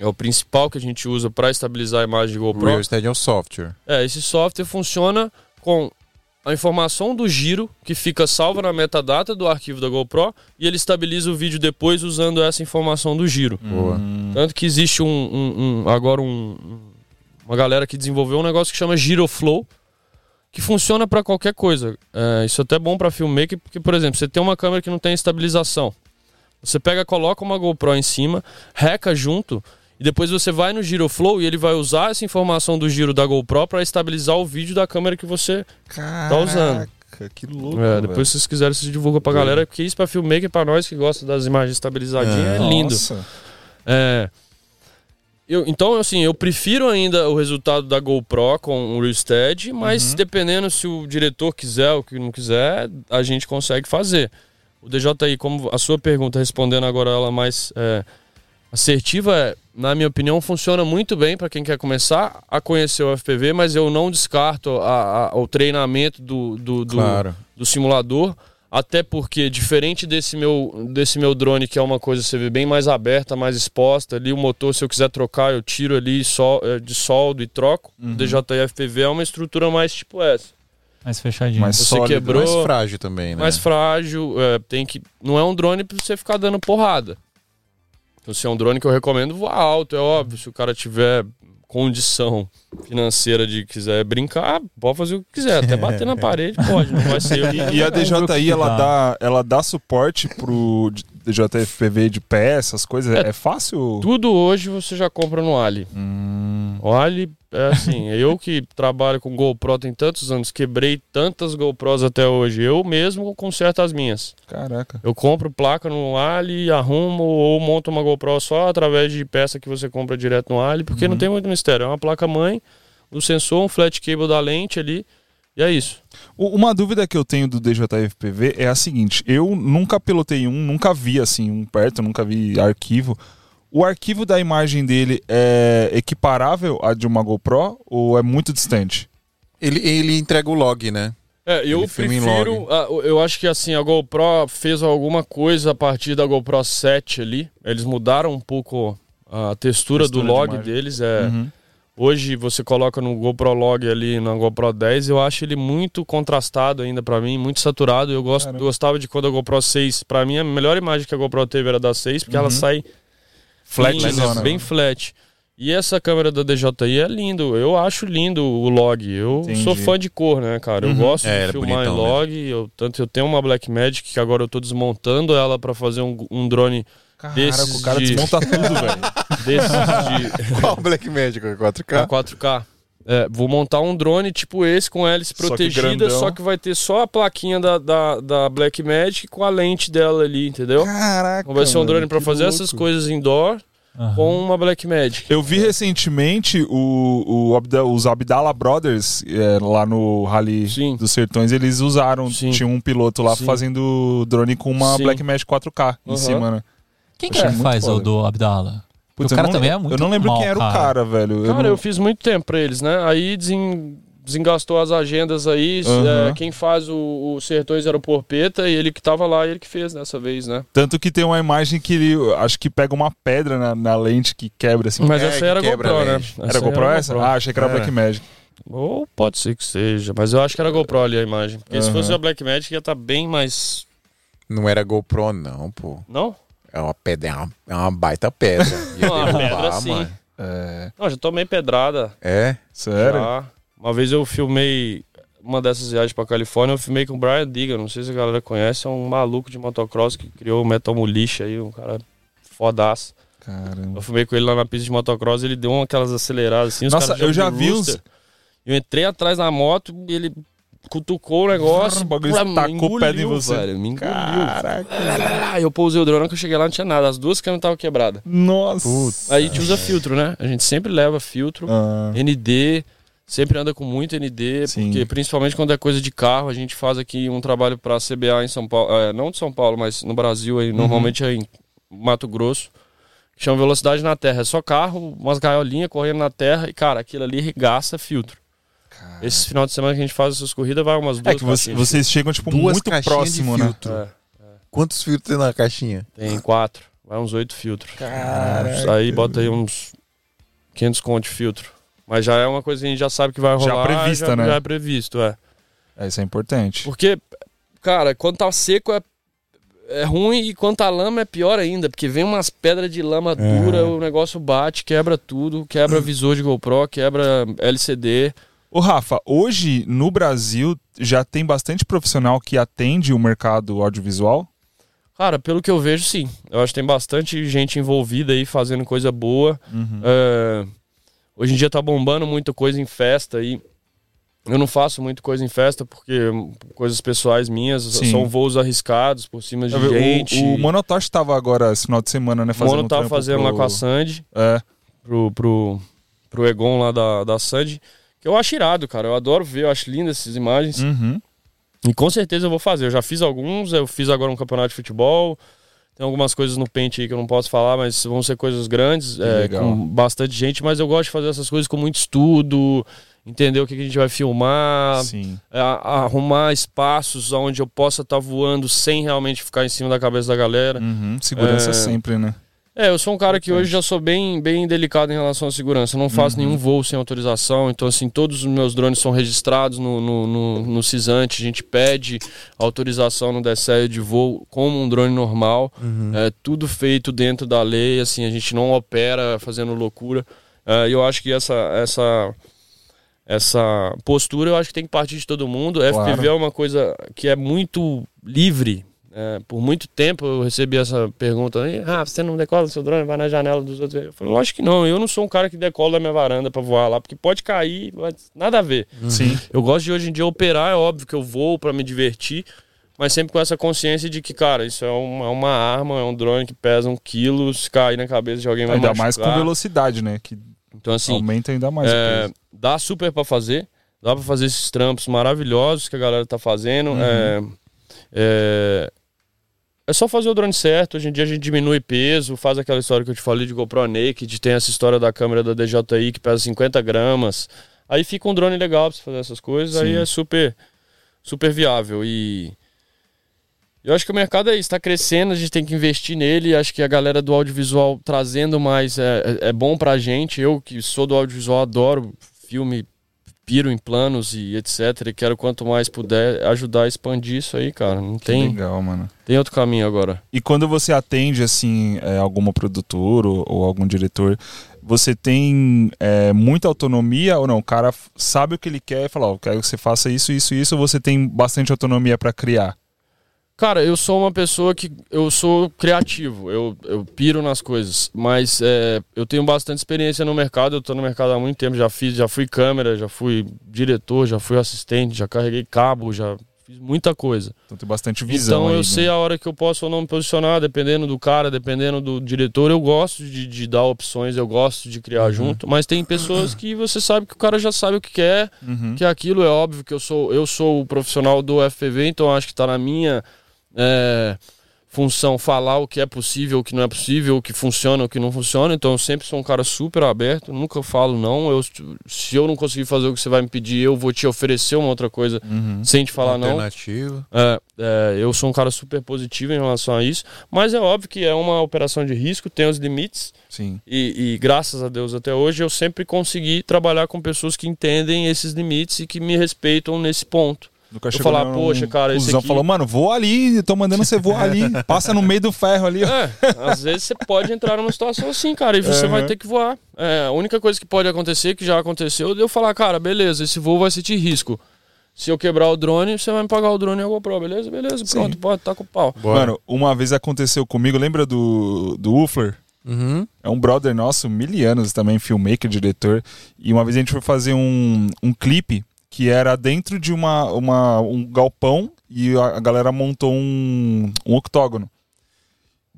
D: é o principal que a gente usa para estabilizar a imagem de GoPro.
A: O RealSteady é o software.
D: É, esse software funciona com a informação do giro que fica salva na metadata do arquivo da GoPro e ele estabiliza o vídeo depois usando essa informação do giro.
A: Boa.
D: Tanto que existe um, um- um- agora um- uma galera que desenvolveu um negócio que chama Giroflow, que funciona para qualquer coisa. É, isso é até bom para filmmaker, porque, por exemplo, você tem uma câmera que não tem estabilização. Você pega, coloca uma GoPro em cima, reca junto, e depois você vai no Giroflow e ele vai usar essa informação do giro da GoPro para estabilizar o vídeo da câmera que você tá usando.
C: Caraca, que louco.
D: É, depois, se vocês quiserem, vocês divulgam pra galera, porque isso pra filmmaker, pra nós que gosta das imagens estabilizadinhas, é, lindo.
C: Nossa.
D: É. Eu, então, assim, eu prefiro ainda o resultado da GoPro com o RealSteady, mas dependendo se o diretor quiser ou que não quiser, a gente consegue fazer. O DJI, como a sua pergunta, respondendo agora ela mais é, assertiva, é, na minha opinião, funciona muito bem para quem quer começar a conhecer o FPV, mas eu não descarto a- a- o treinamento do, do, do,
A: Claro.
D: do simulador. Até porque, diferente desse meu, desse meu drone, que é uma coisa você vê bem mais aberta, mais exposta, ali o motor, se eu quiser trocar, eu tiro ali sol, eh, de soldo e troco. O DJI FPV é uma estrutura mais tipo essa.
B: Mais fechadinho.
C: Mais
D: Você
C: sólido.
D: quebrou,
A: Mais frágil também, né?
D: mais frágil, é, tem que. Não é um drone pra você ficar dando porrada. Então, se é um drone que eu recomendo voar alto, é óbvio. Se o cara tiver condição financeira de quiser brincar, pode fazer o que quiser. Até bater na *laughs* parede, pode, não vai ser.
C: E a DJI, ela
B: Dá.
C: dá, ela dá suporte pro DJI FPV de pé, essas coisas? É,
D: É,
C: fácil?
D: Tudo hoje você já compra no Ali.
C: Hum,
D: O Ali é assim, *laughs* eu que trabalho com GoPro tem tantos anos, quebrei tantas GoPros até hoje. Eu mesmo conserto as minhas.
C: caraca.
D: Eu compro placa no Ali, arrumo ou monto uma GoPro só através de peça que você compra direto no Ali, porque não tem muito mistério. É uma placa mãe, o sensor, um flat cable da lente ali, e é isso.
C: Uma dúvida que eu tenho do DJI FPV é a seguinte: eu nunca pilotei um, nunca vi assim um perto, nunca vi arquivo. O arquivo da imagem dele é equiparável à de uma GoPro ou é muito distante?
A: Ele, ele entrega o log, né?
D: É, eu prefiro. a- eu acho que assim, a GoPro fez alguma coisa a partir da GoPro 7 ali. Eles mudaram um pouco a textura,
C: Textura
D: do
C: de
D: log
C: imagem.
D: deles. É,
C: Uhum.
D: Hoje você coloca no GoPro Log ali na GoPro 10, eu acho ele muito contrastado ainda pra mim, muito saturado. Eu gosto,
C: Caramba.
D: gostava de quando a GoPro 6, pra mim a melhor imagem que a GoPro teve era da 6, porque ela sai
C: Flat
D: bem,
C: zona.
D: bem flat. E essa câmera da DJI é lindo, eu acho lindo o log. Eu
C: Entendi.
D: sou fã de cor, né, cara? Eu
C: Uhum.
D: gosto
A: É,
D: de
A: é
D: filmar em
A: bonitão
D: log. Eu, tanto eu tenho uma Blackmagic que agora eu tô desmontando ela pra fazer um, um drone
C: Caraca,
D: Desses
C: o cara
D: de-
C: desmonta tudo, velho. *laughs*
D: desses de
A: Qual Black Magic? 4K?
D: a 4K. É, vou montar um drone tipo esse com hélice
C: Só que
D: protegida, só que vai ter só a plaquinha da, da, da Blackmagic com a lente dela ali, entendeu?
C: Caraca.
D: Então vai ser um drone
C: que
D: fazer
C: louco.
D: essas coisas indoor
B: Aham.
D: com uma Blackmagic.
C: Eu vi recentemente o, o Abda- os Abdala Brothers é, lá no Rally
D: Sim.
C: dos Sertões, eles usaram,
D: Sim.
C: tinha um piloto lá
D: Sim.
C: fazendo drone com uma
D: Sim.
C: Blackmagic 4K em
D: Aham.
C: cima, né?
B: Quem que é que faz o
C: foda.
B: do Abdala?
C: Putz,
B: o cara
C: eu
B: também é muito
C: Eu não lembro
B: mal,
C: quem era
B: cara.
C: o cara, velho.
D: Cara,
C: não-
D: eu fiz muito tempo pra eles, né? Aí desen- desengastou as agendas aí.
C: Aham.
D: é, quem faz o, o Sertões era o Porpeta e ele que tava lá, ele que fez dessa vez, né?
C: Tanto que tem uma imagem que ele, acho que pega uma pedra na, na lente que quebra assim.
D: Mas
A: É,
D: essa era GoPro, né?
A: lente.
C: Era
D: Essa
C: GoPro essa?
D: GoPro.
C: Ah, achei que era
A: Era.
C: Blackmagic.
D: Ou pode ser que seja, mas eu acho que era GoPro ali a imagem. Porque se
C: Aham.
D: fosse a Blackmagic ia estar bem mais.
A: Não era GoPro, não, pô.
D: Não?
A: É uma pedra, é uma, é uma baita pedra. Ia *laughs*
D: Uma
A: derrubar,
D: pedra, sim.
C: É,
D: Não, já tomei pedrada.
A: É?
C: sério?
D: Já. Uma vez eu filmei uma dessas viagens pra Califórnia, eu filmei com o Brian Diga, não sei se a galera conhece, é um maluco de motocross que criou o Metal Mulicha aí, um cara fodaço.
C: Caramba.
D: Eu filmei com ele lá na pista de motocross, ele deu aquelas aceleradas assim, os
C: Nossa,
D: caras
C: eu já vi uns.
D: Eu entrei atrás da moto e ele cutucou o negócio.
C: O bagulho tacou
D: engoliu,
C: pedra em você.
D: Velho, me engoliu.
C: Caraca.
D: Eu pousei o drone que eu cheguei lá não tinha nada, as duas câmeras estavam quebradas.
C: Nossa.
D: Aí a gente usa filtro, né? A gente sempre leva filtro,
C: Ah,
D: ND, sempre anda com muito ND,
C: Sim.
D: porque principalmente quando é coisa de carro, a gente faz aqui um trabalho para CBA em São Paulo, é, não de São Paulo, mas no Brasil, aí, normalmente é em Mato Grosso, que chama velocidade na terra. É só carro, umas gaiolinhas correndo na terra e, cara, aquilo ali regaça filtro. Cara. Esse final de semana que a gente faz essas corridas vai umas duas
C: É que você, vocês chegam, tipo, duas muito próximo, né? É, é.
A: Quantos filtros tem na caixinha?
D: Tem quatro. Vai uns oito filtros. Caraca. Aí bota aí uns 500 conto de filtro. Mas já é uma coisa que a gente já sabe que vai rolar.
C: Já prevista,
D: já,
C: né?
D: Já é previsto, é.
C: é. Isso é importante.
D: Porque, cara, quando tá seco é, é ruim e quando tá lama é pior ainda. Porque vem umas pedras de lama é. dura, o negócio bate, quebra tudo. Quebra visor de GoPro, quebra LCD.
C: Ô Rafa, hoje no Brasil já tem bastante profissional que atende o mercado audiovisual?
D: Cara, pelo que eu vejo, sim. Eu acho que tem bastante gente envolvida aí fazendo coisa boa. Uhum. É, hoje em dia tá bombando muita coisa em festa aí. Eu não faço muito coisa em festa porque coisas pessoais minhas Sim. são voos arriscados por cima de gente.
C: O, o Monotosh estava agora esse final de semana, né?
D: Fazendo o Mono tava um fazendo pro... lá com a Sandy.
C: É.
D: Pro, pro, pro Egon lá da, da Sandy. Que eu acho irado, cara. Eu adoro ver, eu acho lindas essas imagens.
C: Uhum.
D: E com certeza eu vou fazer. Eu já fiz alguns, eu fiz agora um campeonato de futebol. Tem algumas coisas no pente aí que eu não posso falar, mas vão ser coisas grandes, é, com bastante gente. Mas eu gosto de fazer essas coisas com muito estudo, entender o que, a gente vai filmar, é, arrumar espaços onde eu possa estar tá voando sem realmente ficar em cima da cabeça da galera.
C: Uhum. Segurança é... sempre, né?
D: É, eu sou um cara que hoje já sou bem, bem delicado em relação à segurança. Eu não faço uhum. nenhum voo sem autorização. Então, assim, todos os meus drones são registrados no, no, no, no CISANTE. A gente pede autorização no DSE de voo como um drone normal. Uhum. É tudo feito dentro da lei. Assim, a gente não opera fazendo loucura. É, e eu acho que essa, essa, essa postura eu acho que tem que partir de todo mundo. Claro. FPV é uma coisa que é muito livre é, por muito tempo eu recebi essa pergunta: ah, você não decola seu drone, vai na janela dos outros. Eu falei: lógico que não, eu não sou um cara que decola da minha varanda para voar lá, porque pode cair, mas nada a ver.
C: Uhum. Sim.
D: Eu gosto de hoje em dia operar, é óbvio que eu vou para me divertir, mas sempre com essa consciência de que, cara, isso é uma, é uma arma, é um drone que pesa um quilo, se cair na cabeça de alguém vai
C: Ainda
D: machucar.
C: mais com velocidade, né? Que
D: então, assim,
C: aumenta ainda mais.
D: É, dá super para fazer, dá para fazer esses trampos maravilhosos que a galera tá fazendo. Uhum. É, é, é só fazer o drone certo. Hoje em dia a gente diminui peso, faz aquela história que eu te falei de GoPro Naked, tem essa história da câmera da DJI que pesa 50 gramas. Aí fica um drone legal pra você fazer essas coisas, Sim. aí é super, super viável. E eu acho que o mercado é está crescendo, a gente tem que investir nele. Acho que a galera do audiovisual trazendo mais é, é, é bom pra gente. Eu que sou do audiovisual adoro filme piro em planos e etc. E quero quanto mais puder ajudar a expandir isso aí, cara. Não que tem.
C: Legal, mano.
D: Tem outro caminho agora.
C: E quando você atende, assim, é, alguma produtora ou, ou, algum diretor, você tem é, muita autonomia ou não? O cara sabe o que ele quer e fala, ó, oh, quero que você faça isso, isso, isso, ou você tem bastante autonomia para criar?
D: Cara, eu sou uma pessoa que. Eu sou criativo, eu, eu piro nas coisas. Mas é, eu tenho bastante experiência no mercado, eu tô no mercado há muito tempo, já fiz, já fui câmera, já fui diretor, já fui assistente, já carreguei cabo, já fiz muita coisa.
C: Então tem bastante visão.
D: Então eu
C: aí,
D: sei
C: né?
D: a hora que eu posso ou não me posicionar, dependendo do cara, dependendo do diretor. Eu gosto de, de dar opções, eu gosto de criar uhum. junto. Mas tem pessoas que você sabe que o cara já sabe o que quer, uhum. que aquilo é óbvio que eu sou, eu sou o profissional do FPV, então acho que tá na minha é, função falar o que é possível, o que não é possível, o que funciona, o que não funciona. Então eu sempre sou um cara super aberto, nunca falo não. Eu, se eu não conseguir fazer o que você vai me pedir, eu vou te oferecer uma outra coisa
C: uhum.
D: sem te falar
A: não. Alternativa.
D: É, é, eu sou um cara super positivo em relação a isso, mas é óbvio que é uma operação de risco, tem os limites.
C: Sim.
D: E, e graças a Deus até hoje eu sempre consegui trabalhar com pessoas que entendem esses limites e que me respeitam nesse ponto.
C: Nunca
D: eu falar, poxa, cara, esse aqui...
C: falou, mano, voa ali, tô mandando você voar ali, *laughs* passa no meio do ferro ali.
D: É, às vezes você pode entrar numa situação assim, cara, e você uhum. vai ter que voar. É, a única coisa que pode acontecer, que já aconteceu, é eu falar, cara, beleza, esse voo vai ser de risco. Se eu quebrar o drone, você vai me pagar o drone e a GoPro, beleza? Beleza, Sim. pronto, pode, tá com o pau.
C: Bora. Mano, uma vez aconteceu comigo, lembra do, do Ufler?
A: Uhum.
C: É um brother nosso, mil anos também, filmmaker, diretor. E uma vez a gente foi fazer um, um clipe que era dentro de uma, uma, um galpão e a, galera montou um, um octógono.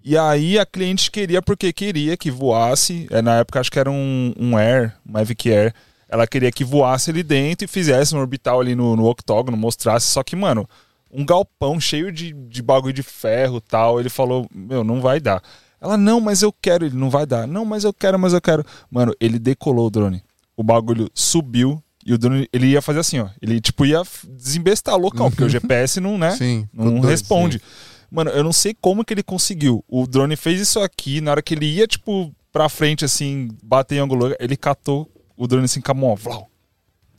C: E aí a cliente queria, porque queria que voasse, é, na época acho que era um, um Air, um Mavic Air, ela queria que voasse ali dentro e fizesse um orbital ali no, no octógono, mostrasse, só que, mano, um galpão cheio de, de bagulho de ferro tal, ele falou, meu, não vai dar. Ela, não, mas eu quero, ele não vai dar. Não, mas eu quero, mas eu quero. Mano, ele decolou o drone. O bagulho subiu, E o drone, ele ia fazer assim, ó. Ele, tipo, ia desembestar loucão, porque o *laughs* GPS não, né?
A: Sim.
C: Não responde.
A: sim.
C: Mano, eu não sei como que ele conseguiu. O drone fez isso aqui, na hora que ele ia, tipo, pra frente, assim, bater em algum lugar, ele catou o drone assim com a mão, ó, vlau.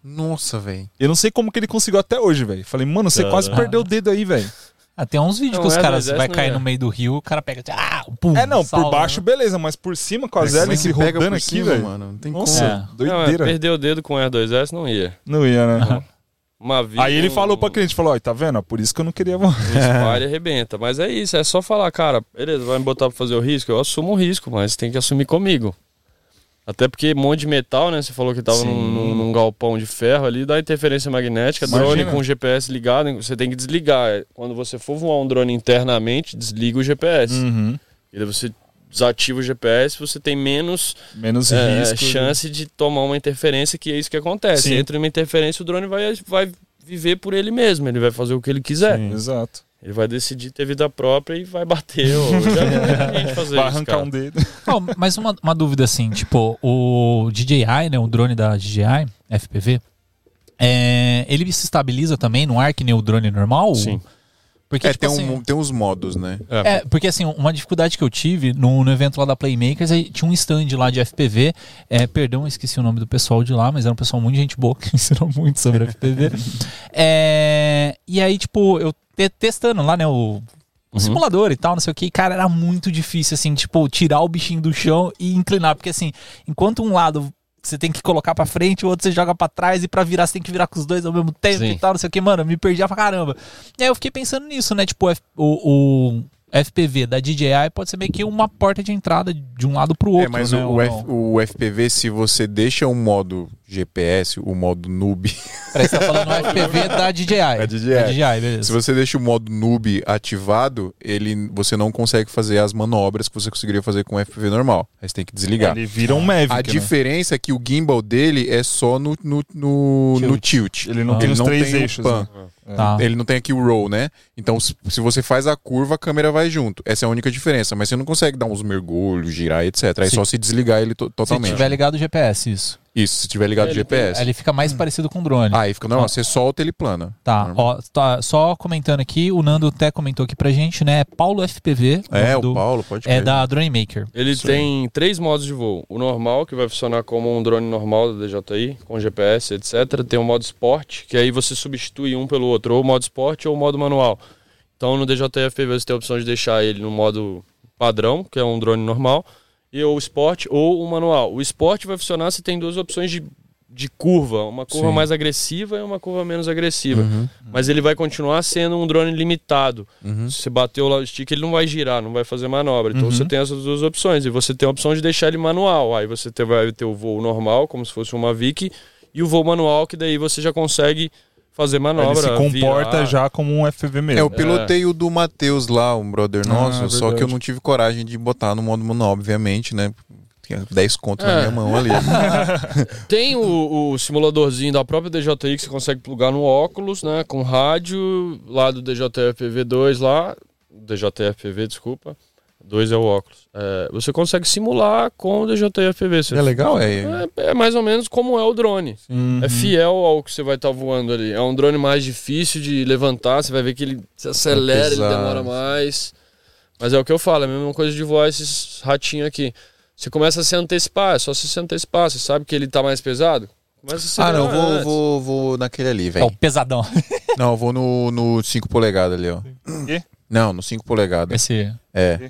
A: Nossa, velho.
C: Eu não sei como que ele conseguiu até hoje, velho. Falei, mano, você quase perdeu o dedo aí, velho.
B: Ah, tem uns vídeos
D: Não,
B: que os
D: é,
B: caras vai cair
D: é.
B: no meio do rio, o cara pega. Ah, pum,
C: É, não,
B: salva,
C: por baixo,
B: né?
C: beleza, mas por cima, com as
A: é
C: hélices rodando aqui, velho.
A: mano. Não tem
C: Nossa,
B: É.
D: Não, é,
C: doideira.
D: perder o dedo com o R2S não ia.
C: Não ia, né?
D: Uma vida,
C: Aí ele
D: um-
C: falou pra cliente, falou, ó, tá vendo? Por isso que eu não queria voar.
D: Um Spire arrebenta. Mas é isso, é só falar, cara, beleza, vai me botar pra fazer o risco? Eu assumo o risco, mas tem que assumir comigo. Até porque um monte de metal, né? Você falou que tava
C: Sim.
D: num, num- num galpão de ferro ali, dá interferência magnética, drone
C: Imagina.
D: com GPS ligado, você tem que desligar. Quando você for voar um drone internamente, desliga o GPS.
C: Uhum.
D: E daí você desativa o GPS, você tem menos
C: Menos
D: é,
C: risco.
D: chance de tomar uma interferência, que é isso que acontece.
C: Sim.
D: Entra uma interferência, o drone vai, vai viver por ele mesmo, ele vai fazer o que ele quiser.
C: Exato.
D: Ele vai decidir ter vida própria e vai bater. Ou já *laughs* fazer
C: Vai
D: isso,
C: arrancar
D: cara.
C: um dedo.
B: Ó, mas uma, uma dúvida assim, tipo, o DJI, né, o drone da DJI, FPV, é, ele se estabiliza também no ar que nem o drone normal?
D: Sim.
B: Porque,
A: É,
B: tipo
A: tem,
B: assim,
A: um, tem uns modos, né?
B: É, porque assim, uma dificuldade que eu tive no, no evento lá da Playmakers, aí tinha um stand lá de FPV, é, perdão, eu esqueci o nome do pessoal de lá, mas era um pessoal muito gente boa, *laughs* que ensinou muito sobre FPV. *laughs* É, e aí, tipo, eu te- testando lá, né, o, o simulador e tal, não sei o que, cara, era muito difícil, assim, tipo, tirar o bichinho do chão e inclinar, porque assim, enquanto um lado você tem que colocar pra frente, o outro você joga pra trás e pra virar você tem que virar com os dois ao mesmo tempo
D: Sim.
B: e tal, não sei o que, mano, me perdia pra caramba. E aí eu fiquei pensando nisso, né, tipo, o- o FPV da DJI pode ser meio que uma porta de entrada de um lado pro outro,
A: é, mas
B: né,
A: o, o? F- o FPV, se você deixa o modo GPS, o modo noob, *laughs*
B: Peraí, você tá falando *laughs* o FPV da DJI.
A: Da DJI.
B: Da DJI, beleza.
A: se você deixa o modo noob ativado, ele, você não consegue fazer as manobras que você conseguiria fazer com o FPV normal. Aí você tem que desligar.
C: Ele vira um Mavic,
A: A
C: né?
A: diferença é que o gimbal dele é só no, no, no, no tilt.
C: Ele não
B: Ah.
C: tem os
A: não
C: três
A: tem o
C: eixos,
A: pan.
C: né?
B: Tá.
A: Ele não tem aqui o roll, né? Então, se você faz a curva, a câmera vai junto. Essa é a única diferença. Mas você não consegue dar uns mergulhos, girar, etc. É só se desligar ele to-
B: Se
A: totalmente.
B: tiver ligado o GPS, isso.
A: Isso, se tiver ligado o
D: Ele
A: GPS.
B: Ele fica mais parecido com o drone.
A: Aí fica, não, você solta ele plana.
B: Tá,
A: Normal.
B: ó, tá, só comentando aqui, o Nando até comentou aqui pra gente, né? Paulo FPV.
A: É,
B: do-
A: o Paulo, pode
B: É da Drone Maker.
D: Ele tem três modos de voo. O normal, que vai funcionar como um drone normal da DJI, com GPS, etc. Tem o modo Sport, que aí você substitui um pelo outro, ou o modo Sport ou o modo manual. Então no DJI FPV você tem a opção de deixar ele no modo padrão, que é um drone normal, e o Sport ou o manual. O Sport vai funcionar se tem duas opções de, de curva, uma curva
A: Sim.
D: mais agressiva e uma curva menos agressiva.
A: Uhum,
D: Mas ele vai continuar sendo um drone limitado.
A: uhum.
D: Se você bateu lá o stick, ele não vai girar, não vai fazer manobra. Então você tem essas duas opções. E você tem a opção de deixar ele manual. Aí você vai ter o voo normal, como se fosse uma Vic, e o voo manual, que daí você já consegue fazer
C: Ele
D: manobra.
C: se comporta
D: virar.
C: já como um FPV mesmo.
A: É, eu pilotei o do Matheus lá, um brother
C: Ah,
A: nosso, só
C: verdade.
A: que eu não tive coragem de botar no modo manual, obviamente, né? Tinha 10 contos
D: É.
A: na minha mão ali. *laughs*
D: Tem o, o simuladorzinho da própria DJI que você consegue plugar no óculos, né? Com rádio, lá do DJI FPV2 lá. DJI FPV, desculpa. 2 é o óculos. É, você consegue simular com o DJI FPV. Você
A: é legal, é.
D: É, é mais ou menos como é o drone.
C: Uhum.
D: É fiel ao que você vai estar voando ali. É um drone mais difícil de levantar, você vai ver que ele se acelera, ele demora mais. Mas é o que eu falo, é a mesma coisa de voar esses ratinhos aqui. Você começa a se antecipar, é só você se antecipar. Você sabe que ele tá mais pesado? Começa a se
A: Ah, não, vou,
D: antes.
A: vou, vou naquele ali,
B: É o
A: velho.
B: pesadão.
A: Não, eu vou no, no 5 polegadas ali, ó.
C: Quê?
A: Não, no 5 polegadas.
B: Esse.
A: É.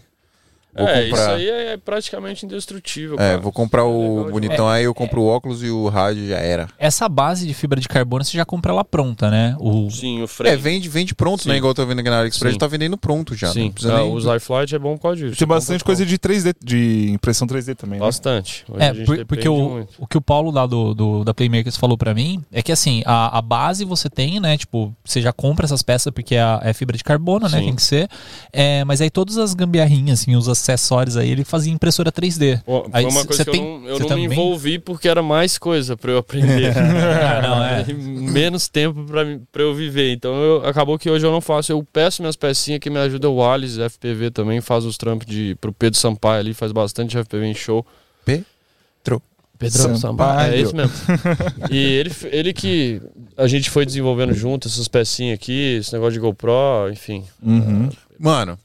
A: Vou
D: É, isso
A: comprar.
D: aí é praticamente indestrutível.
A: É,
D: cara.
A: vou comprar
D: Isso é
A: o
D: demais.
A: bonitão, aí eu compro o óculos e o rádio já era.
B: Essa base de fibra de carbono você já compra ela pronta, né? O...
D: Sim, o frame.
A: É, vende, vende pronto,
D: Sim.
A: né? Igual eu tô vendo aqui na AliExpress,
D: Sim.
A: tá vendendo pronto já.
D: Sim,
A: Não precisa
D: Ah,
A: nem...
D: os iFlight é bom por causa disso.
C: Tem bastante coisa de 3D, de impressão 3D também, né?
D: Bastante. Hoje
B: É, por- porque o,
D: muito.
B: o que o Paulo lá do, do- da Playmakers falou pra mim é que assim, a, a base você tem, né? Tipo, você já compra essas peças porque é, a- é fibra de carbono, né? Tem que ser. É, mas aí todas as gambiarrinhas, assim, os acessórios aí, ele fazia impressora 3D.
D: Pô,
B: Aí
D: Foi uma coisa que
B: tem-
D: eu não, eu não me
B: também-
D: envolvi porque era mais coisa pra eu aprender. *laughs*
B: Ah, não, é. *laughs*
D: Menos tempo pra eu viver. Então eu, acabou que hoje eu não faço. Eu peço minhas pecinhas que me ajuda o Alice, FPV também, faz os trampos de, pro Pedro Sampaio ali, faz bastante FPV em show.
A: Pedro.
D: Pedrão Sampaio. É esse mesmo. *laughs* e ele, ele que a gente foi desenvolvendo junto essas pecinhas aqui, esse negócio de GoPro, enfim.
A: Uhum. Mano,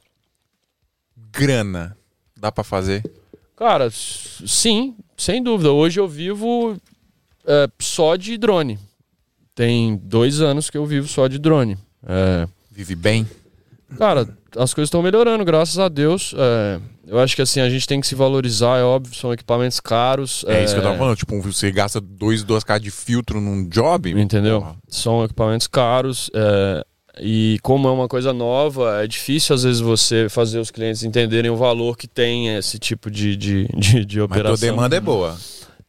A: grana, dá para fazer?
D: Cara, sim, sem dúvida. Hoje eu vivo é, só de drone. Tem dois anos que eu vivo só de drone. É...
A: Vive bem?
D: Cara, as coisas estão melhorando, graças a Deus. É, eu acho que assim, a gente tem que se valorizar, é óbvio, são equipamentos caros.
A: É, é... isso que eu tava falando, tipo, você gasta dois, duas caras de filtro num job.
D: Entendeu? Porra. São equipamentos caros. É... E como é uma coisa nova, é difícil às vezes você fazer os clientes entenderem o valor que tem esse tipo de, de, de, de operação.
A: Mas a demanda é boa.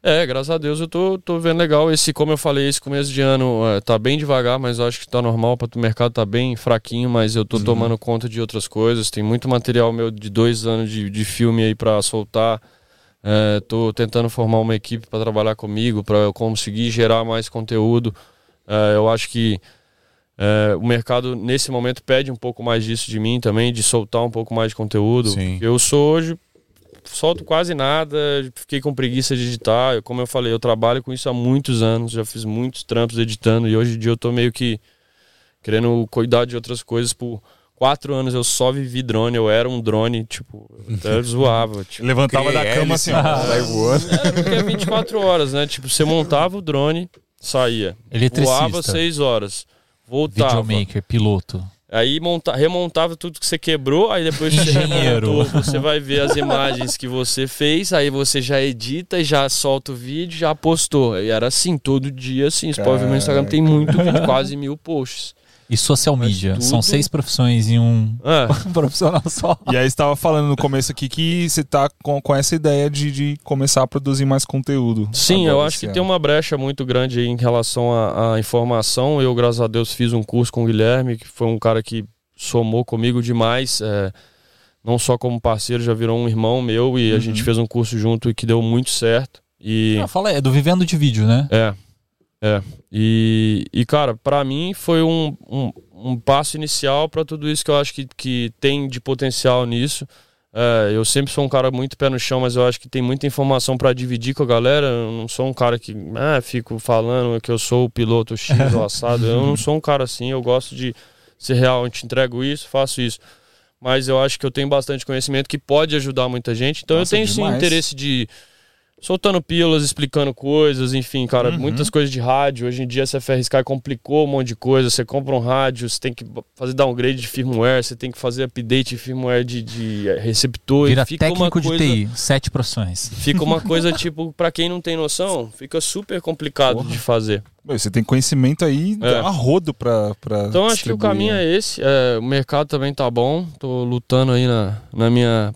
D: É, graças a Deus eu tô, tô vendo legal. Esse, como eu falei, esse começo de ano é, tá bem devagar, mas eu acho que tá normal. Para o mercado tá bem fraquinho, mas eu tô uhum. tomando conta de outras coisas. Tem muito material meu de dois anos de, de filme aí para soltar. É, tô tentando formar uma equipe para trabalhar comigo, para eu conseguir gerar mais conteúdo. É, eu acho que é, o mercado nesse momento pede um pouco mais disso de mim também, de soltar um pouco mais de conteúdo.
A: Sim.
D: Eu sou hoje solto quase nada, fiquei com preguiça de editar. Como eu falei, eu trabalho com isso há muitos anos, já fiz muitos trampos editando e hoje em dia eu tô meio que querendo cuidar de outras coisas por quatro anos eu só vivi drone, eu era um drone, tipo, até *laughs* zoava. Tipo,
C: Levantava da cama assim, sai
D: voando. É, porque é 24 horas, né? Tipo, você montava o drone, saía. Voava seis horas. Voltava.
B: Videomaker, piloto.
D: Aí monta, remontava tudo que você quebrou, aí depois você remontou, você vai ver as imagens que você fez, aí você já edita e já solta o vídeo, já postou. E era assim, todo dia assim. Você pode ver no Instagram, tem muito vídeo, quase mil posts.
B: E social media. Tudo... São seis profissões em um é. *laughs* profissional só.
C: E aí você estava falando no começo aqui que você está com, com essa ideia de, de começar a produzir mais conteúdo.
D: Sim, eu acho que ano. tem uma brecha muito grande em relação à, à informação. Eu, graças a Deus, fiz um curso com o Guilherme, que foi um cara que somou comigo demais. É, não só como parceiro, já virou um irmão meu e uhum. a gente fez um curso junto e que deu muito certo. E...
B: Ah, fala, é do Vivendo de Vídeo, né?
D: É. É. E, e cara, para mim foi um, um, um passo inicial para tudo isso que eu acho que, que tem de potencial nisso. É, eu sempre sou um cara muito pé no chão, mas eu acho que tem muita informação para dividir com a galera. Eu não sou um cara que ah, fico falando que eu sou o piloto X ou *laughs* assado. Eu não sou um cara assim. Eu gosto de ser real. Eu te entrego isso, faço isso. Mas eu acho que eu tenho bastante conhecimento que pode ajudar muita gente. Então Nossa, eu tenho sim interesse de soltando pílulas, explicando coisas, enfim, cara, uhum. muitas coisas de rádio. Hoje em dia essa FR complicou um monte de coisa. Você compra um rádio, você tem que fazer downgrade de firmware, você tem que fazer update de firmware de, de receptor.
B: Vira fica técnico uma coisa, de TI, sete profissões.
D: Fica uma *laughs* coisa, tipo, para quem não tem noção, fica super complicado Porra. de fazer.
C: Você tem conhecimento aí é. a rodo pra, pra
D: Então acho que o caminho é esse. É, o mercado também tá bom. Tô lutando aí na, na minha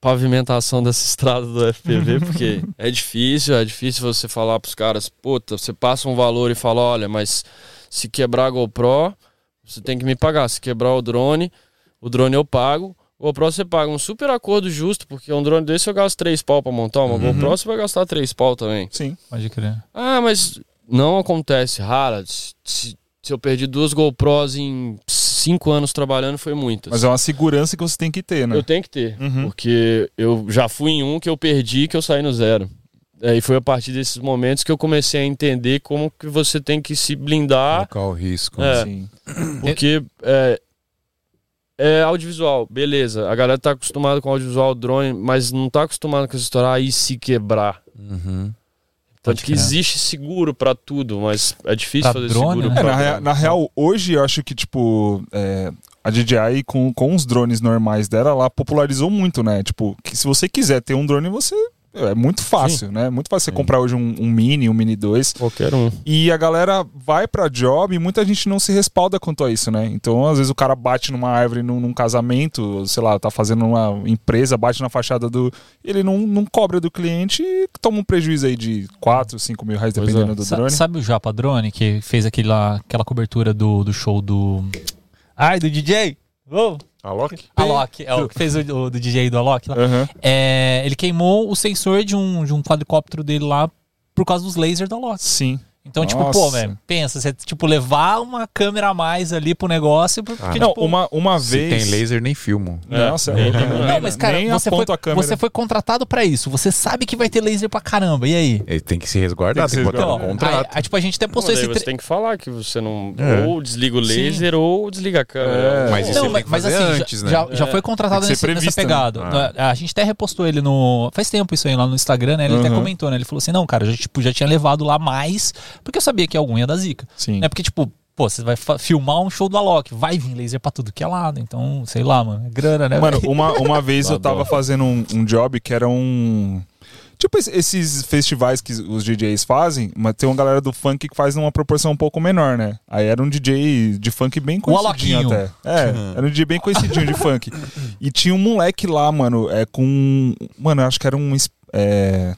D: pavimentação dessa estrada do FPV, *laughs* porque é difícil, é difícil você falar pros caras, puta, você passa um valor e fala, olha, mas se quebrar a GoPro, você tem que me pagar. Se quebrar o drone, o drone eu pago. O GoPro você paga um super acordo justo, porque um drone desse eu gasto três pau pra montar, uma uhum. GoPro você vai gastar três pau também.
C: Sim.
B: Pode crer.
D: Ah, mas não acontece, rara. Se, se eu perdi duas GoPros em cinco anos trabalhando foi muito.
C: Mas é uma segurança que você tem que ter, né?
D: Eu tenho que ter. Uhum. Porque eu já fui em um que eu perdi que eu saí no zero. É, e foi a partir desses momentos que eu comecei a entender como que você tem que se blindar.
A: Colocar o risco.
D: É, assim. Porque é, é, audiovisual, beleza. A galera tá acostumada com audiovisual, drone, mas não tá acostumada com essa história aí se quebrar.
A: Uhum.
D: Tanto que existe seguro para tudo, mas é difícil pra fazer drone, seguro.
C: Né? Pra... É, na, na, real, hoje eu acho que, tipo, é, a DJI com, com os drones normais dela, ela popularizou muito, né? Tipo, que se você quiser ter um drone, você é muito fácil, Sim. né? Muito fácil você Sim. comprar hoje um, um, Mini, um Mini 2.
D: Qualquer um.
C: E a galera vai pra job e muita gente não se respalda quanto a isso, né? Então, às vezes o cara bate numa árvore num, num casamento, sei lá, tá fazendo uma empresa, bate na fachada do. Ele não, não cobra do cliente e toma um prejuízo aí de 4, 5 mil reais, dependendo é. do drone.
B: Sabe o Japa Drone que fez aquele lá, aquela cobertura do, do show do. Ai, do DJ?
A: Oh. Alok?
B: Alok, é o que fez o, o do DJ do Alok lá. Uhum. É, ele queimou o sensor de um, de um quadricóptero dele lá por causa dos lasers da Alok.
C: Sim.
B: Então, tipo,
C: Nossa.
B: pô, velho, pensa, você, tipo, levar uma câmera a mais ali pro negócio, porque,
A: Ah,
C: Não,
B: tipo...
C: uma, uma
A: Se
C: vez.
A: tem laser, nem filmo.
C: Nossa,
D: É.
C: eu-
B: Não, mas cara,
C: nem
B: você foi,
C: aponto a câmera.
B: você foi contratado pra isso. Você sabe que vai ter laser pra caramba. E aí?
A: Ele tem que se resguardar,
C: Tem
A: tem
C: que
A: que,
C: se
A: botar
B: Então,
A: no
B: aí,
A: contrato.
B: aí, tipo, a gente até postou
D: daí
B: esse...
D: você tem que falar que você não.
A: É.
D: Ou desliga o laser ou desliga a câmera.
C: É.
A: Mas isso
B: Não, mas,
A: tem que
B: mas
A: fazer
B: assim,
A: antes, né?
B: já, já foi contratado
C: Tem que ser
B: nesse, nessa
C: previsto, né?
B: pegada. A gente até repostou ele no. Faz tempo isso aí lá no Instagram, né? Ele até
C: Uhum.
B: comentou, né? Ele falou assim: não, cara, já, tipo, já tinha levado lá mais, porque eu sabia que algum ia da zica.
C: Sim.
B: É porque, tipo, pô, você vai filmar um show do Alok, vai vir laser pra tudo que é lado. Então, sei lá, mano. É grana, né?
C: Mano, *laughs* uma, uma vez eu tava
B: dó.
C: fazendo um, um job que era um. Tipo esse- esses festivais que os DJs fazem, mas tem uma galera do funk que faz numa proporção um pouco menor, né? Aí era um DJ de funk bem conhecidinho até. É, *laughs* era um DJ bem conhecidinho de funk. *laughs* E tinha um moleque lá, mano, é com. Mano, eu acho que era um. É,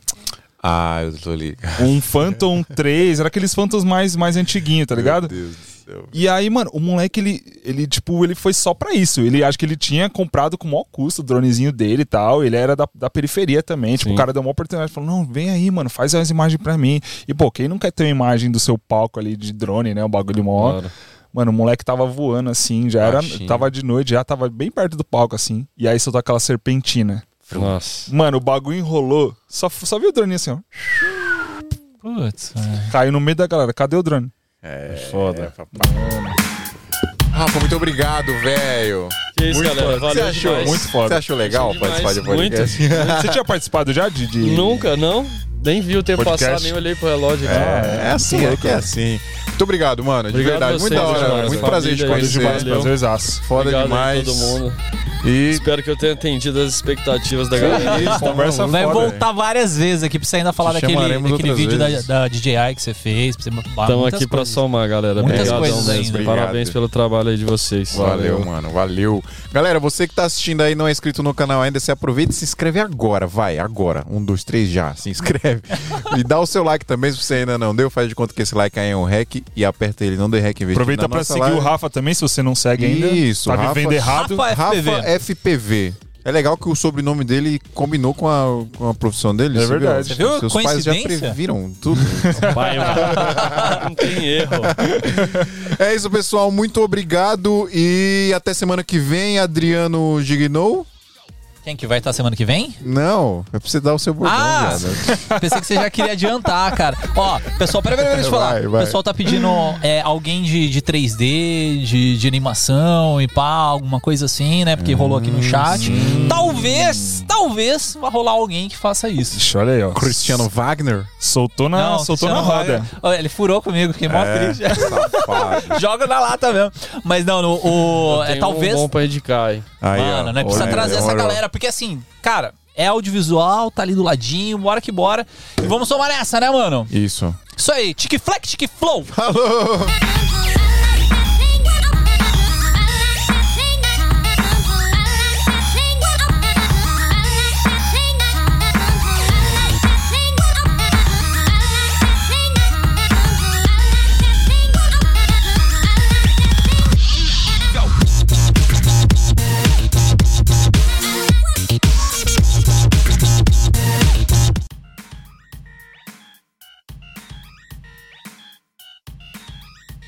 A: Ah, eu tô ligado.
C: um Phantom 3, era aqueles Phantoms mais, mais antiguinho, tá ligado?
A: Meu Deus do céu.
C: E aí, mano, o moleque, ele, ele, tipo, ele foi só pra isso. Ele acho que ele tinha comprado com o maior custo o dronezinho dele e tal. Ele era da, da periferia também. Tipo,
D: Sim.
C: o cara deu uma oportunidade. Falou, não, vem aí, mano, faz as imagens pra mim. E, pô, quem não quer ter uma imagem do seu palco ali de drone, né? O bagulho maior.
D: Claro.
C: Mano, o moleque tava voando assim, já era. Tava de noite, já tava bem perto do palco, assim. E aí soltou aquela serpentina.
D: Nossa.
C: Mano, o bagulho enrolou. Só, só viu o drone assim, ó.
B: Putz, é.
C: Caiu no meio da galera. Cadê o drone?
A: É,
D: Foda.
A: Rafa, muito obrigado, velho.
D: Que isso,
A: Muito
D: galera.
A: foda.
D: Valeu
A: Você achou?
D: demais.
C: Muito foda.
A: Você achou legal participar de podcast? *laughs*
C: Você tinha participado já de. de...
D: Nunca, não? Nem vi o tempo
C: Podcast.
D: passar, nem olhei pro relógio aqui.
A: É, é assim, é que é assim. Muito obrigado, mano. De
D: Obrigado
A: verdade. Muito da hora.
D: demais,
A: Muito prazer te conhecer.
C: demais,
D: Valeu.
C: prazerzaço.
A: Foda
D: Obrigado
A: demais.
D: todo mundo.
A: E
D: Espero que eu tenha atendido as expectativas da galera.
C: Conversa
B: Vai
C: foda.
B: voltar várias vezes aqui pra você ainda falar
A: Te
B: daquele, daquele vídeo da,
A: vezes.
B: da DJI que você fez. Pra você
D: Estamos aqui pra
B: coisas.
D: somar, galera.
B: Muitas
D: Obrigadão
B: coisas
D: mesmo.
A: Obrigado.
D: Parabéns pelo trabalho aí de vocês.
A: Valeu, mano. Valeu. Galera, você que tá assistindo aí e não é inscrito no canal ainda, se aproveita e se inscreve agora. Vai, agora. Um, dois, três, já. Se inscreve. E dá o seu like também, se você ainda não deu. Faz de conta que esse like aí é um hack e aperta ele. Não dê hack investido
C: Aproveita
A: na
C: pra
A: nossa
C: seguir
A: live.
C: o Rafa também, se você não segue ainda.
A: Isso,
C: Tá
A: Rafa-
C: vivendo errado.
B: Rafa FPV.
A: Rafa FPV. É legal que o sobrenome dele combinou com a, com a profissão dele.
C: É verdade.
B: Você viu?
A: Seus pais já
B: Coincidência?
A: previram tudo. *laughs*
D: Vai, mano. Não tem erro.
A: é isso, pessoal. Muito obrigado e até semana que vem, Adriano Gignou.
B: Quem que vai estar semana que vem?
A: Não, é pra você dar o seu bordão,
B: Ah!
A: viado. *laughs*
B: Pensei que você já queria adiantar, cara. Ó, pessoal, peraí, peraí, deixa eu falar.
A: Vai, vai.
B: O pessoal tá pedindo é, alguém de, de 3D, de, de animação e pá, alguma coisa assim, né? Porque rolou aqui no chat. Talvez, talvez vá rolar alguém que faça isso.
C: Ixi, olha aí, ó.
A: Cristiano Wagner.
C: Soltou na, soltou na roda.
B: Olha, Ele furou comigo, fiquei mó
A: É,
B: triste.
A: safado. *laughs*
B: Joga na lata mesmo. Mas não, no, o, é,
D: Tem
B: talvez.
D: um bom pra indicar, hein?
A: Aí,
B: Mano,
A: ó.
B: né? Precisa
A: Olha,
B: trazer essa
A: olha.
B: galera, porque assim, cara, é audiovisual, tá ali do ladinho, bora que bora. E vamos somar nessa, né, mano?
A: Isso.
B: Isso aí, tique flex, tique flow.
A: Falou! *laughs*